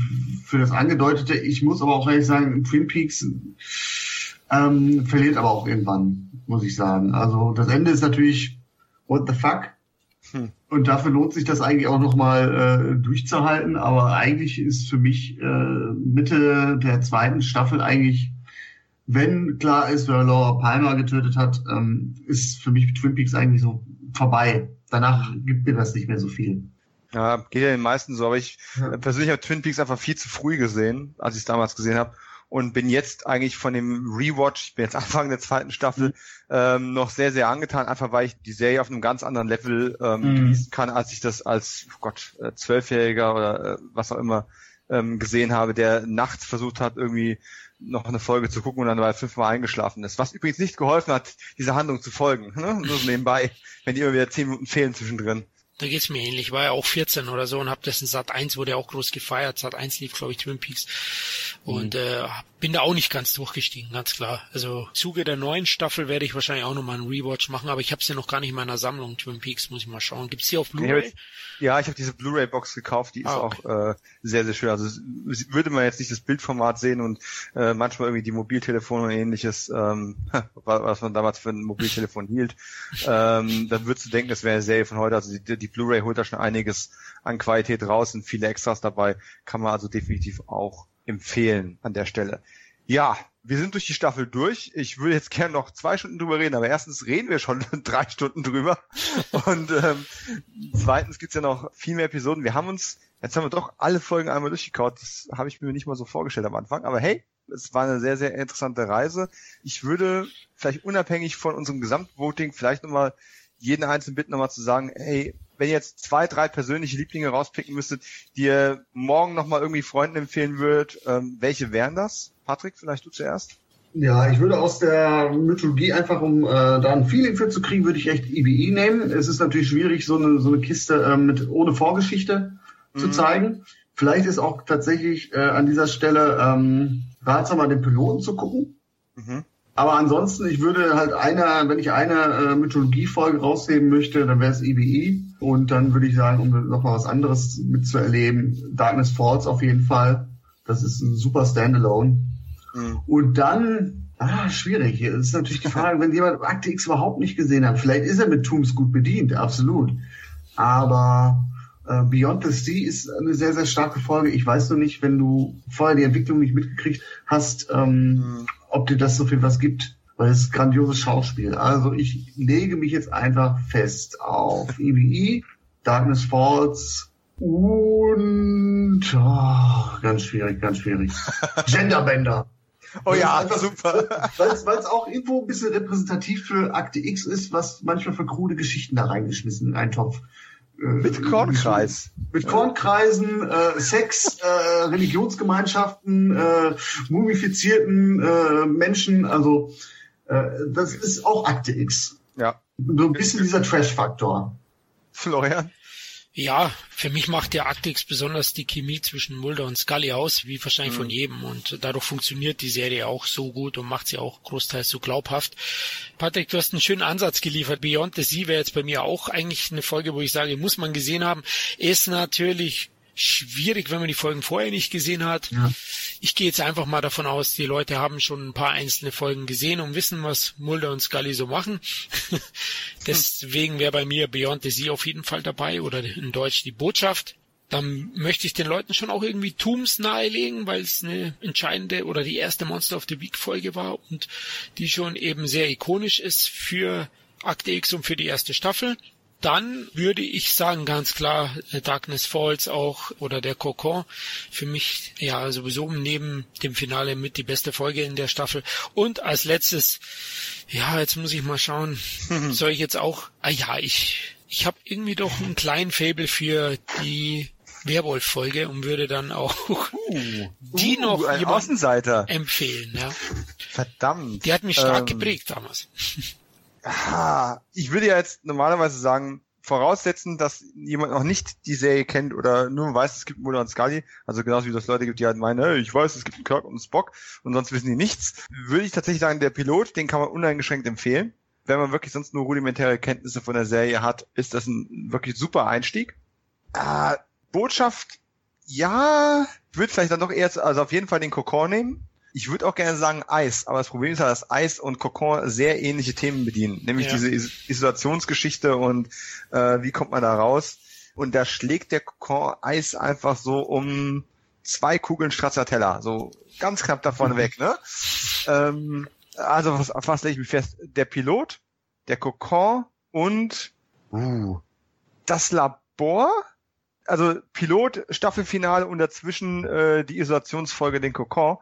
für das Angedeutete. Ich muss aber auch ehrlich sagen, Twin Peaks ähm, verliert aber auch irgendwann, muss ich sagen. Also das Ende ist natürlich what the fuck. Hm. Und dafür lohnt sich das eigentlich auch nochmal äh, durchzuhalten. Aber eigentlich ist für mich äh, Mitte der zweiten Staffel eigentlich wenn klar ist, wer Laura Palmer getötet hat, ähm, ist für mich Twin Peaks eigentlich so vorbei. Danach gibt mir das nicht mehr so viel. Ja, geht ja den meisten so, aber ich ja. persönlich habe Twin Peaks einfach viel zu früh gesehen, als ich es damals gesehen habe und bin jetzt eigentlich von dem Rewatch, ich bin jetzt <laughs> Anfang der zweiten Staffel, mhm. ähm, noch sehr, sehr angetan, einfach weil ich die Serie auf einem ganz anderen Level ähm, mhm. genießen kann, als ich das als, oh Gott, äh, Zwölfjähriger oder äh, was auch immer ähm, gesehen habe, der nachts versucht hat, irgendwie noch eine Folge zu gucken und dann weil fünfmal eingeschlafen ist. Was übrigens nicht geholfen hat, diese Handlung zu folgen. Ne? Nur so nebenbei, wenn die immer wieder zehn Minuten fehlen zwischendrin. Da geht's mir ähnlich. War ja auch 14 oder so und hab das in Sat 1 wurde ja auch groß gefeiert. Sat 1 lief, glaube ich, Twin Peaks. Und mhm. äh, bin da auch nicht ganz durchgestiegen, ganz klar. Also Zuge der neuen Staffel werde ich wahrscheinlich auch nochmal einen Rewatch machen, aber ich habe sie ja noch gar nicht in meiner Sammlung, Twin Peaks, muss ich mal schauen. Gibt's die auf Blu-ray? Ja, ich habe diese Blu-ray-Box gekauft, die ist ah, okay. auch äh, sehr, sehr schön. Also würde man jetzt nicht das Bildformat sehen und äh, manchmal irgendwie die Mobiltelefone und ähnliches, ähm, <laughs> was man damals für ein Mobiltelefon hielt, ähm, dann würdest du denken, das wäre eine Serie von heute. Also die, die Blu-ray holt da schon einiges an Qualität raus, sind viele Extras dabei, kann man also definitiv auch empfehlen an der Stelle. Ja, wir sind durch die Staffel durch. Ich würde jetzt gerne noch zwei Stunden drüber reden, aber erstens reden wir schon <laughs> drei Stunden drüber. Und ähm, zweitens gibt's ja noch viel mehr Episoden. Wir haben uns, jetzt haben wir doch alle Folgen einmal durchgekaut. Das habe ich mir nicht mal so vorgestellt am Anfang. Aber hey, es war eine sehr, sehr interessante Reise. Ich würde vielleicht unabhängig von unserem Gesamtvoting vielleicht nochmal jeden Einzelnen bitten, nochmal zu sagen, hey, wenn ihr jetzt zwei, drei persönliche Lieblinge rauspicken müsstet, die ihr morgen nochmal irgendwie Freunden empfehlen würdet, ähm, welche wären das? Patrick, vielleicht du zuerst? Ja, ich würde aus der Mythologie einfach, um äh, da ein Feeling für zu kriegen, würde ich echt IBI nehmen. Es ist natürlich schwierig, so eine, so eine Kiste äh, mit ohne Vorgeschichte mhm. zu zeigen. Vielleicht ist auch tatsächlich äh, an dieser Stelle ähm, ratsamer, den Piloten zu gucken. Mhm. Aber ansonsten, ich würde halt eine, wenn ich eine äh, Mythologie-Folge rausheben möchte, dann wäre es EBE. Und dann würde ich sagen, um nochmal was anderes mitzuerleben, Darkness Falls auf jeden Fall. Das ist ein super Standalone. Mhm. Und dann, ah, schwierig. Es ist natürlich die Frage, wenn jemand Akte X überhaupt nicht gesehen hat, vielleicht ist er mit Tooms gut bedient, absolut. Aber äh, Beyond the Sea ist eine sehr, sehr starke Folge. Ich weiß nur nicht, wenn du vorher die Entwicklung nicht mitgekriegt hast, ähm, mhm ob dir das so viel was gibt, weil es ist grandioses Schauspiel. Also ich lege mich jetzt einfach fest auf EBE, Darkness Falls und oh, ganz schwierig, ganz schwierig. <laughs> Genderbender. Oh ja, einfach, super. Weil es auch irgendwo ein bisschen repräsentativ für Akte X ist, was manchmal für krude Geschichten da reingeschmissen in einen Topf. Äh, mit Kornkreis. Mit Kornkreisen, äh, Sex, äh, Religionsgemeinschaften, äh, mumifizierten äh, Menschen. Also äh, das ist auch Akte X. Ja. So ein bisschen dieser Trash-Faktor. Florian? Ja, für mich macht der Actix besonders die Chemie zwischen Mulder und Scully aus, wie wahrscheinlich mhm. von jedem. Und dadurch funktioniert die Serie auch so gut und macht sie auch großteils so glaubhaft. Patrick, du hast einen schönen Ansatz geliefert. Beyond the Sea wäre jetzt bei mir auch eigentlich eine Folge, wo ich sage, muss man gesehen haben. Ist natürlich schwierig, wenn man die Folgen vorher nicht gesehen hat. Ja. Ich gehe jetzt einfach mal davon aus, die Leute haben schon ein paar einzelne Folgen gesehen und wissen, was Mulder und Scully so machen. <laughs> Deswegen wäre bei mir Beyond the Sea auf jeden Fall dabei oder in Deutsch die Botschaft. Dann möchte ich den Leuten schon auch irgendwie Tooms nahelegen, weil es eine entscheidende oder die erste Monster of the Week Folge war und die schon eben sehr ikonisch ist für Akte X und für die erste Staffel dann würde ich sagen, ganz klar, äh, Darkness Falls auch oder der Cocon. Für mich ja sowieso neben dem Finale mit die beste Folge in der Staffel. Und als letztes, ja, jetzt muss ich mal schauen, <laughs> soll ich jetzt auch, ah ja, ich, ich habe irgendwie doch einen kleinen Fable für die Werwolf-Folge und würde dann auch uh, <laughs> die uh, noch ein Außenseiter. empfehlen. Ja. Verdammt. Die hat mich stark ähm, geprägt damals. Ich würde ja jetzt normalerweise sagen, voraussetzen, dass jemand noch nicht die Serie kennt oder nur weiß, es gibt Mulder und Scully, also genauso wie das Leute gibt, die halt meinen, hey, ich weiß, es gibt einen Kirk und einen Spock und sonst wissen die nichts, würde ich tatsächlich sagen, der Pilot, den kann man uneingeschränkt empfehlen. Wenn man wirklich sonst nur rudimentäre Kenntnisse von der Serie hat, ist das ein wirklich super Einstieg. Äh, Botschaft, ja, würde vielleicht dann doch eher, also auf jeden Fall den Kokon nehmen ich würde auch gerne sagen Eis, aber das Problem ist ja, dass Eis und Kokon sehr ähnliche Themen bedienen, nämlich ja. diese Is Isolationsgeschichte und äh, wie kommt man da raus. Und da schlägt der Kokon Eis einfach so um zwei Kugeln Stracciatella, so ganz knapp davon mhm. weg, ne? Ähm, also was, was lege ich mich fest? Der Pilot, der Kokon und uh, das Labor, also Pilot, Staffelfinale und dazwischen äh, die Isolationsfolge, den Kokon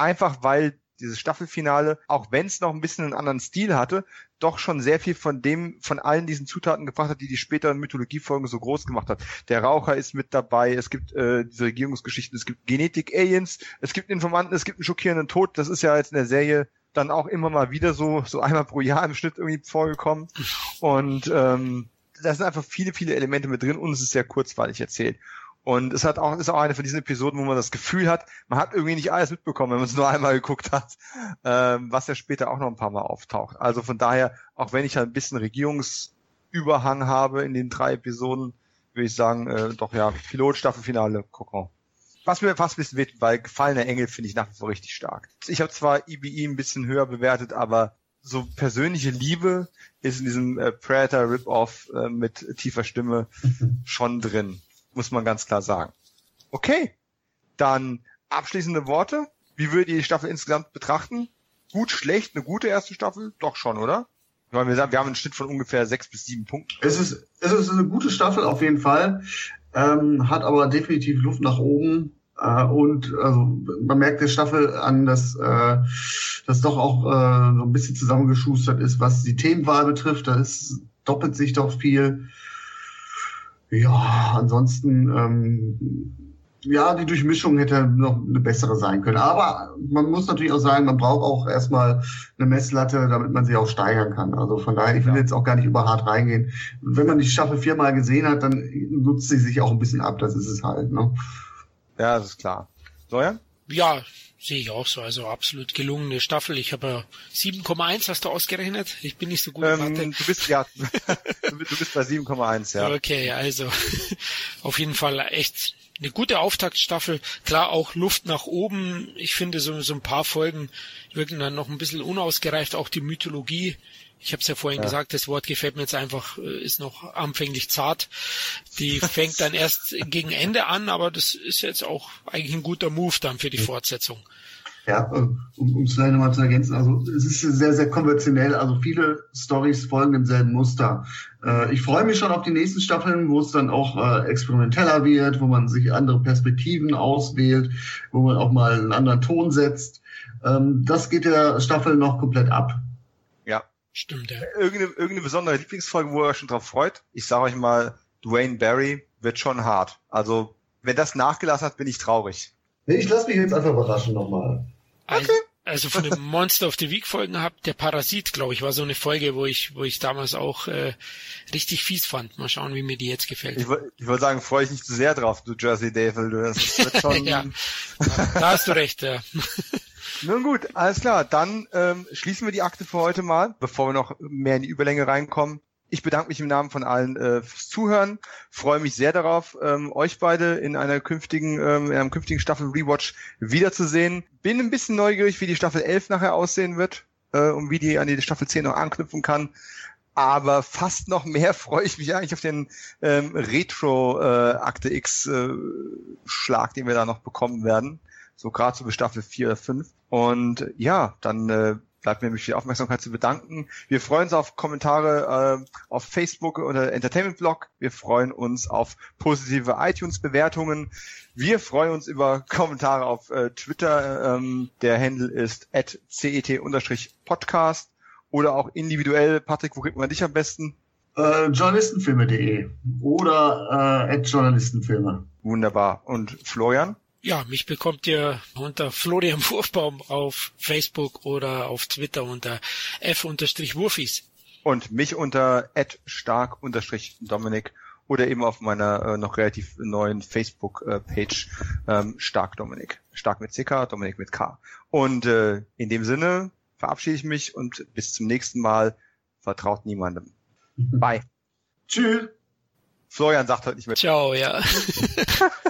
einfach weil dieses Staffelfinale, auch wenn es noch ein bisschen einen anderen Stil hatte, doch schon sehr viel von dem, von allen diesen Zutaten gebracht hat, die die späteren Mythologiefolgen so groß gemacht hat. Der Raucher ist mit dabei, es gibt äh, diese Regierungsgeschichten, es gibt Genetik-Aliens, es gibt Informanten, es gibt einen schockierenden Tod. Das ist ja jetzt in der Serie dann auch immer mal wieder so, so einmal pro Jahr im Schnitt irgendwie vorgekommen. Und ähm, da sind einfach viele, viele Elemente mit drin und es ist sehr kurzweilig erzählt. Und es hat auch, ist auch eine von diesen Episoden, wo man das Gefühl hat, man hat irgendwie nicht alles mitbekommen, wenn man es nur einmal geguckt hat, ähm, was ja später auch noch ein paar Mal auftaucht. Also von daher, auch wenn ich halt ein bisschen Regierungsüberhang habe in den drei Episoden, würde ich sagen, äh, doch ja, Pilot, Staffelfinale, Kokon. Was mir fast ein bisschen weht, weil Gefallener Engel finde ich nach wie vor richtig stark. Ich habe zwar EBE ein bisschen höher bewertet, aber so persönliche Liebe ist in diesem äh, Predator Rip-Off äh, mit tiefer Stimme schon drin muss man ganz klar sagen. Okay, dann abschließende Worte. Wie würdet ihr die Staffel insgesamt betrachten? Gut, schlecht, eine gute erste Staffel? Doch schon, oder? Weil wir sagen, wir haben einen Schnitt von ungefähr sechs bis sieben Punkten. Es ist, es ist eine gute Staffel auf jeden Fall, ähm, hat aber definitiv Luft nach oben. Äh, und also man merkt der Staffel an, dass äh, das doch auch äh, so ein bisschen zusammengeschustert ist, was die Themenwahl betrifft. Da ist doppelt sich doch viel. Ja, ansonsten, ähm, ja, die Durchmischung hätte noch eine bessere sein können. Aber man muss natürlich auch sagen, man braucht auch erstmal eine Messlatte, damit man sie auch steigern kann. Also von daher, ich will ja. jetzt auch gar nicht über hart reingehen. Wenn man die Staffel viermal gesehen hat, dann nutzt sie sich auch ein bisschen ab. Das ist es halt. Ne? Ja, das ist klar. Soja? Ja, sehe ich auch so. Also absolut gelungene Staffel. Ich habe ja 7,1 hast du ausgerechnet. Ich bin nicht so gut ähm, Mathe. Du bist ja, <laughs> du bist bei 7,1, ja. Okay, also <laughs> auf jeden Fall echt eine gute Auftaktstaffel. Klar auch Luft nach oben. Ich finde so, so ein paar Folgen wirken dann noch ein bisschen unausgereift. Auch die Mythologie ich habe es ja vorhin ja. gesagt, das Wort gefällt mir jetzt einfach, äh, ist noch anfänglich zart. Die <laughs> fängt dann erst gegen Ende an, aber das ist jetzt auch eigentlich ein guter Move dann für die Fortsetzung. Ja, um, um es vielleicht nochmal zu ergänzen, also es ist sehr, sehr konventionell, also viele Stories folgen demselben Muster. Äh, ich freue mich schon auf die nächsten Staffeln, wo es dann auch äh, experimenteller wird, wo man sich andere Perspektiven auswählt, wo man auch mal einen anderen Ton setzt. Ähm, das geht der Staffel noch komplett ab. Stimmt, ja. Irgendeine, irgendeine besondere Lieblingsfolge, wo ihr euch schon drauf freut? Ich sage euch mal, Dwayne Barry wird schon hart. Also, wenn das nachgelassen hat, bin ich traurig. Nee, ich lasse mich jetzt einfach überraschen nochmal. Okay. Also, also von den Monster of the Week Folgen habt, der Parasit, glaube ich, war so eine Folge, wo ich, wo ich damals auch äh, richtig fies fand. Mal schauen, wie mir die jetzt gefällt. Ich, ich wollte sagen, freue ich nicht zu sehr drauf, du Jersey Devil. Du, das wird <laughs> schon... ja, da hast du recht, ja. Nun gut, alles klar. Dann ähm, schließen wir die Akte für heute mal, bevor wir noch mehr in die Überlänge reinkommen. Ich bedanke mich im Namen von allen äh, fürs Zuhören. Freue mich sehr darauf, ähm, euch beide in einer künftigen, ähm, in einem künftigen Staffel Rewatch wiederzusehen. Bin ein bisschen neugierig, wie die Staffel 11 nachher aussehen wird äh, und wie die an die Staffel 10 noch anknüpfen kann. Aber fast noch mehr <laughs> freue ich mich eigentlich auf den ähm, Retro äh, Akte X äh, Schlag, den wir da noch bekommen werden so gerade so bis Staffel 4 oder 5. Und ja, dann äh, bleibt mir nämlich für die Aufmerksamkeit zu bedanken. Wir freuen uns auf Kommentare äh, auf Facebook oder Entertainment Blog. Wir freuen uns auf positive iTunes-Bewertungen. Wir freuen uns über Kommentare auf äh, Twitter. Ähm, der Handle ist at cet-podcast oder auch individuell. Patrick, wo kriegt man dich am besten? Äh, journalistenfilme.de oder äh, at journalistenfilme. Wunderbar. Und Florian? Ja, mich bekommt ihr unter Florian Wurfbaum auf Facebook oder auf Twitter unter f-wurfis. Und mich unter stark-dominik oder eben auf meiner äh, noch relativ neuen Facebook-Page ähm, stark Dominik. Stark mit CK, Dominik mit K. Und äh, in dem Sinne verabschiede ich mich und bis zum nächsten Mal. Vertraut niemandem. <laughs> Bye. Tschüss. Florian sagt heute nicht mehr. Ciao, ja. <laughs>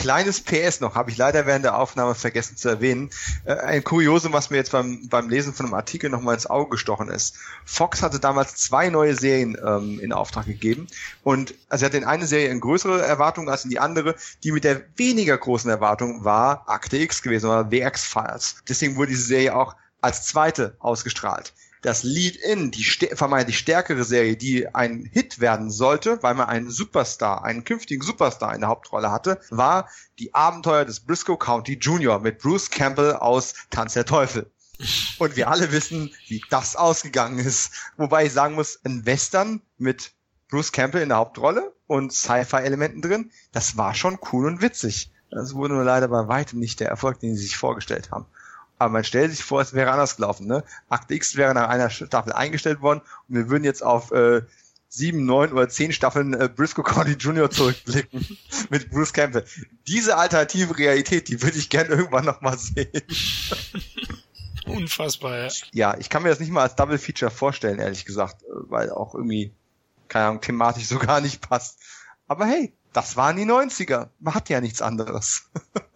Kleines PS noch, habe ich leider während der Aufnahme vergessen zu erwähnen. Äh, ein Kuriosum, was mir jetzt beim, beim Lesen von einem Artikel nochmal ins Auge gestochen ist. Fox hatte damals zwei neue Serien ähm, in Auftrag gegeben. Und also er hatte in eine Serie in größere Erwartungen als in die andere. Die mit der weniger großen Erwartung war Akte X gewesen, oder The X-Files. Deswegen wurde diese Serie auch als zweite ausgestrahlt das Lead-In, die vermeintlich stärkere Serie, die ein Hit werden sollte, weil man einen Superstar, einen künftigen Superstar in der Hauptrolle hatte, war die Abenteuer des Briscoe County Junior mit Bruce Campbell aus Tanz der Teufel. Und wir alle wissen, wie das ausgegangen ist. Wobei ich sagen muss, ein Western mit Bruce Campbell in der Hauptrolle und Sci-Fi-Elementen drin, das war schon cool und witzig. Das wurde nur leider bei weitem nicht der Erfolg, den sie sich vorgestellt haben. Aber man stellt sich vor, es wäre anders gelaufen. Ne? Akt X wäre nach einer Staffel eingestellt worden und wir würden jetzt auf äh, sieben, neun oder zehn Staffeln äh, Briscoe County Jr. zurückblicken <laughs> mit Bruce Campbell. Diese alternative Realität, die würde ich gerne irgendwann nochmal sehen. <laughs> Unfassbar, ja. Ja, ich kann mir das nicht mal als Double Feature vorstellen, ehrlich gesagt, weil auch irgendwie, keine Ahnung, thematisch so gar nicht passt. Aber hey, das waren die 90er. Man hat ja nichts anderes. <laughs>